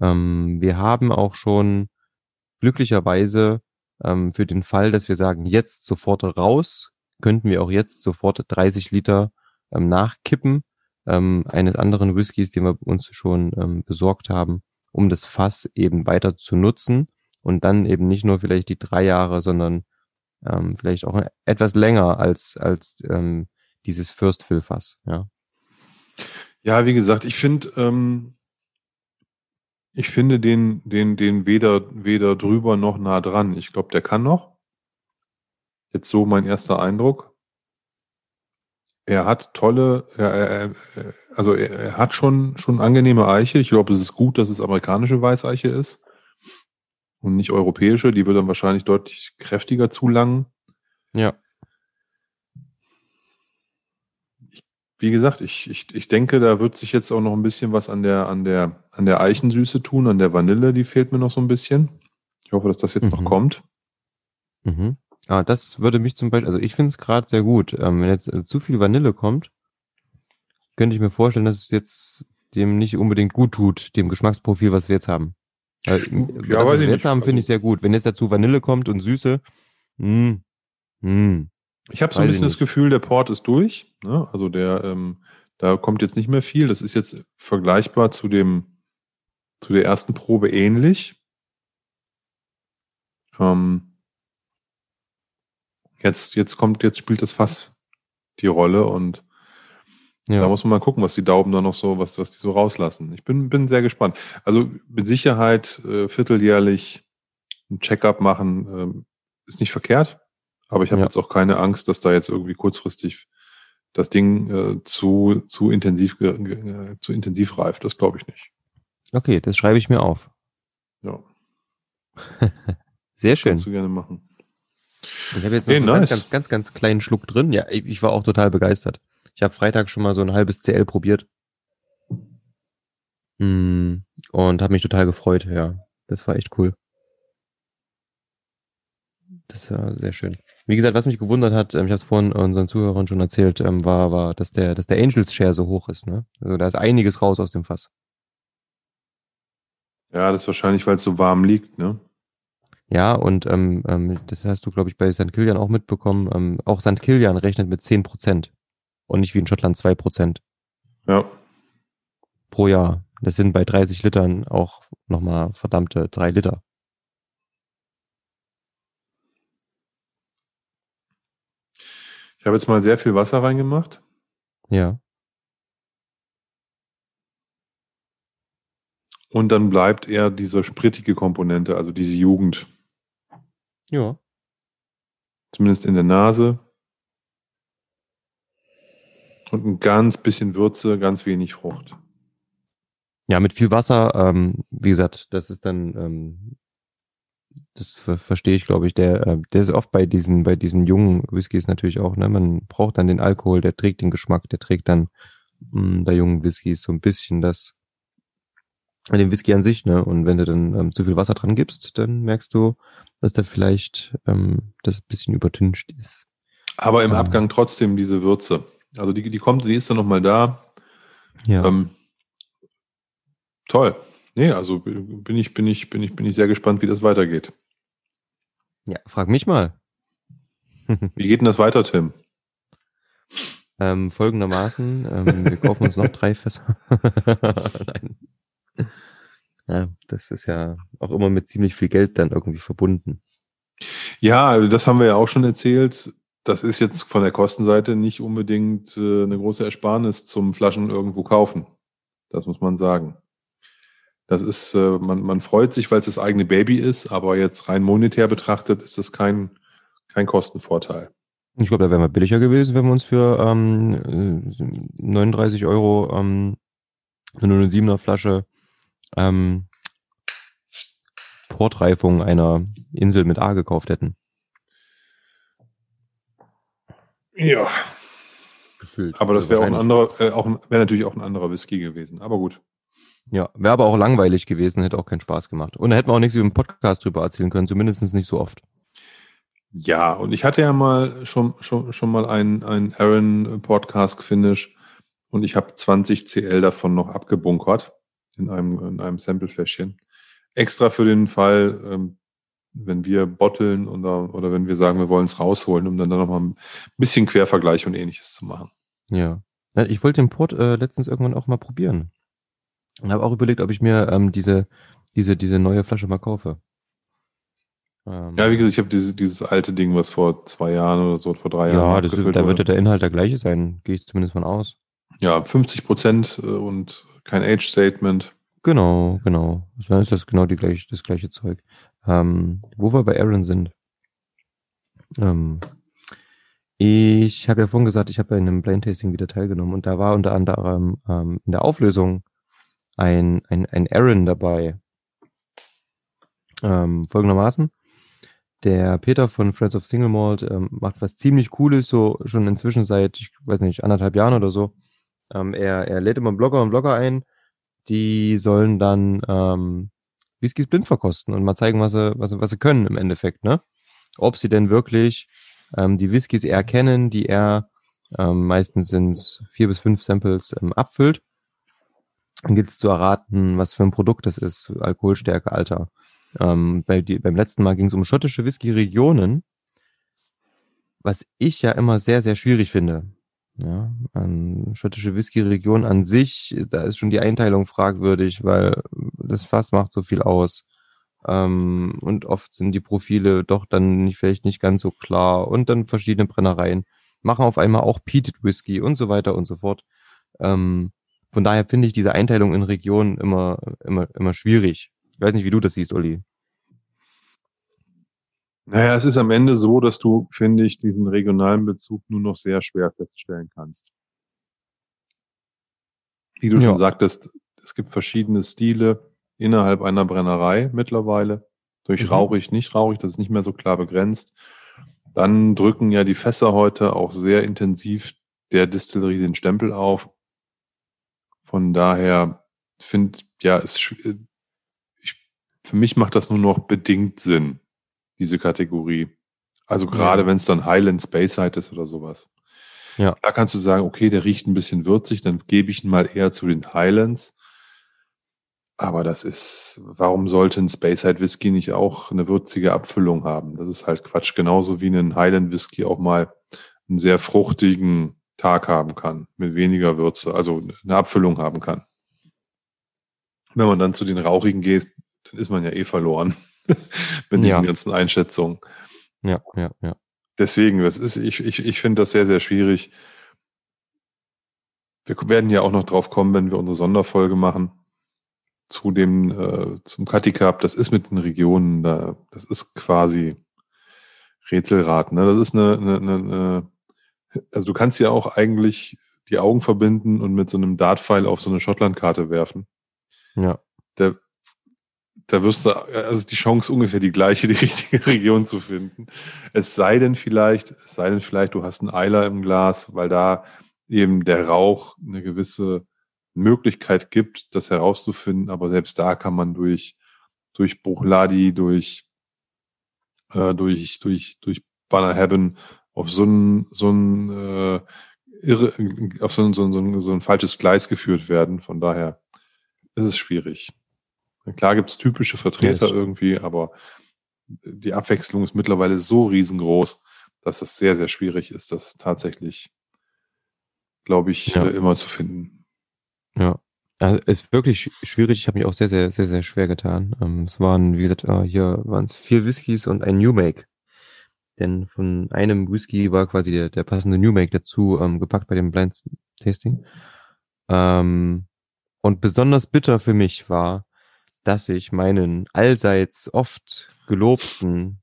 Ähm, wir haben auch schon glücklicherweise ähm, für den Fall, dass wir sagen, jetzt sofort raus, könnten wir auch jetzt sofort 30 Liter ähm, nachkippen ähm, eines anderen Whiskys, den wir uns schon ähm, besorgt haben, um das Fass eben weiter zu nutzen und dann eben nicht nur vielleicht die drei Jahre, sondern ähm, vielleicht auch etwas länger als als ähm, dieses First Fill Fass. Ja. Ja, wie gesagt, ich finde, ähm, ich finde den, den, den weder, weder drüber noch nah dran. Ich glaube, der kann noch. Jetzt so mein erster Eindruck. Er hat tolle, er, er- also er, er hat schon, schon angenehme Eiche. Ich glaube, es ist gut, dass es amerikanische Weißeiche ist und nicht europäische. Die wird dann wahrscheinlich deutlich kräftiger zulangen. Ja. Wie gesagt, ich, ich, ich denke, da wird sich jetzt auch noch ein bisschen was an der, an der, an der Eichensüße tun, an der Vanille, die fehlt mir noch so ein bisschen. Ich hoffe, dass das jetzt noch Mhm. kommt. Mhm. Ah, das würde mich zum Beispiel, also ich finde es gerade sehr gut. Ähm, wenn jetzt äh, zu viel Vanille kommt, könnte ich mir vorstellen, dass es jetzt dem nicht unbedingt gut tut, dem Geschmacksprofil, was wir jetzt haben. Weil, Ja, weiß ich jetzt nicht. haben, finde ich Also- sehr gut. Wenn jetzt dazu Vanille kommt und Süße, mh, mh, Ich habe so ein ich bisschen das. Gefühl, der Port ist durch. Ne? Also der, ähm, da kommt jetzt nicht mehr viel. Das ist jetzt vergleichbar zu dem, zu der ersten Probe ähnlich. Ähm, jetzt, jetzt kommt, jetzt spielt das Fass die Rolle und Ja. da muss man mal gucken, was die Daumen da noch so, was, was die so rauslassen. Ich bin, bin sehr gespannt. Also mit Sicherheit äh, vierteljährlich ein Check-up machen ähm, ist nicht verkehrt, aber ich habe Ja. jetzt auch keine Angst, dass da jetzt irgendwie kurzfristig das Ding äh, zu, zu intensiv äh, zu intensiv reift. Das glaube ich nicht. Okay, das schreibe ich mir auf. Ja, Sehr schön. kannst du gerne machen. Ich habe jetzt noch Hey, so einen nice. ganz, ganz, ganz, ganz kleinen Schluck drin. Ja, ich war auch total begeistert. Ich habe Freitag schon mal so ein halbes CL probiert. Mm, Und habe mich total gefreut, ja. Das war echt cool. Das war sehr schön. Wie gesagt, was mich gewundert hat, ähm, ich habe es vorhin unseren Zuhörern schon erzählt, ähm, war, war, dass der, dass der Angels Share so hoch ist. Ne? Also da ist einiges raus aus dem Fass. Ja, das ist wahrscheinlich, weil es so warm liegt, ne? Ja, und ähm, ähm, das hast du, glaube ich, bei St. Kilian auch mitbekommen. Ähm, auch St. Kilian rechnet mit 10% und nicht wie in Schottland 2% Ja. pro Jahr. Das sind bei 30 Litern auch nochmal verdammte drei Liter. Ich habe jetzt mal sehr viel Wasser reingemacht. Ja. Und dann bleibt eher diese sprittige Komponente, also diese Jugend, Ja. zumindest in der Nase. Und ein ganz bisschen Würze, ganz wenig Frucht. Ja, mit viel Wasser, ähm, wie gesagt, das ist dann, ähm, das ver verstehe ich, glaube ich, der, äh, der ist oft bei diesen, bei diesen jungen Whiskys natürlich auch, ne? Man braucht dann den Alkohol, der trägt den Geschmack, der trägt dann mh, bei jungen Whiskys so ein bisschen das, den Whisky an sich, ne? Und wenn du dann ähm, zu viel Wasser dran gibst, dann merkst du, dass da vielleicht ähm, das ein bisschen übertüncht ist. Aber im Ähm. Abgang trotzdem diese Würze. Also die, die kommt, die ist dann nochmal da. Ja. Ähm, toll. Nee, also bin ich, bin ich, bin ich, bin ich sehr gespannt, wie das weitergeht. ja, frag mich mal. Wie geht denn das weiter, Tim? Ähm, folgendermaßen, ähm, wir kaufen uns noch drei Fässer. Nein. Ja, das ist ja auch immer mit ziemlich viel Geld dann irgendwie verbunden. Ja, das haben wir ja auch schon erzählt. Das ist jetzt von der Kostenseite nicht unbedingt äh, eine große Ersparnis zum Flaschen irgendwo kaufen. Das muss man sagen. Das ist, äh, man, man freut sich, weil es das eigene Baby ist, aber jetzt rein monetär betrachtet ist das kein, kein Kostenvorteil. Ich glaube, da wären wir billiger gewesen, wenn wir uns für ähm, äh, 39 Euro ähm, eine 07er Flasche ähm, Portreifung einer Insel mit A gekauft hätten. Ja. Gefühlt. Aber das wäre auch ein anderer, äh, auch ein- wäre natürlich auch ein anderer Whisky gewesen. Aber gut. Ja, wäre aber auch langweilig gewesen, hätte auch keinen Spaß gemacht. Und da hätten wir auch nichts über den Podcast drüber erzählen können, zumindest nicht so oft. Ja, und ich hatte ja mal schon, schon, schon mal einen, einen Aaron Podcast Finish und ich habe 20 CL davon noch abgebunkert in einem, in einem Samplefläschchen. Extra für den Fall, ähm, wenn wir botteln oder, oder wenn wir sagen, wir wollen es rausholen, um dann, dann nochmal ein bisschen Quervergleich und ähnliches zu machen. Ja. Ja, Ich wollte den Port äh, letztens irgendwann auch mal probieren. Und habe auch überlegt, ob ich mir ähm, diese, diese, diese neue Flasche mal kaufe. Ähm, Ja, wie gesagt, ich habe diese, dieses alte Ding, was vor zwei Jahren oder so, vor drei Jahren ja, das ist, da wird ja der Inhalt der gleiche sein, gehe ich zumindest von aus. Ja, 50 Prozent äh, und kein Age-Statement. Genau, genau. Dann ist das genau die gleiche, das gleiche Zeug. Ähm, wo wir bei Aaron sind. Ähm, ich habe ja vorhin gesagt, ich habe bei einem Blind Tasting wieder teilgenommen und da war unter anderem ähm, in der Auflösung ein, ein, ein Aaron dabei. Ähm, folgendermaßen. Der Peter von Friends of Single Malt ähm, macht was ziemlich Cooles, so schon inzwischen seit, ich weiß nicht, anderthalb Jahren oder so. Ähm, er, er lädt immer Blogger und Blogger ein, die sollen dann ähm, Whiskys blind verkosten und mal zeigen, was sie, was sie, was sie können im Endeffekt, ne? Ob sie denn wirklich ähm, die Whiskys erkennen, die er ähm, meistens sind vier bis fünf Samples ähm, abfüllt. Dann gilt es zu erraten, was für ein Produkt das ist, Alkoholstärke, Alter. Ähm, bei die, beim letzten Mal ging es um schottische Whisky-Regionen. was ich ja immer sehr, sehr schwierig finde. Ja, ähm, schottische Whisky-Region an sich, da ist schon die Einteilung fragwürdig, weil das Fass macht so viel aus. Ähm, und oft sind die Profile doch dann nicht, vielleicht nicht ganz so klar und dann verschiedene Brennereien machen auf einmal auch Peated Whisky und so weiter und so fort. Ähm, von daher finde ich diese Einteilung in Regionen immer, immer, immer schwierig. Ich weiß nicht, wie du das siehst, Uli. Naja, es ist am Ende so, dass du, finde ich, diesen regionalen Bezug nur noch sehr schwer feststellen kannst. Wie du ja. schon sagtest, es gibt verschiedene Stile innerhalb einer Brennerei mittlerweile. Durch mhm. rauchig, nicht rauchig, das ist nicht mehr so klar begrenzt. Dann drücken ja die Fässer heute auch sehr intensiv der Distillerie den Stempel auf. Von daher finde, ja, es, ich, für mich macht das nur noch bedingt Sinn, diese Kategorie. Also gerade ja. wenn es dann Highland Space Side ist oder sowas. Ja. Da kannst du sagen, okay, der riecht ein bisschen würzig, dann gebe ich ihn mal eher zu den Highlands. Aber das ist, warum sollte ein Space Side Whisky nicht auch eine würzige Abfüllung haben? Das ist halt Quatsch. Genauso wie ein Highland Whisky auch mal einen sehr fruchtigen Tag haben kann, mit weniger Würze, also eine Abfüllung haben kann. Wenn man dann zu den rauchigen geht, dann ist man ja eh verloren. mit diesen ja. ganzen Einschätzungen. Ja, ja, ja. Deswegen, das ist, ich, ich, ich finde das sehr, sehr schwierig. Wir werden ja auch noch drauf kommen, wenn wir unsere Sonderfolge machen zu dem, äh, zum Cup. Das ist mit den Regionen, da, das ist quasi Rätselrat. Ne? Das ist eine, eine, eine, also du kannst ja auch eigentlich die Augen verbinden und mit so einem Dartpfeil auf so eine Schottlandkarte werfen. Ja. Der da wirst du, also die Chance ungefähr die gleiche, die richtige Region zu finden. Es sei denn vielleicht, es sei denn vielleicht, du hast einen Eiler im Glas, weil da eben der Rauch eine gewisse Möglichkeit gibt, das herauszufinden. Aber selbst da kann man durch, durch Buchladi, durch, äh, durch, durch, durch Banner Heaven auf so ein, so ein, äh, irre, auf so ein, so ein, so ein falsches Gleis geführt werden. Von daher ist es schwierig. Klar gibt's typische Vertreter ja, irgendwie, aber die Abwechslung ist mittlerweile so riesengroß, dass es sehr, sehr schwierig ist, das tatsächlich, glaube ich, ja. Äh, immer zu finden. Ja. Also ist wirklich schwierig. Ich habe mich auch sehr, sehr, sehr, sehr schwer getan. Ähm, es waren, wie gesagt, äh, hier waren es vier Whiskys und ein New Make. Denn von einem Whisky war quasi der, der passende New Make dazu ähm, gepackt bei dem Blind Tasting. Ähm, und besonders bitter für mich war, dass ich meinen allseits oft gelobten,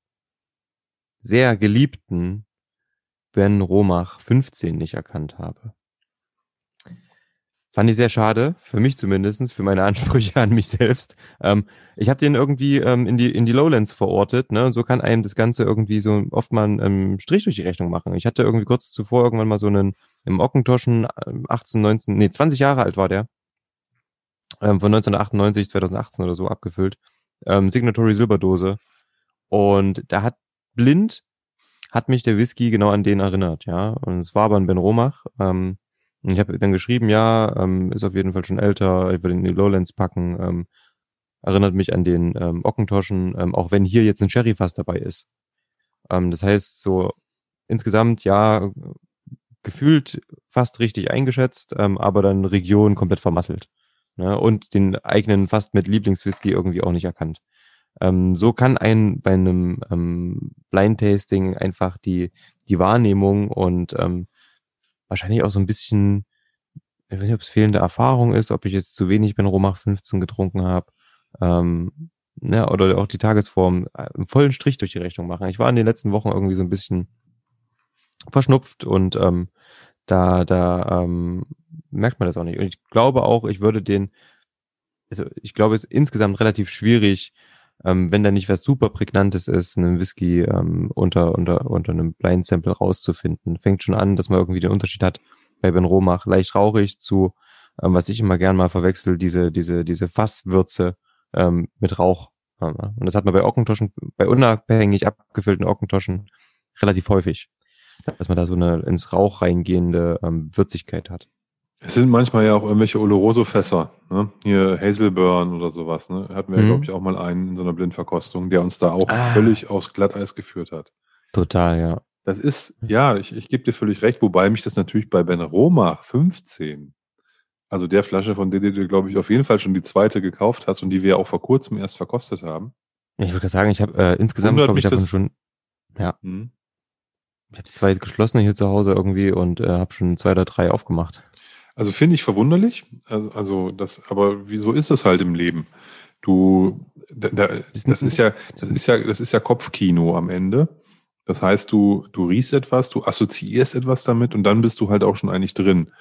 sehr geliebten Ben Romach 15 nicht erkannt habe. Fand ich sehr schade, für mich zumindestens, für meine Ansprüche an mich selbst. Ähm, ich habe den irgendwie ähm, in, die, in die Lowlands verortet, ne? Und so kann einem das Ganze irgendwie so oft mal einen ähm, Strich durch die Rechnung machen. Ich hatte irgendwie kurz zuvor irgendwann mal so einen im Ockentoschen, 18, 19, nee, 20 Jahre alt war der ähm, von 1998, 2018 oder so abgefüllt. Ähm, Signatory Silberdose. Und da hat blind hat mich der Whisky genau an den erinnert, ja. Und es war aber ein Ben Romach. Ähm, ich habe dann geschrieben, ja, ähm, ist auf jeden Fall schon älter, ich würde ihn in die Lowlands packen. Ähm, erinnert mich an den ähm, Ockentoschen, ähm, auch wenn hier jetzt ein Sherry-Fass dabei ist. Ähm, das heißt, so insgesamt, ja, gefühlt fast richtig eingeschätzt, ähm, aber dann Region komplett vermasselt ne, und den eigenen fast mit Lieblingswhisky irgendwie auch nicht erkannt. Ähm, so kann ein bei einem ähm, Blind Tasting einfach die die Wahrnehmung und ähm, wahrscheinlich auch so ein bisschen, ich weiß nicht, ob es fehlende Erfahrung ist, ob ich jetzt zu wenig Ben Romach 15 getrunken habe, ähm, ne, oder auch die Tagesform äh, einen vollen Strich durch die Rechnung machen. Ich war in den letzten Wochen irgendwie so ein bisschen verschnupft und ähm, da, da ähm, merkt man das auch nicht. Und ich glaube auch, ich würde den, also ich glaube, es ist insgesamt relativ schwierig, ähm, wenn da nicht was super Prägnantes ist, einen Whisky ähm, unter, unter, unter einem Blind Sample rauszufinden. Fängt schon an, dass man irgendwie den Unterschied hat bei Ben Romach, leicht rauchig zu, ähm, was ich immer gern mal verwechsel, diese, diese, diese Fasswürze ähm, mit Rauch. Und das hat man bei Ockentoschen, bei unabhängig abgefüllten Ockentoschen relativ häufig dass man da so eine ins Rauch reingehende ähm, Würzigkeit hat. Es sind manchmal ja auch irgendwelche Oloroso-Fässer, ne? Hier Hazelburn oder sowas, ne? Hatten wir, mhm. glaube ich, auch mal einen in so einer Blindverkostung, der uns da auch ah. völlig aufs Glatteis geführt hat. Total, ja. Das ist, ja, ich, ich gebe dir völlig recht, wobei mich das natürlich bei Ben Romach 15, also der Flasche, von der du, glaube ich, auf jeden Fall schon die zweite gekauft hast und die wir auch vor kurzem erst verkostet haben. Ja, ich würde gerade sagen, ich habe äh, insgesamt, glaube ich, davon das- schon, ja, Hm. ich habe zwei geschlossene hier zu Hause irgendwie und äh, habe schon zwei oder drei aufgemacht. Also finde ich verwunderlich. Also, das, aber wieso ist es halt im Leben? Du, da, da, das ist ja, das ist ja, das ist ja Kopfkino am Ende. Das heißt, du, du riechst etwas, du assoziierst etwas damit und dann bist du halt auch schon eigentlich drin.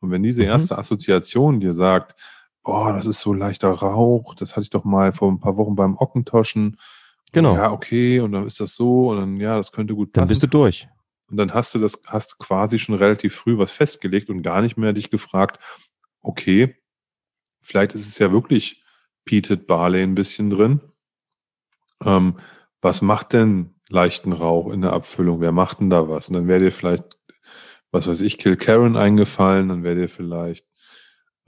Und wenn diese Mhm. erste Assoziation dir sagt, boah, das ist so leichter Rauch, das hatte ich doch mal vor ein paar Wochen beim Ockentoschen. Genau. Ja, okay, und dann ist das so und dann, ja, das könnte gut passen. Dann bist du durch. Und dann hast du das, hast quasi schon relativ früh was festgelegt und gar nicht mehr dich gefragt, okay, vielleicht ist es ja wirklich Peated Barley ein bisschen drin. Ähm, was macht denn leichten Rauch in der Abfüllung? Wer macht denn da was? Und dann wäre dir vielleicht, was weiß ich, Kill Karen eingefallen, dann wäre dir vielleicht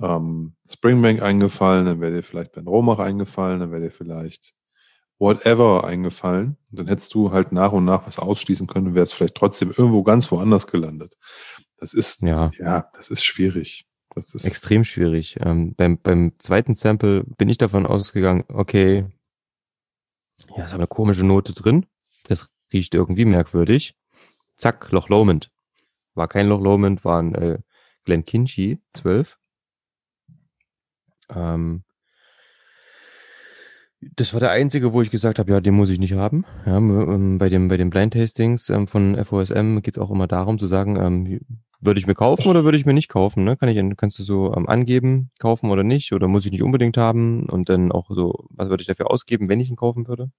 ähm, Springbank eingefallen, dann wäre dir vielleicht Ben Romach eingefallen, dann wäre dir vielleicht whatever eingefallen. Und dann hättest du halt nach und nach was ausschließen können und wärst vielleicht trotzdem irgendwo ganz woanders gelandet. Das ist, Ja. ja, das ist schwierig. Das ist, Extrem schwierig. Ähm, beim, beim zweiten Sample bin ich davon ausgegangen, okay, ja, ist aber eine komische Note drin. Das riecht irgendwie merkwürdig. Zack, Loch Lomond. War kein Loch Lomond, war ein äh, Glen Kinchy 12. Ähm, das war der einzige, wo ich gesagt habe, ja, den muss ich nicht haben. Ja, ähm, bei dem bei den Blind Tastings ähm, von FOSM geht es auch immer darum zu sagen, ähm, würde ich mir kaufen oder würde ich mir nicht kaufen? Ne? Kann ich, kannst du so ähm, angeben, kaufen oder nicht? Oder muss ich nicht unbedingt haben? Und dann auch so, was würde ich dafür ausgeben, wenn ich ihn kaufen würde?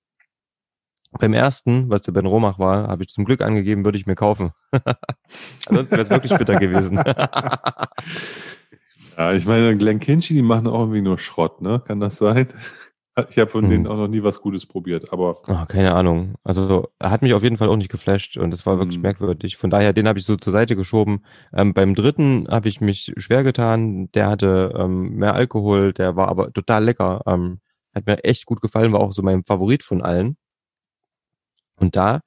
Beim ersten, was der Ben Romach war, habe ich zum Glück angegeben, würde ich mir kaufen. Ansonsten wäre es wirklich bitter gewesen. ja, ich meine, Glen Kinchy, die machen auch irgendwie nur Schrott, ne? Kann das sein? Ich habe von Hm. denen auch noch nie was Gutes probiert, aber Ah, keine Ahnung. Also er hat mich auf jeden Fall auch nicht geflasht und das war wirklich Hm. merkwürdig. Von daher, den habe ich so zur Seite geschoben. Ähm, beim dritten habe ich mich schwer getan. Der hatte ähm, mehr Alkohol, der war aber total lecker. Ähm, hat mir echt gut gefallen, war auch so mein Favorit von allen. Und da,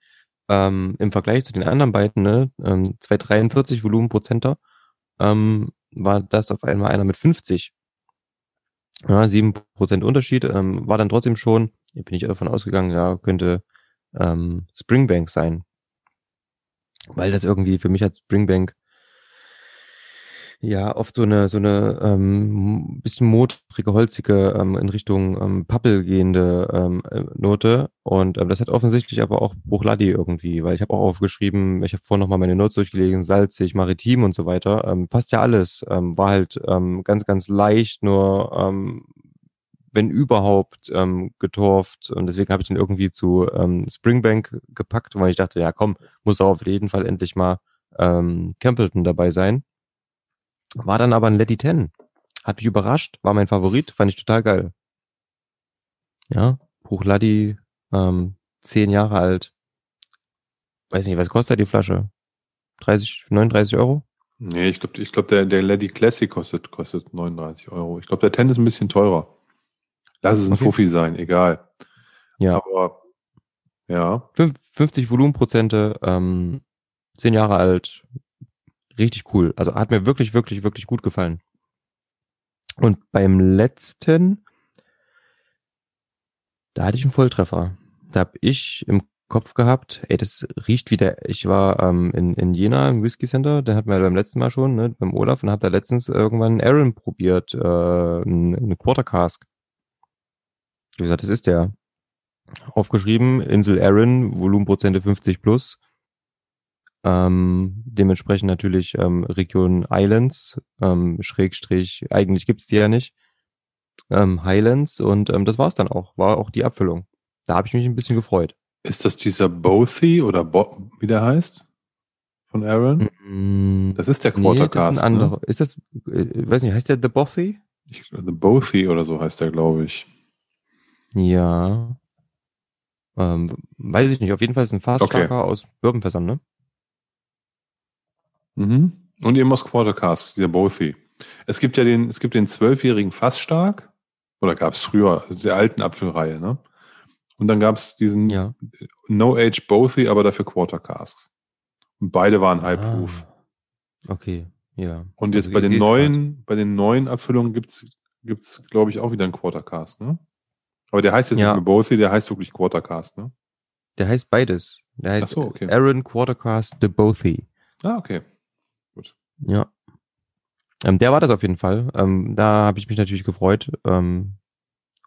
ähm, im Vergleich zu den anderen beiden, ne, ähm, 243 Volumenprozenter, ähm, war das auf einmal einer mit 50. Ja, sieben Prozent Unterschied, ähm, war dann trotzdem schon, bin ich davon ausgegangen, ja, könnte ähm, Springbank sein. Weil das irgendwie für mich als Springbank ja oft so eine so eine ähm, bisschen modrige, holzige ähm, in Richtung ähm, Pappel gehende ähm, äh, Note. Und ähm, das hat offensichtlich aber auch Bruchladi irgendwie, weil ich habe auch aufgeschrieben, ich habe vorhin nochmal meine Notes durchgelesen, salzig, maritim und so weiter, ähm, passt ja alles, ähm, war halt ähm, ganz ganz leicht, nur ähm, wenn überhaupt ähm, getorft. Und deswegen habe ich den irgendwie zu ähm, Springbank gepackt, weil ich dachte, ja komm, muss auch auf jeden Fall endlich mal ähm, Campbellton dabei sein. War dann aber ein Letty 10. Hat mich überrascht, war mein Favorit, fand ich total geil. Ja, Bruchladi, ähm, zehn Jahre alt. Weiß nicht, was kostet die Flasche? 30, 39 Euro? nee, ich glaube, ich glaub, der, der Lady Classic kostet, kostet 39 Euro. Ich glaube, der Ten ist ein bisschen teurer. Lass es ein Okay. Fuffi sein, egal. Ja. Aber ja, Fünf- 50 Volumenprozente, ähm, zehn Jahre alt, richtig cool. Also hat mir wirklich, wirklich, wirklich gut gefallen. Und beim letzten, da hatte ich einen Volltreffer. Da habe ich im Kopf gehabt, ey, das riecht wie der, ich war ähm, in, in Jena im Whisky Center, den hatten wir beim letzten Mal schon, ne, beim Olaf, und hab da letztens irgendwann einen Aaron probiert, äh, einen Quarter Cask. Wie gesagt, das ist der aufgeschrieben, Insel Aaron, Volumenprozente 50 plus. Ähm, dementsprechend natürlich ähm, Region Islands, ähm, Schrägstrich, eigentlich gibt's die ja nicht. Ähm, Highlands und ähm, das war's dann auch, war auch die Abfüllung. Da habe ich mich ein bisschen gefreut. ist das dieser Bothy oder Bo wie der heißt? Von Aaron? Mm, Das ist der nee, Quarter das ist ein anderer. Ist das, äh, weiß nicht, heißt der The Bothy? Ne? Ich, The Bothy oder so heißt der, glaube ich. Ja. Ähm, weiß ich nicht, auf jeden Fall ist es ein Fassstarker aus Bourbonfässern, ne? Mhm. Und eben aus Quarter Cask, dieser Bothy. Es gibt ja den, es gibt den zwölfjährigen Fassstark, oder gab es früher, also der alten Apfelreihe, ne? Und dann gab es diesen Ja. No Age Bothy, aber dafür Quarter Casks. Und beide waren High Proof. Ah, okay, ja. Und jetzt Also bei den neuen, bei den neuen Abfüllungen gibt's gibt's glaube ich auch wieder einen Quartercast, ne? Aber der heißt jetzt Ja. nicht mehr Bothy, der heißt wirklich Quartercast, ne? Der heißt beides. Der heißt so, okay. Aaron Quartercast de Bothy. Ah, okay. Ja. Ähm, der war das auf jeden Fall. Ähm, da habe ich mich natürlich gefreut. Ähm,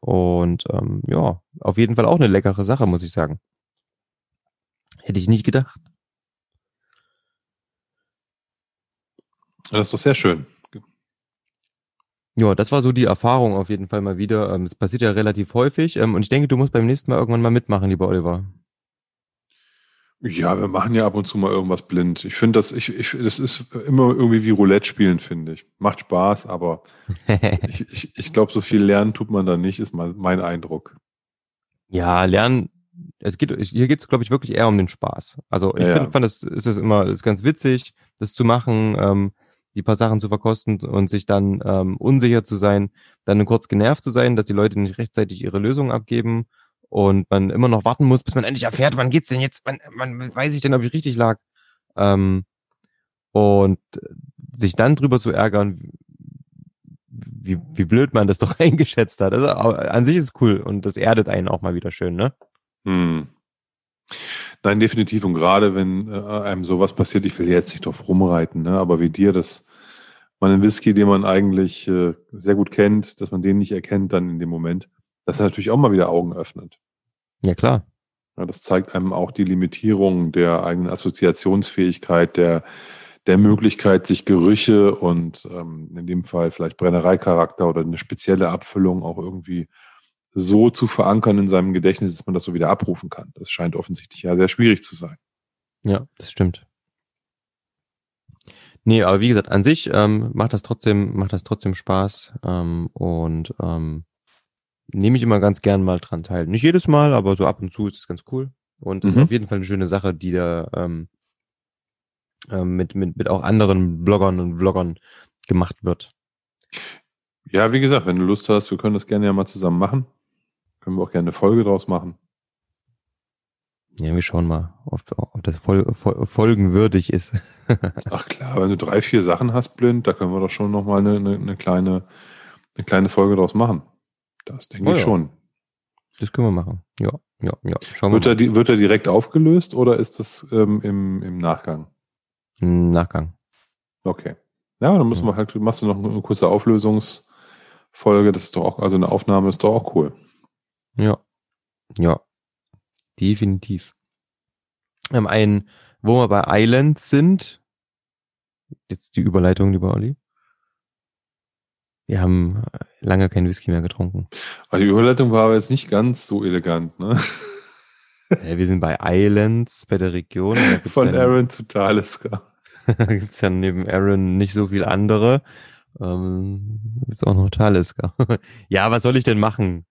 und ähm, ja, auf jeden Fall auch eine leckere Sache, muss ich sagen. Hätte ich nicht gedacht. Das ist doch sehr schön. Ja, das war so die Erfahrung auf jeden Fall mal wieder. Ähm, Es passiert ja relativ häufig. Ähm, und ich denke, du musst beim nächsten Mal irgendwann mal mitmachen, lieber Oliver. Ja, wir machen ja ab und zu mal irgendwas blind. Ich finde das, ich, ich, das ist immer irgendwie wie Roulette spielen, finde ich. Macht Spaß, aber ich, ich, ich glaube, so viel lernen tut man da nicht, ist mal mein Eindruck. Ja, lernen. Es geht, hier geht es, glaube ich, wirklich eher um den Spaß. Also ich Ja, find, ja. fand das ist es immer ist ganz witzig, das zu machen, ähm, die paar Sachen zu verkosten und sich dann ähm, unsicher zu sein, dann kurz genervt zu sein, dass die Leute nicht rechtzeitig ihre Lösungen abgeben und man immer noch warten muss, bis man endlich erfährt, wann geht's denn jetzt, wann, wann weiß ich denn, ob ich richtig lag. Ähm, und sich dann drüber zu ärgern, wie, wie blöd man das doch eingeschätzt hat. Also an sich ist es cool und das erdet einen auch mal wieder schön, ne? Hm. Nein, definitiv. Und gerade wenn äh, einem sowas passiert, ich will jetzt nicht drauf rumreiten, ne? aber wie dir, dass man einen Whisky, den man eigentlich äh, sehr gut kennt, dass man den nicht erkennt dann in dem Moment, das ist natürlich auch mal wieder Augen öffnet. Ja, klar. Ja, das zeigt einem auch die Limitierung der eigenen Assoziationsfähigkeit, der, der Möglichkeit, sich Gerüche und ähm, in dem Fall vielleicht Brennereicharakter oder eine spezielle Abfüllung auch irgendwie so zu verankern in seinem Gedächtnis, dass man das so wieder abrufen kann. Das scheint offensichtlich ja sehr schwierig zu sein. Ja, das stimmt. Nee, aber wie gesagt, an sich ähm, macht das trotzdem, macht das trotzdem Spaß ähm, und ähm, nehme ich immer ganz gern mal dran teil. Nicht jedes Mal, aber so ab und zu ist das ganz cool. Und das Mhm. ist auf jeden Fall eine schöne Sache, die da ähm, ähm, mit, mit, mit auch anderen Bloggern und Vloggern gemacht wird. Ja, wie gesagt, wenn du Lust hast, wir können das gerne ja mal zusammen machen. Können wir auch gerne eine Folge draus machen. Ja, wir schauen mal, ob, ob das voll, voll, folgenwürdig ist. Ach klar, wenn du drei, vier Sachen hast blind, da können wir doch schon noch mal eine, eine, eine kleine, eine kleine Folge draus machen. Das denke Oh ich ja. schon. Das können wir machen. Ja, ja, ja. Schauen Wird wir er, wird er direkt aufgelöst oder ist das ähm, im, im Nachgang? Im Nachgang. Okay. Ja, dann müssen Ja. wir halt, machst du noch eine kurze Auflösungsfolge, das ist doch auch, also eine Aufnahme ist doch auch cool. Ja. Ja. Definitiv. Ähm, ein, wo wir bei Island sind. Jetzt die Überleitung, lieber Olli. Wir haben lange kein Whisky mehr getrunken. Aber die Überleitung war aber jetzt nicht ganz so elegant, ne? Äh, wir sind bei Islands, bei der Region. Von ja, Aaron zu Talisker. Da gibt's ja neben Aaron nicht so viel andere. Ähm, gibt's auch noch Talisker. ja, was soll ich denn machen?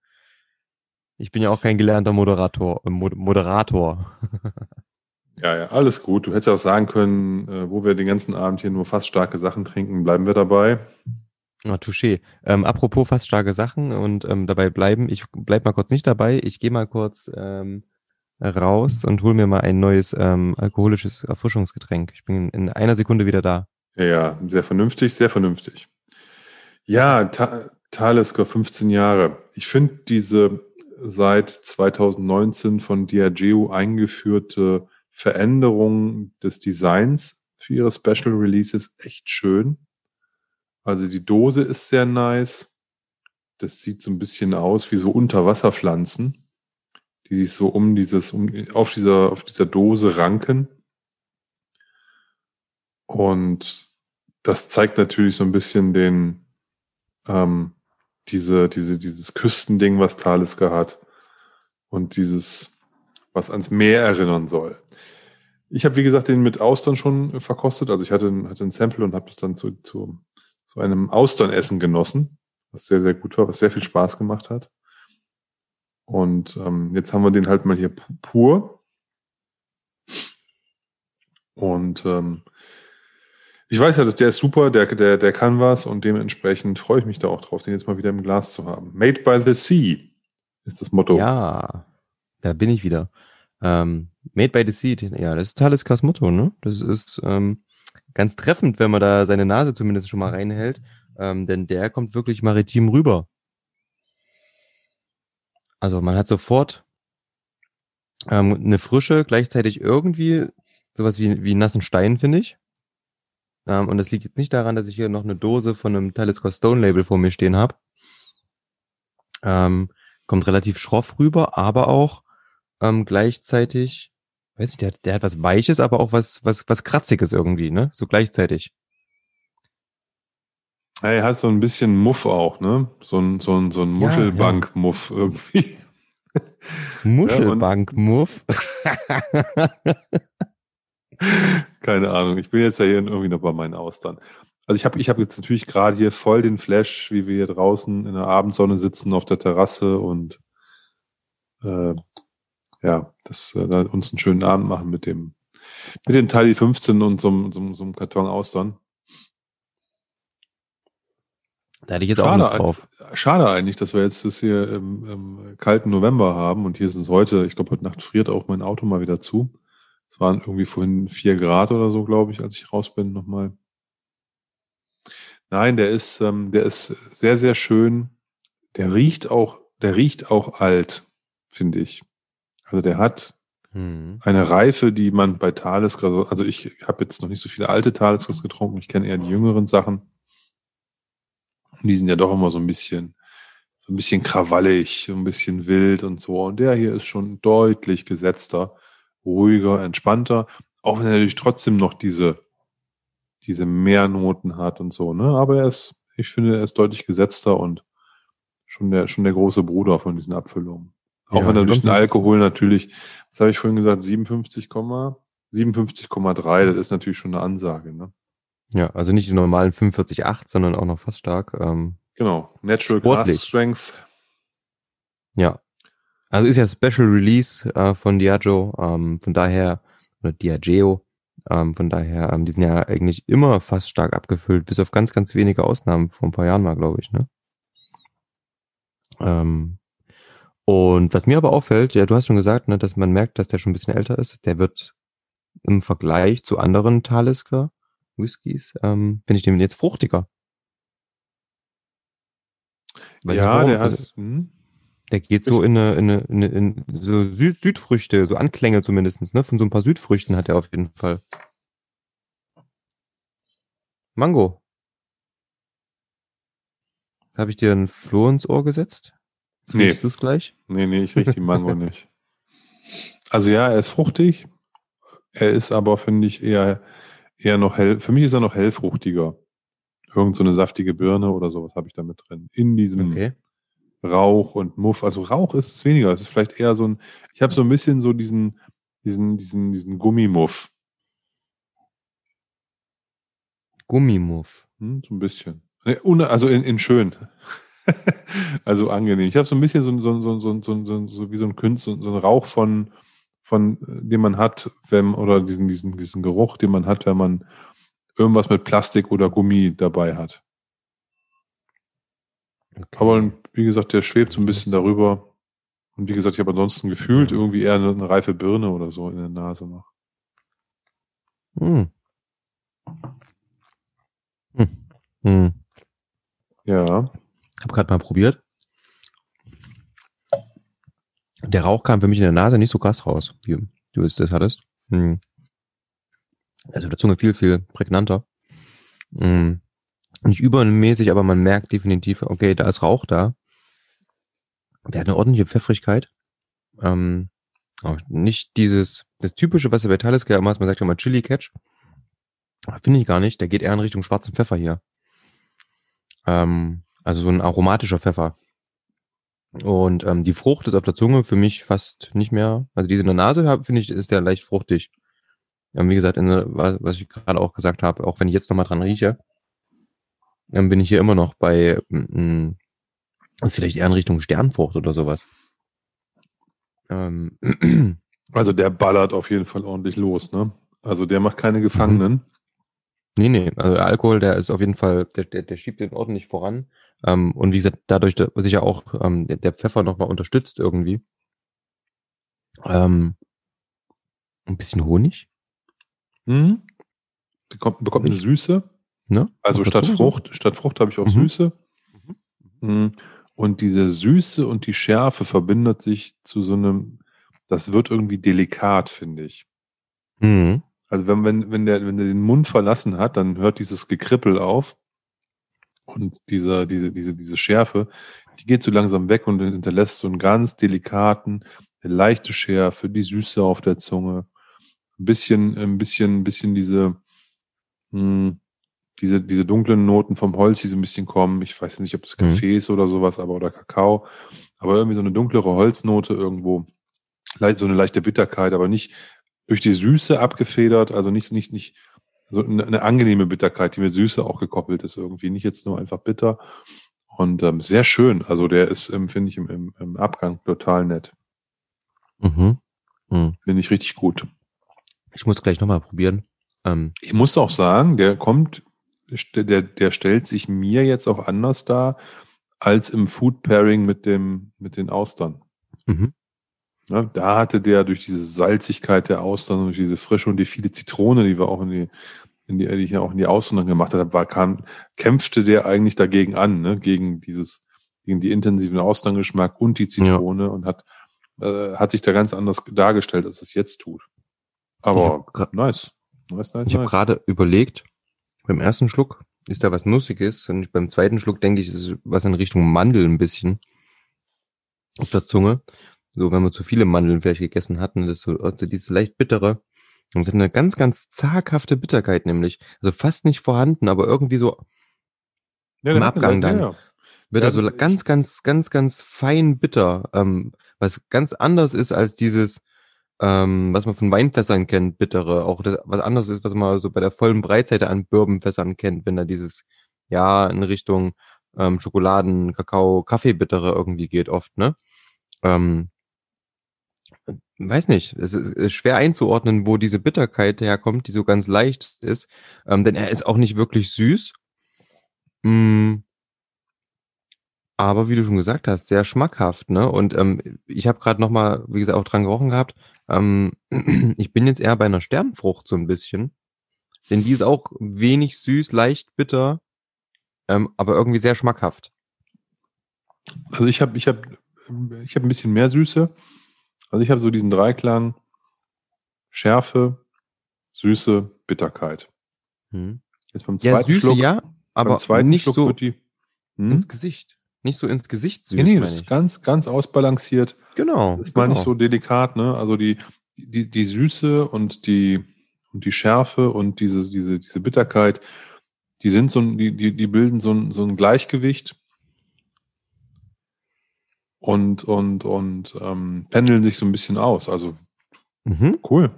Ich bin ja auch kein gelernter Moderator. Äh, Mod Moderator. Ja, ja, alles gut. Du hättest ja auch sagen können, äh, wo wir den ganzen Abend hier nur fast starke Sachen trinken, bleiben wir dabei. Ah, touché. Ähm, apropos fast starke Sachen und ähm, dabei bleiben. Ich bleib mal kurz nicht dabei. Ich gehe mal kurz ähm, raus und hol mir mal ein neues ähm, alkoholisches Erfrischungsgetränk. Ich bin in einer Sekunde wieder da. Ja, sehr vernünftig, sehr vernünftig. Ja, Ta Talisker, 15 Jahre. Ich finde diese seit 2019 von Diageo eingeführte Veränderung des Designs für ihre Special Releases echt schön. Also die Dose ist sehr nice. Das sieht so ein bisschen aus wie so Unterwasserpflanzen, die sich so um dieses, um, auf dieser, auf dieser Dose ranken. Und das zeigt natürlich so ein bisschen den, ähm, diese, diese, dieses Küstending, was Talisker hat. Und dieses, was ans Meer erinnern soll. Ich habe, wie gesagt, den mit Austern schon verkostet. Also ich hatte, hatte ein Sample und habe das dann zu, zu, zu einem Austernessen genossen, was sehr, sehr gut war, was sehr viel Spaß gemacht hat. Und ähm, jetzt haben wir den halt mal hier pu- pur. Und ähm, ich weiß ja, dass der ist super, der, der, der kann was und dementsprechend freue ich mich da auch drauf, den jetzt mal wieder im Glas zu haben. Made by the Sea ist das Motto. Ja, da bin ich wieder. Ähm, Made by the Seed, ja, das ist Taliskers Motto, ne? Das ist ähm, ganz treffend, wenn man da seine Nase zumindest schon mal reinhält, ähm, denn der kommt wirklich maritim rüber. Also man hat sofort ähm, eine Frische, gleichzeitig irgendwie sowas wie, wie nassen Stein, finde ich. Ähm, und das liegt jetzt nicht daran, dass ich hier noch eine Dose von einem Talisker Stone Label vor mir stehen habe. Ähm, kommt relativ schroff rüber, aber auch ähm, gleichzeitig, weiß nicht, der, der hat was Weiches, aber auch was, was, was Kratziges irgendwie, ne? So gleichzeitig. Ja, er hat so ein bisschen Muff auch, ne? So ein, so ein, so ein Ja, Muschelbank-Muff irgendwie. Muschelbank-Muff. Keine Ahnung. Ich bin jetzt ja hier irgendwie noch bei meinen Austern. Also ich habe ich hab jetzt natürlich gerade hier voll den Flash, wie wir hier draußen in der Abendsonne sitzen auf der Terrasse und äh, ja, das äh, da uns einen schönen Abend machen mit dem mit dem Tali 15 und so, einem- so, so einem Karton Austern. Da hätte ich jetzt auch Lust drauf. Schade eigentlich, dass wir jetzt das hier im, im kalten November haben und hier ist es heute, ich glaube, heute Nacht friert auch mein Auto mal wieder zu. Es waren irgendwie vorhin vier Grad oder so, glaube ich, als ich raus bin nochmal. Nein, der ist, ähm, der ist sehr, sehr schön. Der riecht auch, der riecht auch alt, finde ich. Also der hat Hm. eine Reife, die man bei Talisker, also ich habe jetzt noch nicht so viele alte Taliskers getrunken, ich kenne eher die jüngeren Sachen. Und die sind ja doch immer so ein bisschen, so ein bisschen krawallig, so ein bisschen wild und so. Und der hier ist schon deutlich gesetzter, ruhiger, entspannter, auch wenn er natürlich trotzdem noch diese, diese Mehrnoten hat und so, ne? Aber er ist, ich finde, er ist deutlich gesetzter und schon der, schon der große Bruder von diesen Abfüllungen. Auch Ja, wenn er durch den Alkohol natürlich, was habe ich vorhin gesagt, 57, 57,3, das ist natürlich schon eine Ansage, ne? Ja, also nicht die normalen 45,8, sondern auch noch fast stark. Ähm, Genau. Natural Sportlich. Glass Strength. ja. Also ist ja Special Release äh, von Diageo, ähm, von daher, oder Diageo, ähm, von daher, ähm, die sind ja eigentlich immer fast stark abgefüllt, bis auf ganz, ganz wenige Ausnahmen vor ein paar Jahren mal, glaube ich, ne? Ähm, und was mir aber auffällt, ja, du hast schon gesagt, ne, dass man merkt, dass der schon ein bisschen älter ist. Der wird im Vergleich zu anderen Talisker Whiskys, ähm, finde ich den jetzt fruchtiger. Weiß ja, der hat, Also, hm? der geht so in eine, in eine, in, eine, in so Süd Südfrüchte, so Anklänge zumindestens, ne? Von so ein paar Südfrüchten hat er auf jeden Fall. Mango. Habe ich dir ein Floh ins Ohr gesetzt? Nee. Riechst du es gleich? Nee, nee, ich rieche die Mango nicht. Also ja, er ist fruchtig. Er ist aber, finde ich, eher, eher noch hell. Für mich ist er noch hellfruchtiger. Irgend so eine saftige Birne oder sowas habe ich da mit drin. In diesem Okay. Rauch und Muff. Also Rauch ist es weniger. Es ist vielleicht eher so ein, ich habe so ein bisschen so diesen, diesen, diesen, diesen Gummimuff. Gummimuff. Hm, so ein bisschen. Nee, Also in, in schön. also angenehm. Ich habe so ein bisschen so, so, so, so, so, so, so wie so ein Künstler, so ein Rauch von, von, äh, den man hat, wenn, oder diesen, diesen, diesen Geruch, den man hat, wenn man irgendwas mit Plastik oder Gummi dabei hat. Okay. Aber wie gesagt, der schwebt so ein bisschen darüber. Und wie gesagt, ich habe ansonsten gefühlt irgendwie eher eine, eine reife Birne oder so in der Nase noch. Hm. Hm. Hm. Ja. Hab gerade mal probiert. Der Rauch kam für mich in der Nase nicht so krass raus, wie du es das hattest. Hm. Also der Zunge viel, viel prägnanter. Hm. Nicht übermäßig, aber man merkt definitiv, okay, da ist Rauch da. Der hat eine ordentliche Pfeffrigkeit. Ähm, aber nicht dieses, das typische, was er bei Talisker immer ist, man sagt ja immer Chili Catch. Finde ich gar nicht. Der geht eher in Richtung schwarzen Pfeffer hier. Ähm, also so ein aromatischer Pfeffer. Und ähm, die Frucht ist auf der Zunge für mich fast nicht mehr. Also diese in der Nase finde ich, ist der leicht fruchtig. Ähm, wie gesagt, in was, ich gerade auch gesagt habe, auch wenn ich jetzt nochmal dran rieche, dann bin ich hier immer noch bei mm, ist vielleicht eher in Richtung Sternfrucht oder sowas. Ähm, Also der ballert auf jeden Fall ordentlich los, ne? Also der macht keine Gefangenen. Nee, nee, also der Alkohol, der ist auf jeden Fall, der, der, der schiebt den ordentlich voran. Ähm, und wie gesagt, dadurch, sich ja auch ähm, der, Pfeffer nochmal unterstützt irgendwie, ähm, Ein bisschen Honig. Mhm. Bekommt, bekommt eine Süße. Ne? Also statt so? Frucht, statt Frucht habe ich auch Mhm. Süße. Mhm. Und diese Süße und die Schärfe verbindet sich zu so einem, das wird irgendwie delikat, finde ich. Mhm. Also wenn, wenn, wenn der, wenn der den Mund verlassen hat, dann hört dieses Gekrippel auf. Und diese, diese, diese, diese Schärfe, die geht so langsam weg und hinterlässt so einen ganz delikaten, eine leichte Schärfe, die Süße auf der Zunge. Ein bisschen, ein bisschen, ein bisschen diese, mh, diese, diese dunklen Noten vom Holz, die so ein bisschen kommen. Ich weiß nicht, ob das Mhm. Kaffee ist oder sowas, aber oder Kakao. Aber irgendwie so eine dunklere Holznote irgendwo. So eine leichte Bitterkeit, aber nicht durch die Süße abgefedert, also nicht, nicht, nicht, so eine, eine angenehme Bitterkeit, die mit Süße auch gekoppelt ist irgendwie, nicht jetzt nur einfach bitter. Und ähm, sehr schön. Also der ist, ähm, finde ich, im, im, im Abgang total nett. Mhm. Mhm. Finde ich richtig gut. Ich muss gleich nochmal probieren. Ähm, Ich muss auch sagen, der kommt, der, der stellt sich mir jetzt auch anders dar als im Food Pairing mit dem, mit den Austern. mhm. Ne, da hatte der durch diese Salzigkeit der Austern und durch diese Frische und die viele Zitrone, die wir auch in die, in die, die ich ja auch in die Austern dann gemacht habe, war, kam, kämpfte der eigentlich dagegen an, ne, gegen dieses, gegen die intensiven Austerngeschmack und die Zitrone und hat, äh, hat sich da ganz anders dargestellt, als es jetzt tut. Ich Aber nice. Nice, nice, Ich habe nice. gerade überlegt, beim ersten Schluck ist da was Nussiges und beim zweiten Schluck denke ich, es ist was in Richtung Mandel ein bisschen auf der Zunge. So, wenn wir zu viele Mandeln vielleicht gegessen hatten, das ist so also diese leicht bittere und hat eine ganz, ganz zaghafte Bitterkeit nämlich. Also fast nicht vorhanden, aber irgendwie so ja, im Abgang dann. Ja, ja. wird Ja, so ich- ganz, ganz, ganz, ganz fein bitter, ähm, was ganz anders ist als dieses, ähm, was man von Weinfässern kennt, bittere, auch das, was anderes ist, was man so bei der vollen Breitseite an Bourbonfässern kennt, wenn da dieses, ja, in Richtung ähm, Schokoladen, Kakao, Kaffeebittere irgendwie geht oft, ne? Ähm, weiß nicht, es ist, schwer einzuordnen, wo diese Bitterkeit herkommt, die so ganz leicht ist, ähm, denn er ist auch nicht wirklich süß. Mm, aber wie du schon gesagt hast, sehr schmackhaft, ne? Und ähm, ich habe gerade noch mal, wie gesagt, auch dran gerochen gehabt. Ähm, ich bin jetzt eher bei einer Sternfrucht so ein bisschen, denn die ist auch wenig süß, leicht bitter, ähm, aber irgendwie sehr schmackhaft. Also ich habe ich hab, ich hab ein bisschen mehr Süße. Also ich habe so diesen Dreiklang Schärfe, Süße, Bitterkeit. Hm. Jetzt beim Ja, zweiten Süße Schluck, ja, aber nicht Schluck so wird die. Hm? ins Gesicht, nicht so ins Gesicht süß. Nee, nee, das ist ganz, ganz ausbalanciert. genau. Das ist mal genau. nicht so delikat, ne? Also die, die, die Süße und die, und die Schärfe und diese, diese, diese Bitterkeit, die sind so ein, die, die, die bilden so ein, so ein Gleichgewicht und, und, und ähm, pendeln sich so ein bisschen aus. Also Mhm. cool.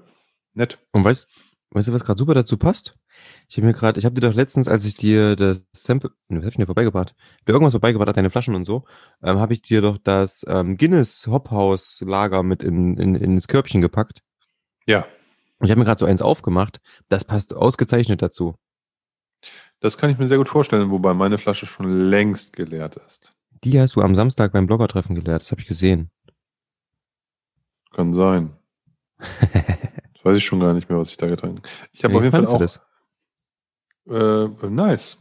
Nett. Und weißt, weißt du, was gerade super dazu passt? Ich habe mir gerade, ich habe dir doch letztens, als ich dir das Sample, ne, was hab ich dir vorbeigebracht? Ich dir irgendwas vorbeigebracht, hat deine Flaschen und so, ähm, habe ich dir doch das ähm, Guinness Hophaus Lager mit in, in, ins Körbchen gepackt. Ja, Und ich habe mir gerade so eins aufgemacht. Das passt ausgezeichnet dazu. das kann ich mir sehr gut vorstellen, wobei meine Flasche schon längst geleert ist. Die hast du am Samstag beim Bloggertreffen geleert. Das habe ich gesehen. Kann sein. Das weiß ich schon gar nicht mehr, was ich da getrunken habe. Ich habe auf jeden Fall auch das? Äh, nice.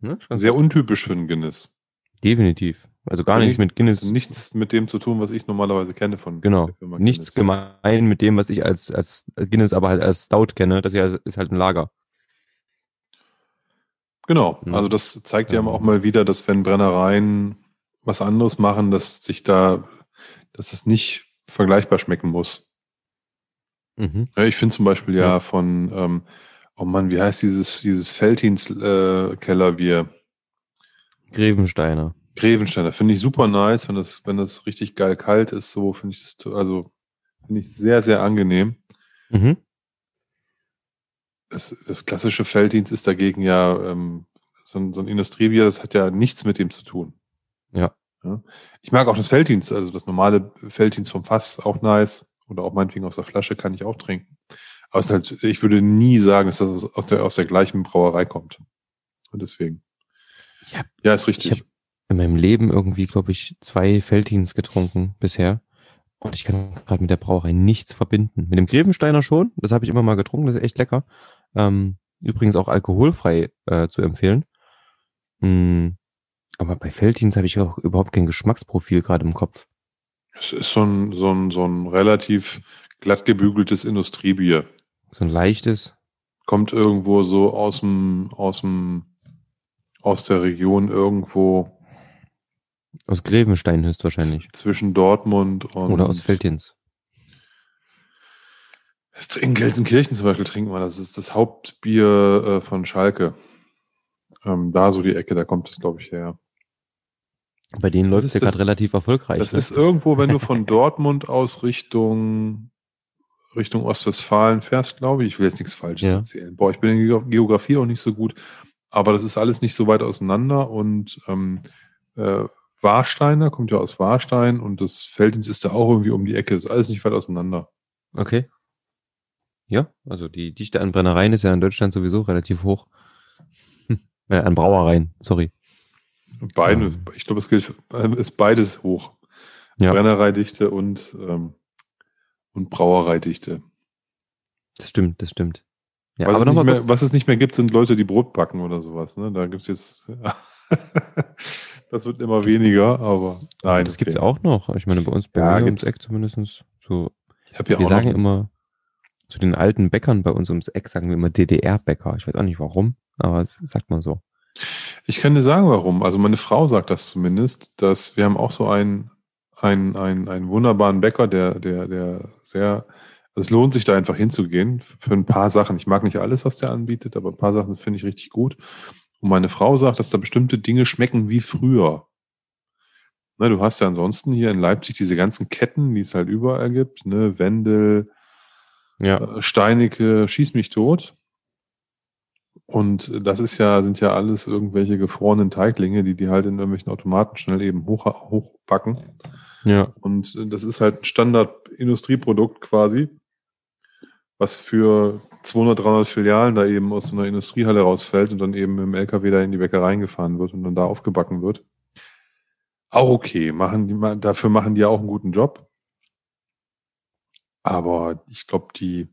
Ne? Sehr untypisch für einen Guinness. Definitiv. Also gar Hatte nicht mit Guinness. Nichts mit dem zu tun, was ich normalerweise kenne von Genau. Nichts gemein mit dem, was ich als, als Guinness aber halt als Stout kenne. Das hier ist halt ein Lager. Genau. Mhm. Also das zeigt ja Ähm. auch mal wieder, dass wenn Brennereien was anderes machen, dass sich da, dass es nicht vergleichbar schmecken muss. Mhm. Ja, ich finde zum Beispiel ja, Ja. von, ähm, oh Mann, wie heißt dieses, dieses Feltins äh, Kellerbier? Grevensteiner. Grevensteiner. Finde ich super nice, wenn das, wenn das richtig geil kalt ist, so finde ich das, also finde ich sehr, sehr angenehm. Mhm. Das, das klassische Felddienst ist dagegen ja ähm, so, ein, so ein Industriebier, das hat ja nichts mit dem zu tun. Ja. ja. Ich mag auch das Felddienst, also das normale Felddienst vom Fass, auch nice. Oder auch meinetwegen aus der Flasche kann ich auch trinken. Aber es ist halt, ich würde nie sagen, dass das aus der, aus der gleichen Brauerei kommt. Und deswegen. Hab- ja, ist richtig. ich hab- In meinem Leben irgendwie, glaube ich, zwei Feldhins getrunken bisher. Und ich kann gerade mit der Brauerei nichts verbinden. Mit dem Grevensteiner schon, das habe ich immer mal getrunken, das ist echt lecker. Ähm, übrigens auch alkoholfrei äh, zu empfehlen. Hm, aber bei Feldins habe ich auch überhaupt kein Geschmacksprofil gerade im Kopf. Es ist so ein, so ein, so ein relativ glatt gebügeltes Industriebier. So ein leichtes. Kommt irgendwo so aus dem, aus dem, aus der Region irgendwo Aus Grevenstein höchstwahrscheinlich. zwischen Dortmund und. Oder aus Feldins. In Gelsenkirchen zum Beispiel trinken wir, das ist das Hauptbier äh, von Schalke. Ähm, da so die Ecke, da kommt es, glaube ich, her. Bei denen läuft es ja gerade relativ erfolgreich. Das ne? ist irgendwo, wenn du von Dortmund aus Richtung, Richtung Ostwestfalen fährst, glaube ich. Ich will jetzt nichts Falsches Ja. erzählen. Boah, ich bin in Geo- Geografie auch nicht so gut. Aber das ist alles nicht so weit auseinander. Und ähm, äh, Warsteiner kommt ja aus Warstein und das Felddienst ist da auch irgendwie um die Ecke. Das ist alles nicht weit auseinander. Okay. Ja, also die Dichte an Brennereien ist ja in Deutschland sowieso relativ hoch. Äh, an Brauereien, sorry. Beide, Ähm. ich glaube, es gilt, für- ist beides hoch. Ja. Brennereidichte und, ähm, und Brauereidichte. Das stimmt, das stimmt. Ja, was, es mehr, kurz, was es nicht mehr gibt, sind Leute, die Brot backen oder sowas. Ne? Da gibt's jetzt. das wird immer weniger, aber nein. das gibt's auch noch. Ich meine, bei uns bei Ja, mir ums. Eck zumindest so. Ich ja wir auch sagen noch, immer, zu den alten Bäckern bei uns ums Eck sagen wir immer DDR-Bäcker. Ich weiß auch nicht warum, aber es sagt man so. Ich kann dir sagen, warum. Also meine Frau sagt das zumindest, dass wir haben auch so einen, einen, einen, einen wunderbaren Bäcker, der, der, der sehr, also es lohnt sich da einfach hinzugehen für, ein paar Sachen. Ich mag nicht alles, was der anbietet, aber ein paar Sachen finde ich richtig gut. Und meine Frau sagt, dass da bestimmte Dinge schmecken wie früher. Ne, du hast ja ansonsten hier in Leipzig diese ganzen Ketten, die es halt überall gibt, ne, Wendel, Ja. äh, Steinecke, schieß mich tot. Und das ist ja, sind ja alles irgendwelche gefrorenen Teiglinge, die die halt in irgendwelchen Automaten schnell eben hoch, hochbacken. Ja. Und das ist halt ein Standard-Industrieprodukt quasi, was für 200, 300 Filialen da eben aus so einer Industriehalle rausfällt und dann eben im LKW da in die Bäckereien gefahren wird und dann da aufgebacken wird. Auch okay, machen die, dafür machen die ja auch einen guten Job. Aber ich glaube, die,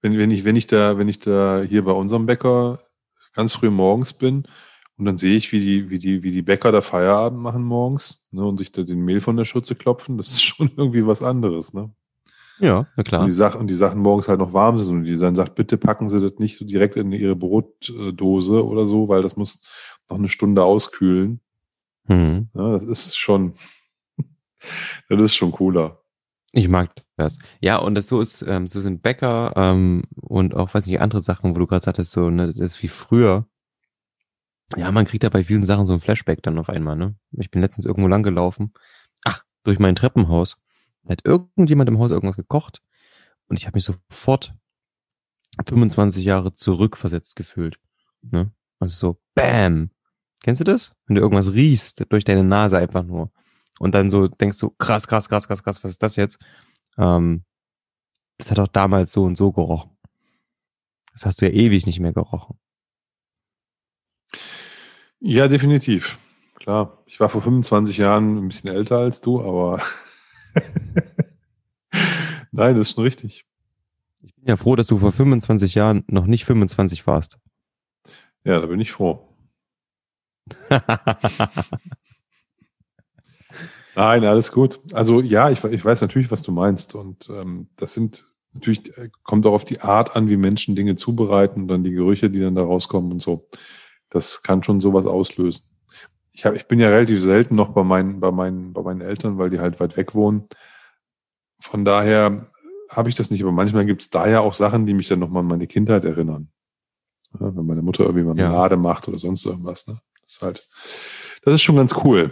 wenn, wenn ich, wenn ich da, wenn ich da hier bei unserem Bäcker ganz früh morgens bin und dann sehe ich, wie die, wie die, wie die Bäcker da Feierabend machen morgens, ne, und sich da den Mehl von der Schürze klopfen, das ist schon irgendwie was anderes, ne? Ja, na Und klar. die, Sachen, und die Sachen morgens halt noch warm sind und die dann sagt, bitte packen Sie das nicht so direkt in Ihre Brotdose oder so, weil das muss noch eine Stunde auskühlen. Hm. Ja, das ist schon, das ist schon cooler. Ich mag das. Ja, und das so ist, ähm, so sind Bäcker ähm, und auch, weiß nicht, andere Sachen, wo du gerade sagtest, so, ne, das ist wie früher. Ja, man kriegt da bei vielen Sachen so ein Flashback dann auf einmal, ne? Ich bin letztens irgendwo lang gelaufen. Ach, durch mein Treppenhaus. Da hat irgendjemand im Haus irgendwas gekocht und ich habe mich sofort 25 Jahre zurückversetzt gefühlt. Ne? Also so, bam. Kennst du das? Wenn du irgendwas riechst durch deine Nase einfach nur. Und dann so denkst du, krass, krass, krass, krass, krass, was ist das jetzt? Ähm, das hat auch damals so und so gerochen. Das hast du ja ewig nicht mehr gerochen. Ja, definitiv. Klar. Ich war vor 25 Jahren ein bisschen älter als du, aber nein, das ist schon richtig. Ich bin ja froh, dass du vor 25 Jahren noch nicht 25 warst. Ja, da bin ich froh. Nein, alles gut. Also ja, ich, ich weiß natürlich, was du meinst. Und ähm, das sind natürlich, äh, kommt auch auf die Art an, wie Menschen Dinge zubereiten und dann die Gerüche, die dann da rauskommen und so. Das kann schon sowas auslösen. Ich, hab, ich bin ja relativ selten noch bei meinen, bei meinen, bei meinen Eltern, weil die halt weit weg wohnen. Von daher habe ich das nicht, aber manchmal gibt es da ja auch Sachen, die mich dann nochmal an meine Kindheit erinnern. Ja, wenn meine Mutter irgendwie Marmelade macht oder sonst irgendwas. Ne? Das ist halt, das ist schon ganz cool.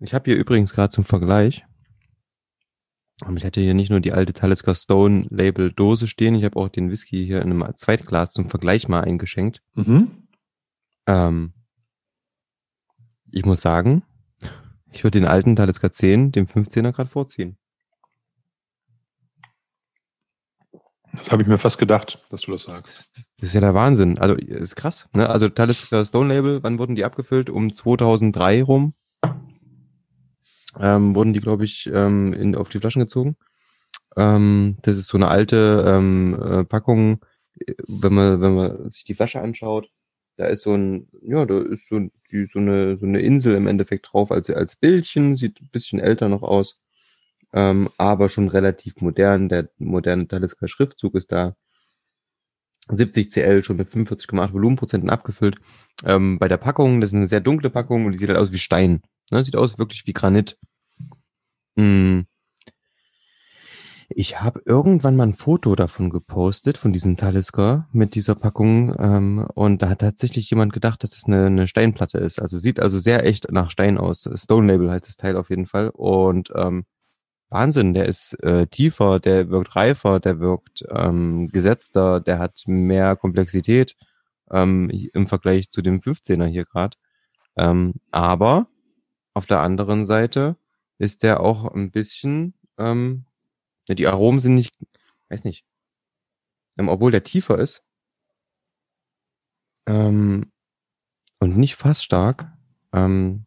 Ich habe hier übrigens gerade zum Vergleich. Ich hatte hier nicht nur die alte Talisker Stone Label Dose stehen, ich habe auch den Whisky hier in einem Zweitglas zum Vergleich mal eingeschenkt. Mhm. Ähm, ich muss sagen, ich würde den alten Talisker 10 dem 15er gerade vorziehen. Das habe ich mir fast gedacht, dass du das sagst. Das ist ja der Wahnsinn. Also ist krass. Ne? Also Talisker Stone Label, wann wurden die abgefüllt? Um 2003 rum. Ähm, wurden die, glaube ich, ähm, in, auf die Flaschen gezogen. Ähm, das ist so eine alte ähm, äh, Packung, wenn man, wenn man sich die Flasche anschaut, da ist so ein, ja, da ist so, die, so, eine, so eine Insel im Endeffekt drauf, als, als Bildchen, sieht ein bisschen älter noch aus, ähm, aber schon relativ modern. Der moderne Talisker Schriftzug ist da. 70 CL schon mit 45,8 Volumenprozenten abgefüllt. Ähm, bei der Packung, das ist eine sehr dunkle Packung und die sieht halt aus wie Stein. Ne? Sieht aus wirklich wie Granit. Hm. Ich habe irgendwann mal ein Foto davon gepostet, von diesem Talisker mit dieser Packung. Ähm, und da hat tatsächlich jemand gedacht, dass es eine, eine Steinplatte ist. Also sieht also sehr echt nach Stein aus. Stone Label heißt das Teil auf jeden Fall. Und ähm, Wahnsinn, der ist äh, tiefer, der wirkt reifer, der wirkt ähm, gesetzter, der hat mehr Komplexität ähm, im Vergleich zu dem 15er hier gerade. Ähm, aber auf der anderen Seite ist der auch ein bisschen ähm, die Aromen sind nicht, weiß nicht, ähm, obwohl der tiefer ist ähm, und nicht fast stark, ähm,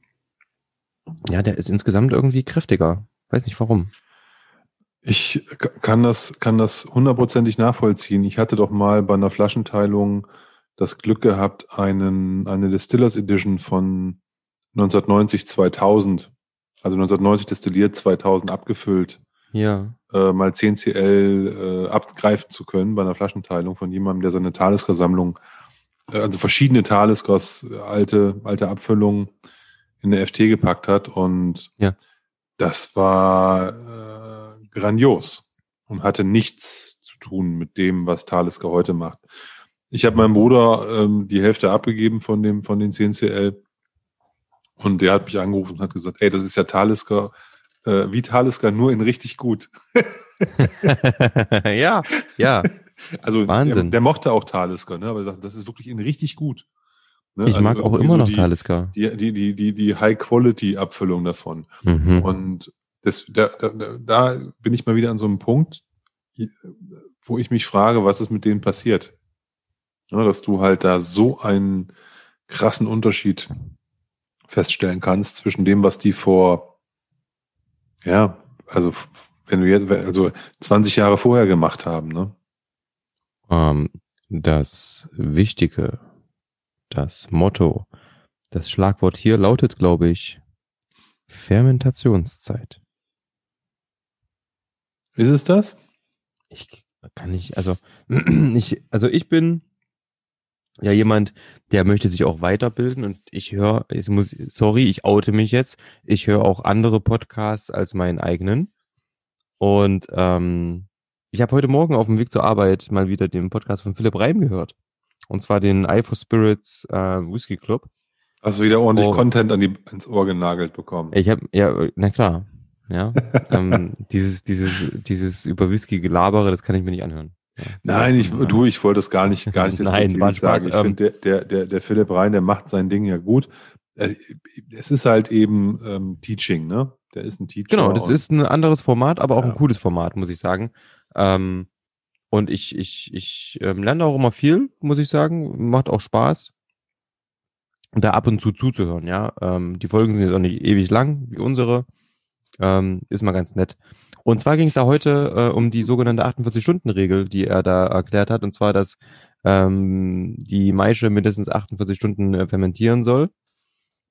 ja, der ist insgesamt irgendwie kräftiger. Weiß nicht warum. Ich kann das, kann das hundertprozentig nachvollziehen. Ich hatte doch mal bei einer Flaschenteilung das Glück gehabt, einen, eine Distillers Edition von 1990, 2000, also 1990 destilliert, 2000 abgefüllt ja. äh, mal 10 CL äh, abgreifen zu können bei einer Flaschenteilung von jemandem, der seine Talisker-Sammlung, äh, also verschiedene Taliskers, alte, alte Abfüllungen in eine FT gepackt hat. Und ja. das war äh, grandios und hatte nichts zu tun mit dem, was Talisker heute macht. Ich habe meinem Bruder ähm, die Hälfte abgegeben von dem von den 10 CL und der hat mich angerufen und hat gesagt, ey, das ist ja Talisker äh, wie Talisker, nur in richtig gut. ja, ja. Also Wahnsinn. Der, der mochte auch Talisker, ne? aber er sagt, das ist wirklich in richtig gut. Ne? Ich also mag auch immer so noch die, Talisker. Die, die, die, die, die High-Quality-Abfüllung davon. Mhm. Und das, da, da, da bin ich mal wieder an so einem Punkt, wo ich mich frage, was ist mit denen passiert? Ja, dass du halt da so einen krassen Unterschied feststellen kannst zwischen dem, was die vor ja, also wenn wir jetzt, also 20 Jahre vorher gemacht haben, ne? Ähm, das Wichtige, das Motto, das Schlagwort hier lautet, glaube ich, Fermentationszeit. Ist es das? Ich kann nicht, also ich, also ich bin ja jemand, der möchte sich auch weiterbilden und ich höre, ich muss, sorry, ich oute mich jetzt, ich höre auch andere Podcasts als meinen eigenen. Und ähm, ich habe heute Morgen auf dem Weg zur Arbeit mal wieder den Podcast von Philipp Reim gehört. Und zwar den Eye for Spirits äh, Whisky Club. Hast du wieder ordentlich oh. Content an die, ins Ohr genagelt bekommen? Ich habe, ja, na klar. Ja. ähm, dieses, dieses, dieses über Whisky gelabere, das kann ich mir nicht anhören. Nein, ich, du, ich wollte es gar nicht, gar nicht Nein, war sagen. Ich ähm, finde, der, der, der Philipp Rhein, der macht sein Ding ja gut. Äh, es ist halt eben ähm, Teaching, ne? Der ist ein Teacher. Genau, das ist ein anderes Format, aber auch ja. ein cooles Format, muss ich sagen. Ähm, und ich, ich, ich ähm, lerne auch immer viel, muss ich sagen. Macht auch Spaß. Da ab und zu zuzuhören, ja. Ähm, die Folgen sind jetzt auch nicht ewig lang, wie unsere. Ähm, ist mal ganz nett. Und zwar ging es da heute äh, um die sogenannte 48-Stunden-Regel, die er da erklärt hat. Und zwar, dass ähm, die Maische mindestens 48 Stunden äh, fermentieren soll.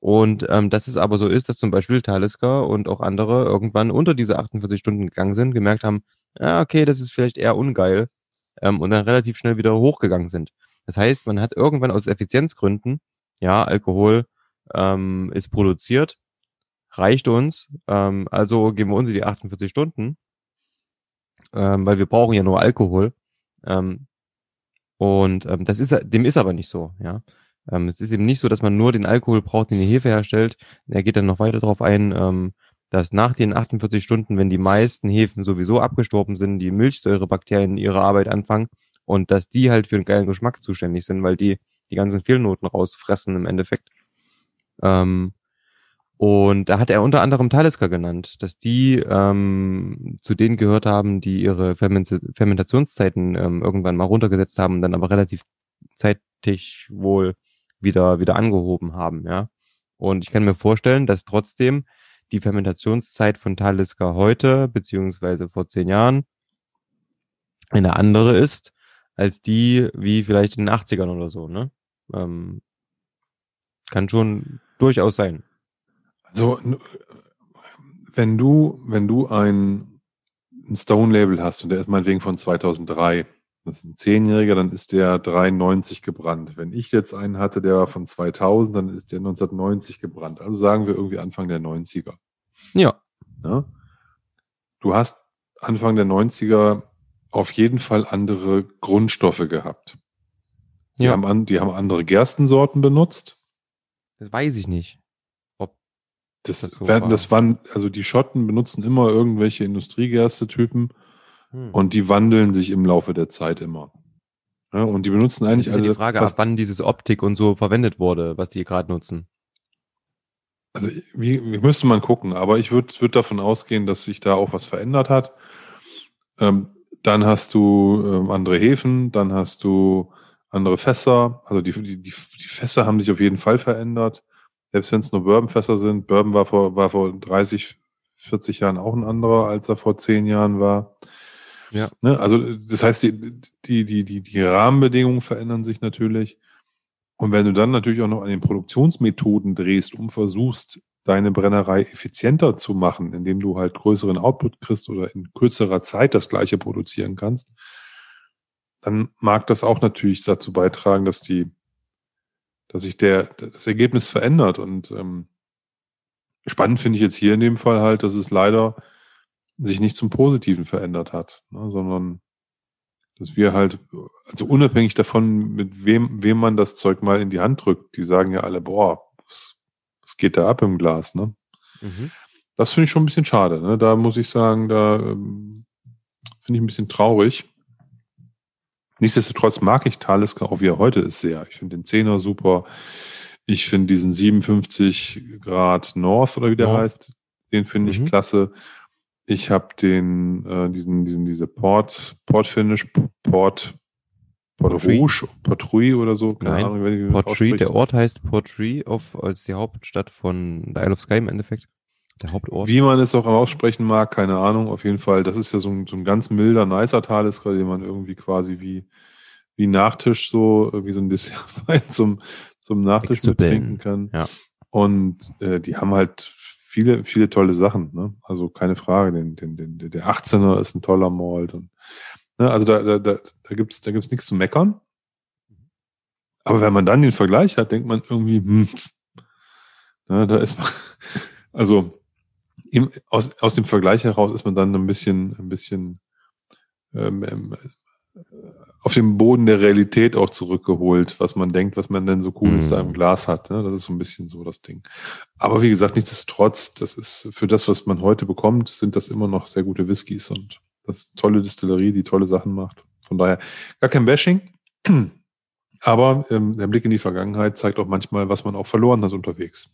Und ähm, dass es aber so ist, dass zum Beispiel Talisker und auch andere irgendwann unter diese 48 Stunden gegangen sind, gemerkt haben, ja, okay, das ist vielleicht eher ungeil ähm, und dann relativ schnell wieder hochgegangen sind. Das heißt, man hat irgendwann aus Effizienzgründen, ja, Alkohol ähm, ist produziert reicht uns. Ähm, also geben wir uns die 48 Stunden, ähm, weil wir brauchen ja nur Alkohol. Ähm, und ähm, das ist, dem ist aber nicht so, ja. Ähm, es ist eben nicht so, dass man nur den Alkohol braucht, den die Hefe herstellt. Er geht dann noch weiter darauf ein, ähm, dass nach den 48 Stunden, wenn die meisten Hefen sowieso abgestorben sind, die Milchsäurebakterien ihre Arbeit anfangen und dass die halt für einen geilen Geschmack zuständig sind, weil die die ganzen Fehlnoten rausfressen im Endeffekt. Ähm, und da hat er unter anderem Talisker genannt, dass die ähm, zu denen gehört haben, die ihre Ferment Fermentationszeiten ähm, irgendwann mal runtergesetzt haben, dann aber relativ zeitig wohl wieder wieder angehoben haben, ja. Und ich kann mir vorstellen, dass trotzdem die Fermentationszeit von Talisker heute, beziehungsweise vor zehn Jahren, eine andere ist, als die wie vielleicht in den 80ern oder so, ne? Ähm, kann schon durchaus sein. N- wenn du, wenn du ein, ein Stone-Label hast und der ist meinetwegen von 2003, das ist ein Zehnjähriger, dann ist der 93 gebrannt. Wenn ich jetzt einen hatte, der war von 2000, dann ist der 1990 gebrannt. Also sagen wir irgendwie Anfang der 90er. Ja. Ja? Du hast Anfang der 90er auf jeden Fall andere Grundstoffe gehabt. Die, Ja. haben, an, die haben andere Gerstensorten benutzt. Das weiß ich nicht. Das, Das so werden, das waren, also die Schotten benutzen immer irgendwelche Industriegerste-Typen Hm. und die wandeln sich im Laufe der Zeit immer. Ja, und die benutzen eigentlich ja die alle Frage, ab wann dieses Optik und so verwendet wurde, was die gerade nutzen. also wie, wie müsste man gucken, aber ich würde würd davon ausgehen, dass sich da auch was verändert hat. Ähm, dann hast du ähm, andere Häfen, dann hast du andere Fässer, also die, die, die Fässer haben sich auf jeden Fall verändert. Selbst wenn es nur Bourbonfässer sind. Bourbon war vor, war vor 30, 40 Jahren auch ein anderer, als er vor 10 Jahren war. Ja. Ne? Also das heißt, die, die, die, die, die Rahmenbedingungen verändern sich natürlich. Und wenn du dann natürlich auch noch an den Produktionsmethoden drehst und versuchst, deine Brennerei effizienter zu machen, indem du halt größeren Output kriegst oder in kürzerer Zeit das gleiche produzieren kannst, dann mag das auch natürlich dazu beitragen, dass die, dass sich der, das Ergebnis verändert. Und ähm, spannend finde ich jetzt hier in dem Fall halt, dass es leider sich nicht zum Positiven verändert hat, ne, sondern dass wir halt, also unabhängig davon, mit wem, wem man das Zeug mal in die Hand drückt, die sagen ja alle, boah, was, was geht da ab im Glas, ne? Mhm. Das finde ich schon ein bisschen schade. Ne? Da muss ich sagen, da ähm, finde ich ein bisschen traurig. Nichtsdestotrotz mag ich Talisker, auch wie er heute ist, sehr. Ich finde den Zehner super. Ich finde diesen 57 Grad North oder wie der North. heißt, den finde ich Mhm. klasse. Ich habe den, äh, diesen, diesen, diese Port, Port Finish, Port, Port. Rouge, Portrui oder so. Nein, Ahnung, wie Portree, ausspricht. der Ort heißt Portree auf, als die Hauptstadt von The Isle of Skye im Endeffekt. Der Hauptort. Wie man es auch aussprechen mag, keine Ahnung. Auf jeden Fall, das ist ja so ein, so ein ganz milder, nicer Talisker, den man irgendwie quasi wie, wie Nachtisch so, äh, wie so ein Dessertwein zum, zum Nachtisch mit trinken kann. Ja. Und äh, die haben halt viele, viele tolle Sachen. Ne? Also keine Frage. Den, den, den, der 18er ist ein toller Malt. Und, ne? Also da, da, da, da gibt's da gibt's nichts zu meckern. Aber wenn man dann den Vergleich hat, denkt man irgendwie, hm, ne, da ist man, also im, aus, aus dem Vergleich heraus ist man dann ein bisschen, ein bisschen ähm, ähm, auf dem Boden der Realität auch zurückgeholt, was man denkt, was man denn so cooles Mhm. da im Glas hat. Ne? Das ist so ein bisschen so das Ding. Aber wie gesagt, nichtsdestotrotz, das ist für das, was man heute bekommt, sind das immer noch sehr gute Whiskys und das tolle Distillerie, die tolle Sachen macht. Von daher gar kein Bashing. Aber ähm, der Blick in die Vergangenheit zeigt auch manchmal, was man auch verloren hat unterwegs.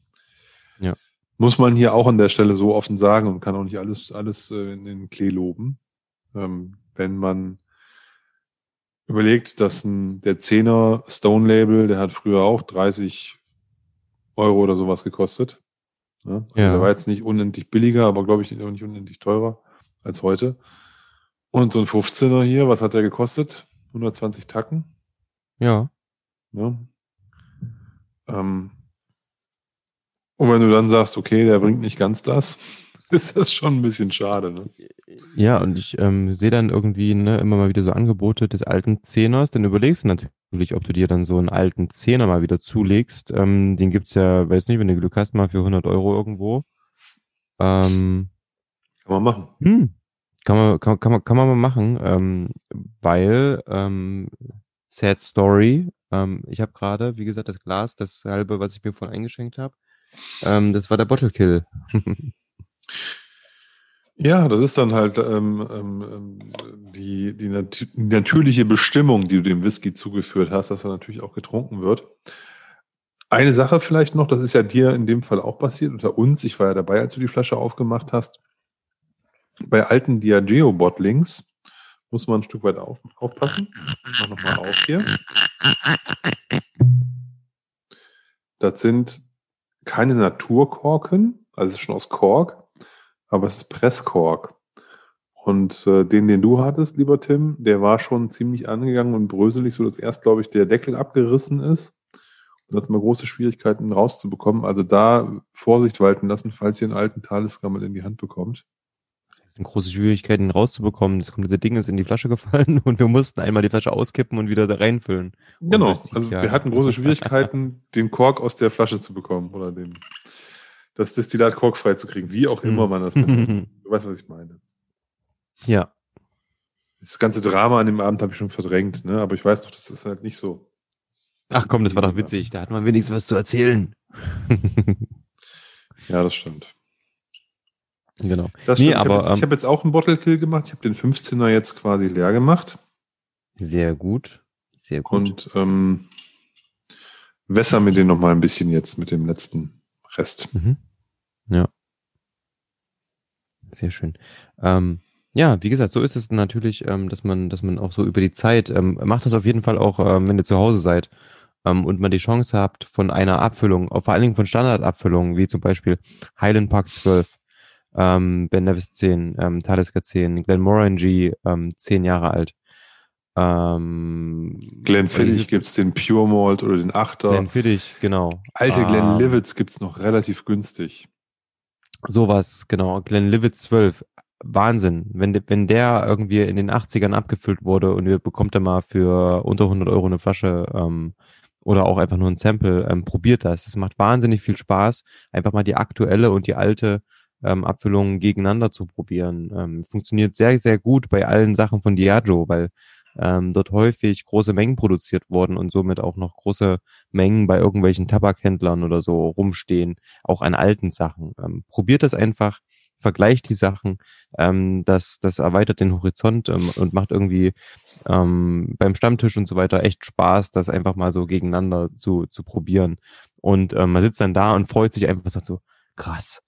Ja. Muss man hier auch an der Stelle so offen sagen und kann auch nicht alles, alles äh, in den Klee loben. Ähm, wenn man überlegt, dass ein, der 10er Stone Label, der hat früher auch 30 Euro oder sowas gekostet. Ja, also Ja. Der war jetzt nicht unendlich billiger, aber glaube ich auch nicht unendlich teurer als heute. Und so ein 15er hier, was hat der gekostet? 120 Tacken. Ja. Ja. Ähm, und wenn du dann sagst, okay, der bringt nicht ganz das, ist das schon ein bisschen schade. Ne? Ja, und ich ähm, sehe dann irgendwie ne, immer mal wieder so Angebote des alten Zehners. Dann überlegst du natürlich, ob du dir dann so einen alten Zehner mal wieder zulegst. Ähm, den gibt's ja, weiß nicht, wenn du Glück hast, mal für 100 Euro irgendwo. Ähm, Kann man machen. hm, kann man, kann, kann man, kann man mal machen, ähm, weil ähm, Sad Story. Ähm, ich habe gerade, wie gesagt, das Glas, das halbe, was ich mir vorhin eingeschenkt habe, ähm, das war der Bottle Kill. Ja, das ist dann halt ähm, ähm, ähm, die, die nat natürliche Bestimmung, die du dem Whisky zugeführt hast, dass er natürlich auch getrunken wird. Eine Sache vielleicht noch, das ist ja dir in dem Fall auch passiert, unter uns, ich war ja dabei, als du die Flasche aufgemacht hast. Bei alten Diageo-Bottlings muss man ein Stück weit auf, aufpassen. Ich mach nochmal auf hier. Das sind keine Naturkorken, Also es ist schon aus Kork, aber es ist Presskork. Und äh, den, den du hattest, lieber Tim, der war schon ziemlich angegangen und bröselig, so dass erst, glaube ich, der Deckel abgerissen ist. Und hat man große Schwierigkeiten rauszubekommen. Also da Vorsicht walten lassen, falls ihr einen alten Talisgammel in die Hand bekommt. Es sind große Schwierigkeiten rauszubekommen. Das komplette Ding ist in die Flasche gefallen und wir mussten einmal die Flasche auskippen und wieder da reinfüllen. Genau. Also wir hatten große Schwierigkeiten, den Kork aus der Flasche zu bekommen oder den, das Destillat korkfrei zu kriegen, wie auch immer man das nennt. Du weißt, was ich meine. ja. Das ganze Drama an dem Abend habe ich schon verdrängt, ne? aber ich weiß doch, das ist halt nicht so. Ach komm, das war doch witzig. Da hat man wenigstens was zu erzählen. Ja, das stimmt. Genau. Das Nee, aber, ich habe ähm, jetzt, hab jetzt auch einen Bottle Kill gemacht. Ich habe den 15er jetzt quasi leer gemacht Sehr gut. Sehr gut. und ähm, wässer mir den noch mal ein bisschen jetzt mit dem letzten Rest. Mhm. Ja. Sehr schön. Ähm, ja, wie gesagt, so ist es natürlich, ähm, dass man, dass man auch so über die Zeit, ähm, macht das auf jeden Fall auch, ähm, wenn ihr zu Hause seid ähm, und man die Chance habt von einer Abfüllung, auch vor allen Dingen von Standardabfüllungen, wie zum Beispiel Highland Park 12, ähm, Ben Nevis 10, ähm, Talisker 10, Glenmorangie, ähm, 10 Jahre alt. Ähm, Glenfiddich gibt's den Pure Malt oder den Achter. Glenfiddich, genau. Alte Ähm, Glenlivets gibt's noch relativ günstig. Sowas, genau. Glenlivet 12. Wahnsinn. Wenn, wenn der irgendwie in den 80ern abgefüllt wurde und ihr bekommt dann mal für unter 100 Euro eine Flasche ähm, oder auch einfach nur ein Sample, ähm, probiert das. Es macht wahnsinnig viel Spaß, einfach mal die aktuelle und die alte ähm, Abfüllung gegeneinander zu probieren. Ähm, funktioniert sehr, sehr gut bei allen Sachen von Diageo, weil ähm, dort häufig große Mengen produziert wurden und somit auch noch große Mengen bei irgendwelchen Tabakhändlern oder so rumstehen, auch an alten Sachen. Ähm, probiert das einfach, vergleicht die Sachen, ähm, das, das erweitert den Horizont ähm, und macht irgendwie ähm, beim Stammtisch und so weiter echt Spaß, das einfach mal so gegeneinander zu, zu probieren. Und ähm, man sitzt dann da und freut sich einfach sagt so, krass.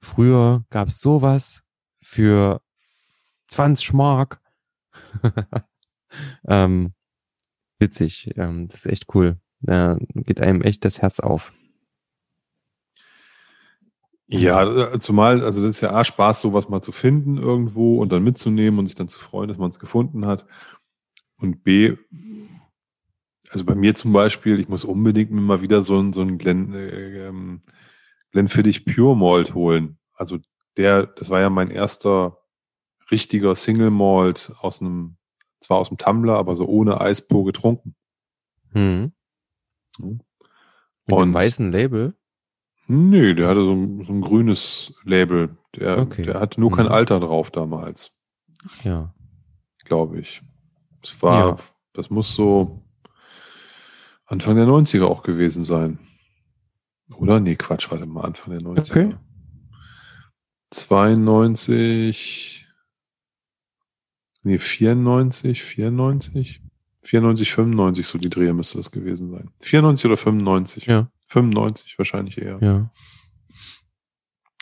Früher gab es sowas für 20 Mark. ähm, witzig, ähm, das ist echt cool. Da geht einem echt das Herz auf. Ja, äh, zumal, also das ist ja A, Spaß, sowas mal zu finden irgendwo und dann mitzunehmen und sich dann zu freuen, dass man es gefunden hat. Und B, also bei mir zum Beispiel, ich muss unbedingt mir mal wieder so ein, so ein Glen, äh, ähm, Glenfiddich Pure Malt holen. Also der, das war ja mein erster richtiger Single Malt aus einem, zwar aus dem Tumbler, aber so ohne Eis pur getrunken. Hm. Hm. Mit Und- dem weißen Label. Nee, der hatte so ein, so ein grünes Label. Der, Okay. der hatte nur kein Mhm. Alter drauf damals, Ja. glaube ich. Es war, Ja. das muss so Anfang der 90er auch gewesen sein. Oder? Nee, Quatsch, warte mal, Anfang der 90er. Okay. 92, nee, 94, 94, 94, 95, so die Drehe müsste das gewesen sein. 94 oder 95? Ja. 95 wahrscheinlich eher. Ja.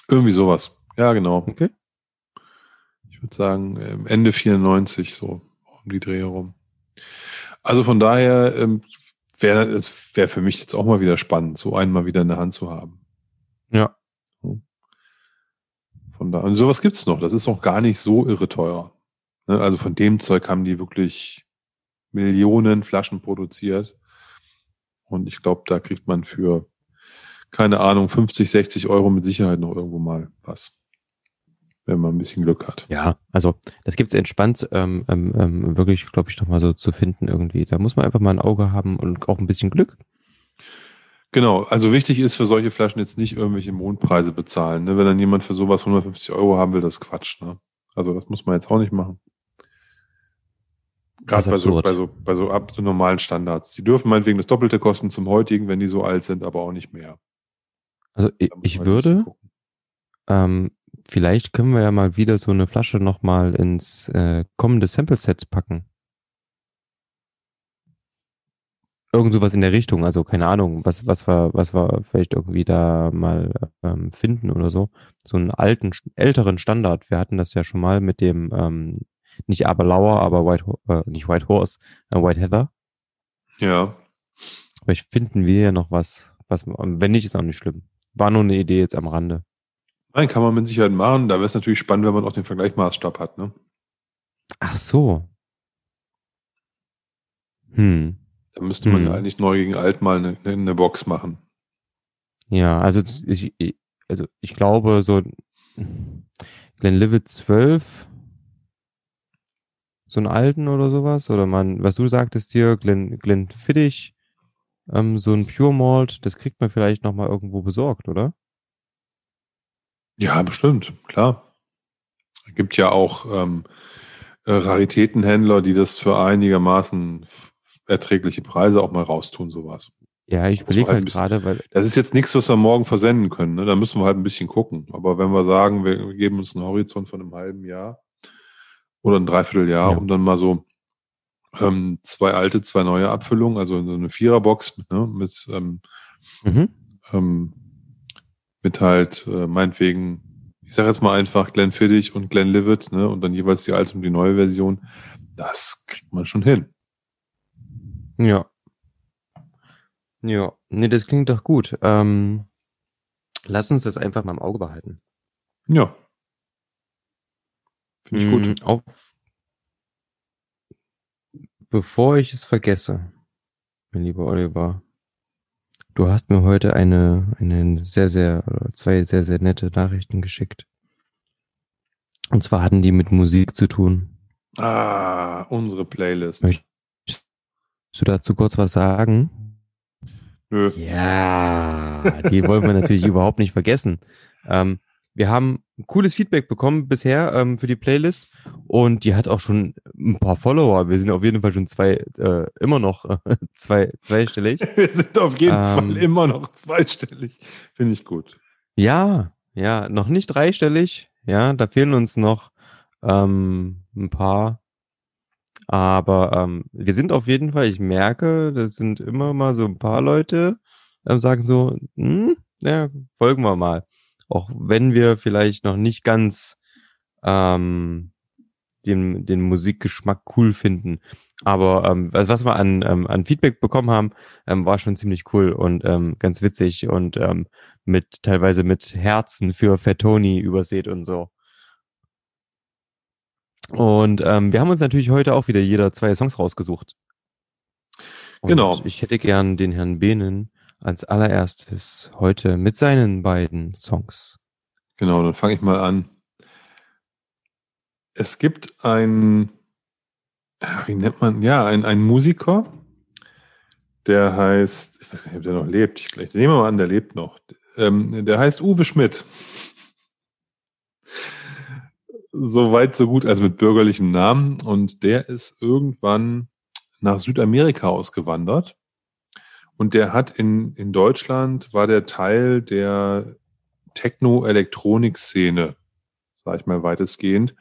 Irgendwie sowas. Ja, genau. Okay. Ich würde sagen, ähm, Ende 94, so um die Dreh herum. Also von daher ähm, wäre es wäre für mich jetzt auch mal wieder spannend, so einen mal wieder in der Hand zu haben. Ja. Von da und sowas gibt's noch. Das ist auch gar nicht so irre teuer. Ne? Also von dem Zeug haben die wirklich Millionen Flaschen produziert. Und ich glaube, da kriegt man für, keine Ahnung, 50, 60 Euro mit Sicherheit noch irgendwo mal was. Wenn man ein bisschen Glück hat. Ja, also das gibt's entspannt ähm, ähm, ähm, wirklich, glaube ich, noch mal so zu finden irgendwie. Da muss man einfach mal ein Auge haben und auch ein bisschen Glück. Genau, also wichtig ist für solche Flaschen jetzt nicht irgendwelche Mondpreise bezahlen. Ne? Wenn dann jemand für sowas 150 Euro haben will, das ist Quatsch. Ne? Also das muss man jetzt auch nicht machen. Gerade bei so, bei so, bei so ab normalen Standards. Die dürfen meinetwegen das Doppelte kosten zum heutigen, wenn die so alt sind, aber auch nicht mehr. Also ich, ich würde, ähm, vielleicht können wir ja mal wieder so eine Flasche noch mal ins äh, kommende Sample-Set packen. Irgend sowas in der Richtung, also keine Ahnung, was, was wir, was wir vielleicht irgendwie da mal ähm, finden oder so. So einen alten, älteren Standard. Wir hatten das ja schon mal mit dem, ähm, nicht Aberlauer, aber White, äh, nicht White Horse, äh, White Heather. Ja, Vielleicht finden wir ja noch was, was, wenn nicht, ist auch nicht schlimm. war nur eine Idee jetzt am Rande. Nein, kann man mit Sicherheit machen. Da wäre es natürlich spannend, wenn man auch den Vergleichsmaßstab hat. Ne? Ach so. Hm. Da müsste man Hm. ja eigentlich neu gegen alt mal eine, eine Box machen. Ja, also ich, ich- also ich glaube so Glenlivet 12, so einen alten oder sowas, oder man, was du sagtest hier, Glen, Glenfiddich, ähm, so ein Pure Malt, das kriegt man vielleicht nochmal irgendwo besorgt, oder? Ja, bestimmt, klar. Es gibt ja auch ähm, äh, Raritätenhändler, die das für einigermaßen erträgliche Preise auch mal raustun, sowas. Ja, ich überlege halt halt bisschen- gerade, weil, Das ist jetzt nichts, was wir morgen versenden können. Ne? Da müssen wir halt ein bisschen gucken. Aber wenn wir sagen, wir geben uns einen Horizont von einem halben Jahr oder ein Dreivierteljahr, Ja. um dann mal so ähm, zwei alte, zwei neue Abfüllungen, also so eine Viererbox ne, mit, ähm, mhm. ähm, mit halt äh, meinetwegen, ich sage jetzt mal einfach Glenfiddich und Glenlivet ne, und dann jeweils die alte und die neue Version. Das kriegt man schon hin. Ja. Ja, nee, das klingt doch gut. Ähm, lass uns das einfach mal im Auge behalten. Ja. Finde ich gut. Mm, Auf, bevor ich es vergesse, mein lieber Oliver, du hast mir heute eine, eine sehr, sehr, zwei sehr, sehr nette Nachrichten geschickt. Und zwar hatten die mit Musik zu tun. Ah, unsere Playlist. Möcht- Willst du dazu kurz was sagen? Nö. Ja, die wollen wir natürlich überhaupt nicht vergessen. Ähm, wir haben cooles Feedback bekommen bisher ähm, für die Playlist und die hat auch schon ein paar Follower. Wir sind auf jeden Fall schon zwei, äh, immer noch äh, zwei, zweistellig. Wir sind auf jeden Ähm. Fall immer noch zweistellig. Finde ich gut. Ja, ja, noch nicht dreistellig. Ja, da fehlen uns noch ähm, ein paar. Aber ähm, wir sind auf jeden Fall, ich merke, das sind immer mal so ein paar Leute, ähm, sagen so, hm, ja, folgen wir mal. Auch wenn wir vielleicht noch nicht ganz ähm, den, den Musikgeschmack cool finden. Aber ähm, was, was wir an, ähm, an Feedback bekommen haben, ähm, war schon ziemlich cool und ähm, ganz witzig und ähm, mit teilweise mit Herzen für Fettoni übersät und so. Und ähm, wir haben uns natürlich heute auch wieder jeder zwei Songs rausgesucht. Und Genau. Ich hätte gern den Herrn Behnen als allererstes heute mit seinen beiden Songs. Genau, dann fange ich mal an. Es gibt ein, ja, wie nennt man, ja, ein, ein Musiker, der heißt, ich weiß gar nicht, ob der noch lebt. Ich, ich nehme mal an, der lebt noch. Ähm, der heißt Uwe Schmidt. So weit, so gut, also mit bürgerlichem Namen. Und der ist irgendwann nach Südamerika ausgewandert. Und der hat in, in Deutschland, war der Teil der Techno-Elektronik-Szene, sage ich mal weitestgehend,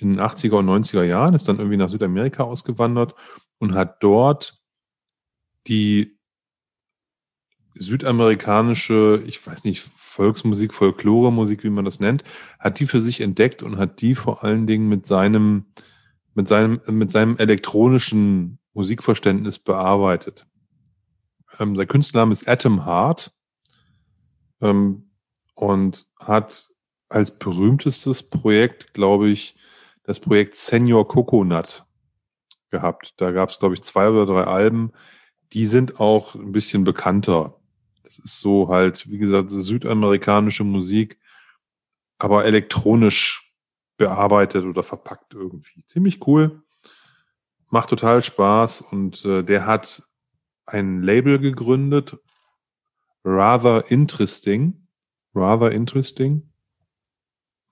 in den 80er und 90er Jahren, ist dann irgendwie nach Südamerika ausgewandert und hat dort die südamerikanische, ich weiß nicht, Volksmusik, Folklore-Musik, wie man das nennt, hat die für sich entdeckt und hat die vor allen Dingen mit seinem, mit seinem, mit seinem elektronischen Musikverständnis bearbeitet. Ähm, sein Künstlername ist Atom Heart ähm, und hat als berühmtestes Projekt, glaube ich, das Projekt Senior Coconut gehabt. Da gab es, glaube ich, zwei oder drei Alben. Die sind auch ein bisschen bekannter. Das ist so halt, wie gesagt, südamerikanische Musik, aber elektronisch bearbeitet oder verpackt irgendwie. Ziemlich cool. Macht total Spaß und äh, der hat ein Label gegründet, Rather Interesting. Rather Interesting.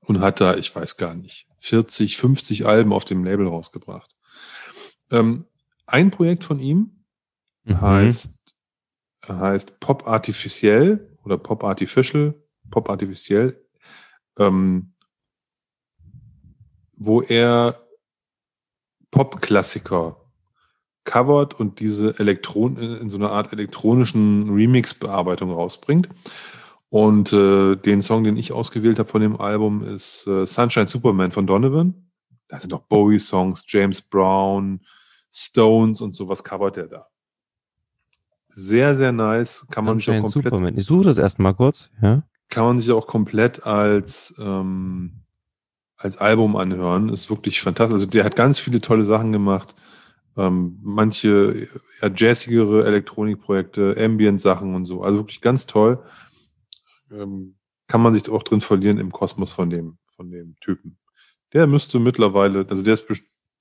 Und hat da, ich weiß gar nicht, 40, 50 Alben auf dem Label rausgebracht. Ähm, ein Projekt von ihm Mhm. heißt, heißt Pop Artificiell oder Pop Artificial, Pop Artificiell, ähm, wo er Pop-Klassiker covert und diese Elektron in so einer Art elektronischen Remix-Bearbeitung rausbringt. Und äh, den Song, den ich ausgewählt habe von dem Album, ist äh, Sunshine Superman von Donovan. Da sind noch Bowie-Songs, James Brown, Stones und sowas covert er da. sehr, sehr nice. Kann man sich auch komplett, Superman. Ich suche das erstmal kurz, ja. kann man sich auch komplett als, ähm, als Album anhören. Ist wirklich fantastisch. Also der hat ganz viele tolle Sachen gemacht. Ähm, manche ja, jazzigere Elektronikprojekte, Ambient-Sachen und so. Also wirklich ganz toll. Ähm, kann man sich auch drin verlieren im Kosmos von dem, von dem Typen. Der müsste mittlerweile, also der ist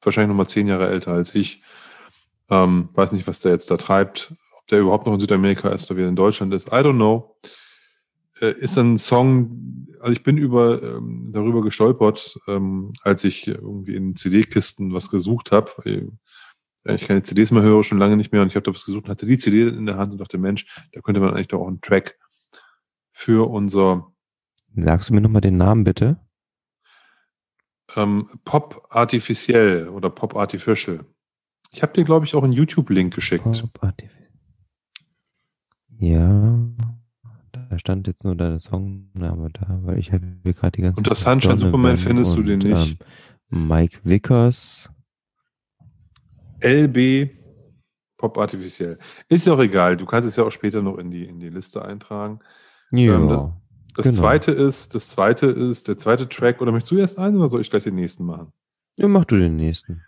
wahrscheinlich noch mal zehn Jahre älter als ich. Ähm, weiß nicht, was der jetzt da treibt. Ob der überhaupt noch in Südamerika ist oder wieder in Deutschland ist. I don't know. Äh, ist ein Song, also ich bin über ähm, darüber gestolpert, ähm, als ich irgendwie in CD-Kisten was gesucht habe. Weil ich keine CDs mehr höre, schon lange nicht mehr, und ich habe da was gesucht und hatte die CD in der Hand und dachte, Mensch, da könnte man eigentlich doch auch einen Track für unser Sagst du mir nochmal den Namen bitte? ähm, Pop Artificiell oder Pop Artificial. Ich habe dir, glaube ich, auch einen YouTube-Link geschickt. Pop Artif- Ja, da stand jetzt nur der Songname da, weil ich habe hier gerade die ganze Unter Sunshine Superman findest du den nicht. Ähm, Mike Vickers. LB Pop Artificiell. Ist ja auch egal. Du kannst es ja auch später noch in die, in die Liste eintragen. Ja, Ähm, da- Das Genau. zweite ist, das zweite ist, der zweite Track, oder möchtest du erst einen oder soll ich gleich den nächsten machen? ja, mach du den nächsten.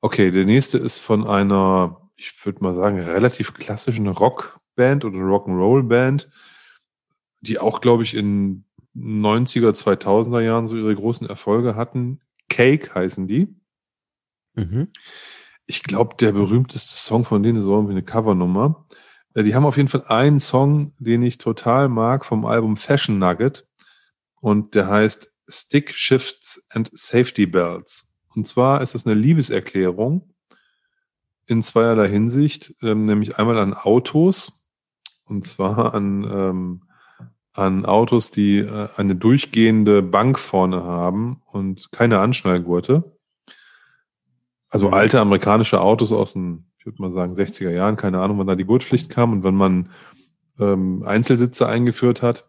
Okay, der nächste ist von einer, ich würde mal sagen, relativ klassischen Rockband oder Rock'n'Roll-Band, die auch, glaube ich, in 90er, 2000er Jahren so ihre großen Erfolge hatten. Cake heißen die. Mhm. Ich glaube, der berühmteste Song von denen ist irgendwie eine Covernummer. Äh, Die haben auf jeden Fall einen Song, den ich total mag vom Album Fashion Nugget. Und der heißt Stick Shifts and Safety Belts. Und zwar ist das eine Liebeserklärung in zweierlei Hinsicht, ähm, nämlich einmal an Autos. Und zwar an, ähm, an Autos, die äh, eine durchgehende Bank vorne haben und keine Anschnallgurte. Also Mhm. alte amerikanische Autos aus den, ich würde mal sagen, 60er Jahren, keine Ahnung, wann da die Gurtpflicht kam und wann man ähm, Einzelsitze eingeführt hat.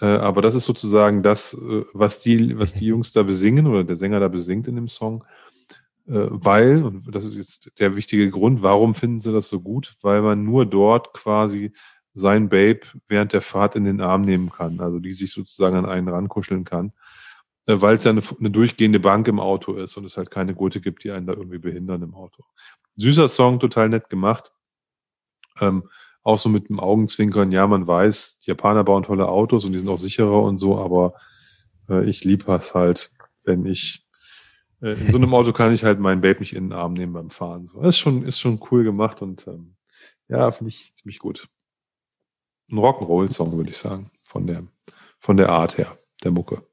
Äh, aber das ist sozusagen das, äh, was die, was die Jungs da besingen oder der Sänger da besingt in dem Song. Äh, weil, und das ist jetzt der wichtige Grund, warum finden sie das so gut? Weil man nur dort quasi sein Babe während der Fahrt in den Arm nehmen kann, also die sich sozusagen an einen rankuscheln kann, weil es ja eine, eine durchgehende Bank im Auto ist und es halt keine Gurte gibt, die einen da irgendwie behindern im Auto. Süßer Song, total nett gemacht. Ähm, auch so mit dem Augenzwinkern, ja, man weiß, Japaner bauen tolle Autos und die sind auch sicherer und so, aber äh, ich liebe es halt, wenn ich äh, in so einem Auto kann ich halt meinen Babe nicht in den Arm nehmen beim Fahren. So, ist schon, ist schon cool gemacht und ähm, ja, finde ich ziemlich gut. Ein Rock'n'Roll-Song, würde ich sagen, von der, von der Art her, der Mucke.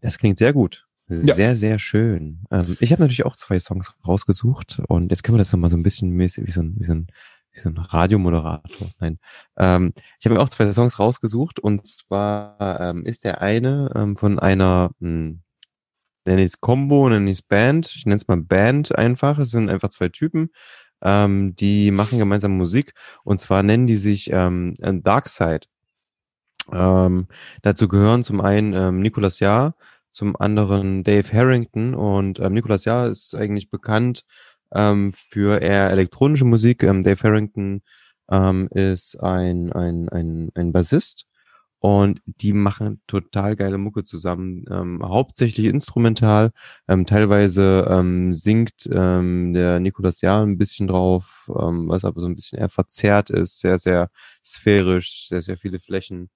Das klingt sehr gut. Ja. Sehr, sehr schön. Ähm, ich habe natürlich auch zwei Songs rausgesucht und jetzt können wir das nochmal so ein bisschen mäßig, wie so ein, wie so ein, wie so ein Radiomoderator. Nein. Ähm, ich habe mir auch zwei Songs rausgesucht und zwar ähm, ist der eine ähm, von einer, hm, nenne ich es Combo, nenne ich es Band. Ich nenne es mal Band einfach. Es sind einfach zwei Typen, ähm, die machen gemeinsam Musik und zwar nennen die sich ähm, Darkside. Ähm, dazu gehören zum einen ähm, Nicolas Jahr, zum anderen Dave Harrington und ähm, Nicolas Jahr ist eigentlich bekannt ähm, für eher elektronische Musik. Ähm, Dave Harrington ähm, ist ein, ein, ein, ein Bassist und die machen total geile Mucke zusammen, ähm, hauptsächlich instrumental, ähm, teilweise ähm, singt ähm, der Nicolas Jahr ein bisschen drauf, ähm, was aber so ein bisschen eher verzerrt ist, sehr, sehr sphärisch, sehr, sehr viele Flächen.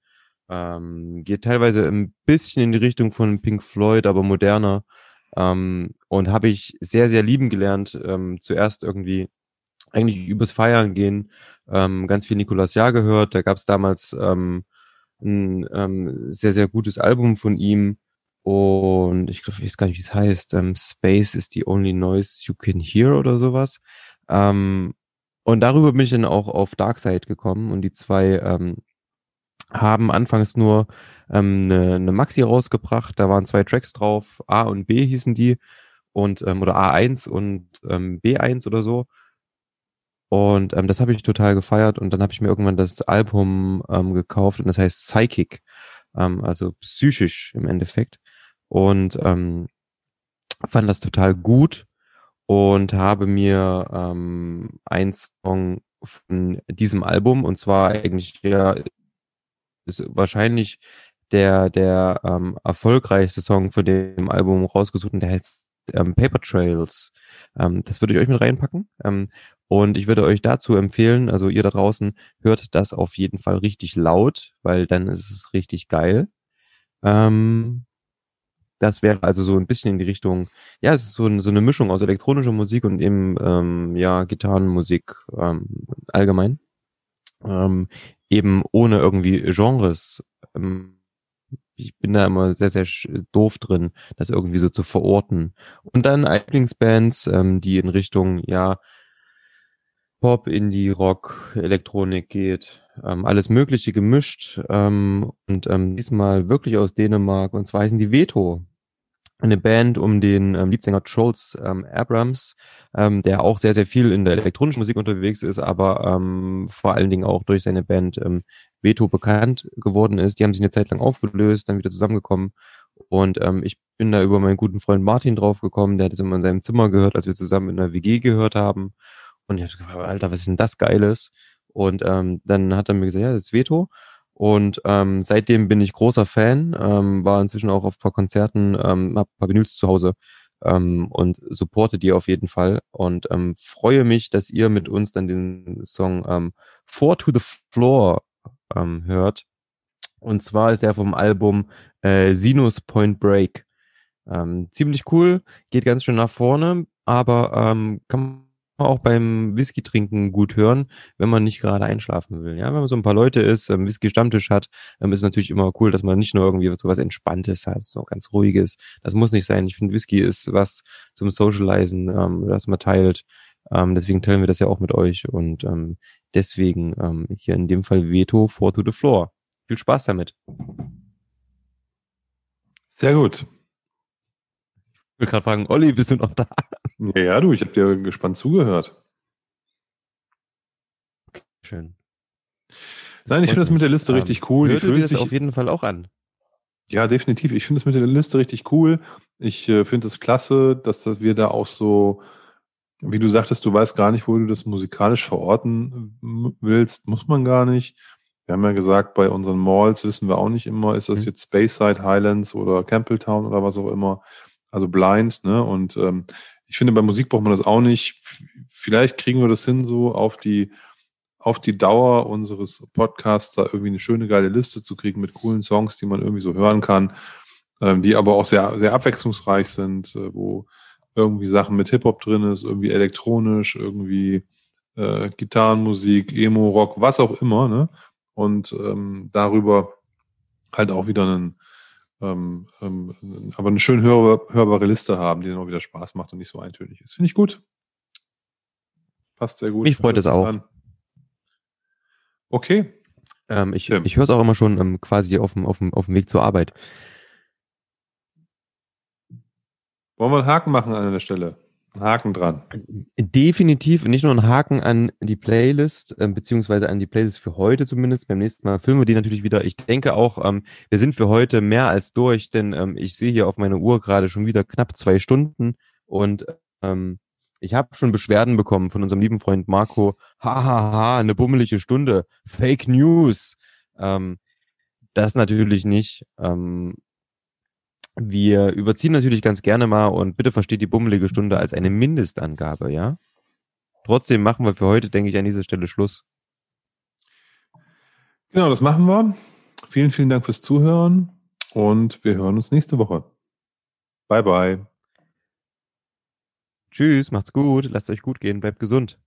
Ähm, geht teilweise ein bisschen in die Richtung von Pink Floyd, aber moderner. Ähm, und habe ich sehr, sehr lieben gelernt. Ähm, zuerst irgendwie eigentlich übers Feiern gehen, ähm, ganz viel Nicolas Jahr gehört. Da gab es damals ähm, ein ähm, sehr, sehr gutes Album von ihm. Und ich glaube, ich weiß gar nicht, wie es heißt. Ähm, Space is the only noise you can hear oder sowas. Ähm, und darüber bin ich dann auch auf Darkseid gekommen und die zwei ähm, haben anfangs nur ähm, eine, eine Maxi rausgebracht. Da waren zwei Tracks drauf, A und B hießen die. Und ähm, oder A1 und ähm, B1 oder so. Und ähm, das habe ich total gefeiert. Und dann habe ich mir irgendwann das Album ähm, gekauft. Und das heißt Psychic, ähm, also psychisch im Endeffekt. Und ähm, fand das total gut. Und habe mir ähm, einen Song von diesem Album. Und zwar eigentlich ja ist wahrscheinlich der der ähm, erfolgreichste Song für dem Album rausgesucht und der heißt ähm, Paper Trails. Ähm, das würde ich euch mit reinpacken. Ähm, und ich würde euch dazu empfehlen, also ihr da draußen, hört das auf jeden Fall richtig laut, weil dann ist es richtig geil. Ähm, das wäre also so ein bisschen in die Richtung, ja, es ist so, ein, so eine Mischung aus elektronischer Musik und eben, ähm, ja, Gitarrenmusik ähm, allgemein. Ähm, eben ohne irgendwie Genres. Ähm, ich bin da immer sehr, sehr doof drin, das irgendwie so zu verorten. Und dann Lieblingsbands, ähm, die in Richtung, ja, Pop, Indie, Rock, Elektronik geht, ähm, alles Mögliche gemischt ähm, und ähm, diesmal wirklich aus Dänemark und zwar heißen die Veto. Eine Band um den ähm, Leadsänger Trolls ähm, Abrams, ähm, der auch sehr, sehr viel in der elektronischen Musik unterwegs ist, aber ähm, vor allen Dingen auch durch seine Band ähm, Veto bekannt geworden ist. Die haben sich eine Zeit lang aufgelöst, dann wieder zusammengekommen. Und ähm, ich bin da über meinen guten Freund Martin draufgekommen, der hat es immer in seinem Zimmer gehört, als wir zusammen in der WG gehört haben. Und ich habe gefragt, Alter, was ist denn das Geiles? Und ähm, dann hat er mir gesagt, ja, das ist Veto. Und ähm, seitdem bin ich großer Fan, ähm, war inzwischen auch auf ein paar Konzerten, ähm, hab ein paar Vinyls zu Hause ähm, und supporte die auf jeden Fall und ähm, freue mich, dass ihr mit uns dann den Song ähm, Four to the Floor ähm, hört. Und zwar ist der vom Album äh, Sinus Point Break. Ähm, ziemlich cool, geht ganz schön nach vorne, aber ähm, kann man auch beim Whisky trinken gut hören, wenn man nicht gerade einschlafen will. Ja, wenn man so ein paar Leute ist, ähm, Whisky Stammtisch hat, ähm, ist natürlich immer cool, dass man nicht nur irgendwie so was Entspanntes hat, so ganz ruhiges. Das muss nicht sein. Ich finde, Whisky ist was zum Socializen, ähm, das man teilt. Ähm, deswegen teilen wir das ja auch mit euch und ähm, deswegen ähm, hier in dem Fall Veto for to the floor. Viel Spaß damit. Sehr gut. Ich will gerade fragen, Olli, bist du noch da? Ja, ja du, ich habe dir gespannt zugehört. Schön. Nein, ich finde das mit der Liste Ähm, richtig cool. Ihr fühlt das sich, auf jeden Fall auch an. ja, definitiv. Ich finde das mit der Liste richtig cool. Ich äh, finde es klasse, dass, dass wir da auch so, wie du sagtest, du weißt gar nicht, wo du das musikalisch verorten willst. Muss man gar nicht. Wir haben ja gesagt, bei unseren Malls wissen wir auch nicht immer, ist das Mhm. jetzt Speyside Highlands oder Campbelltown oder was auch immer. Also blind, ne? Und ähm, ich finde, bei Musik braucht man das auch nicht. Vielleicht kriegen wir das hin, so auf die, auf die Dauer unseres Podcasts da irgendwie eine schöne, geile Liste zu kriegen mit coolen Songs, die man irgendwie so hören kann, ähm, die aber auch sehr, sehr abwechslungsreich sind, äh, wo irgendwie Sachen mit Hip-Hop drin ist, irgendwie elektronisch, irgendwie äh, Gitarrenmusik, Emo, Rock, was auch immer, ne? Und ähm, darüber halt auch wieder einen, ähm, ähm, aber eine schön hörbar, hörbare Liste haben, die dann auch wieder Spaß macht und nicht so eintönig ist. Finde ich gut. Passt sehr gut. Mich freut es auch. an. Okay. Ähm, ich ich höre es auch immer schon ähm, quasi auf dem, auf, dem, auf dem Weg zur Arbeit. Wollen wir einen Haken machen an der Stelle? Haken dran. Definitiv nicht nur ein Haken an die Playlist, ähm, beziehungsweise an die Playlist für heute zumindest. Beim nächsten Mal filmen wir die natürlich wieder. Ich denke auch, ähm, wir sind für heute mehr als durch, denn ähm, ich sehe hier auf meiner Uhr gerade schon wieder knapp zwei Stunden und ähm, ich habe schon Beschwerden bekommen von unserem lieben Freund Marco. Hahaha, eine bummelige Stunde. Fake News. Ähm, das natürlich nicht. Ähm, wir überziehen natürlich ganz gerne mal und bitte versteht die bummelige Stunde als eine Mindestangabe, ja? Trotzdem machen wir für heute, denke ich, an dieser Stelle Schluss. Genau, das machen wir. Vielen, vielen Dank fürs Zuhören und wir hören uns nächste Woche. Bye, bye. Tschüss, macht's gut, lasst euch gut gehen, bleibt gesund.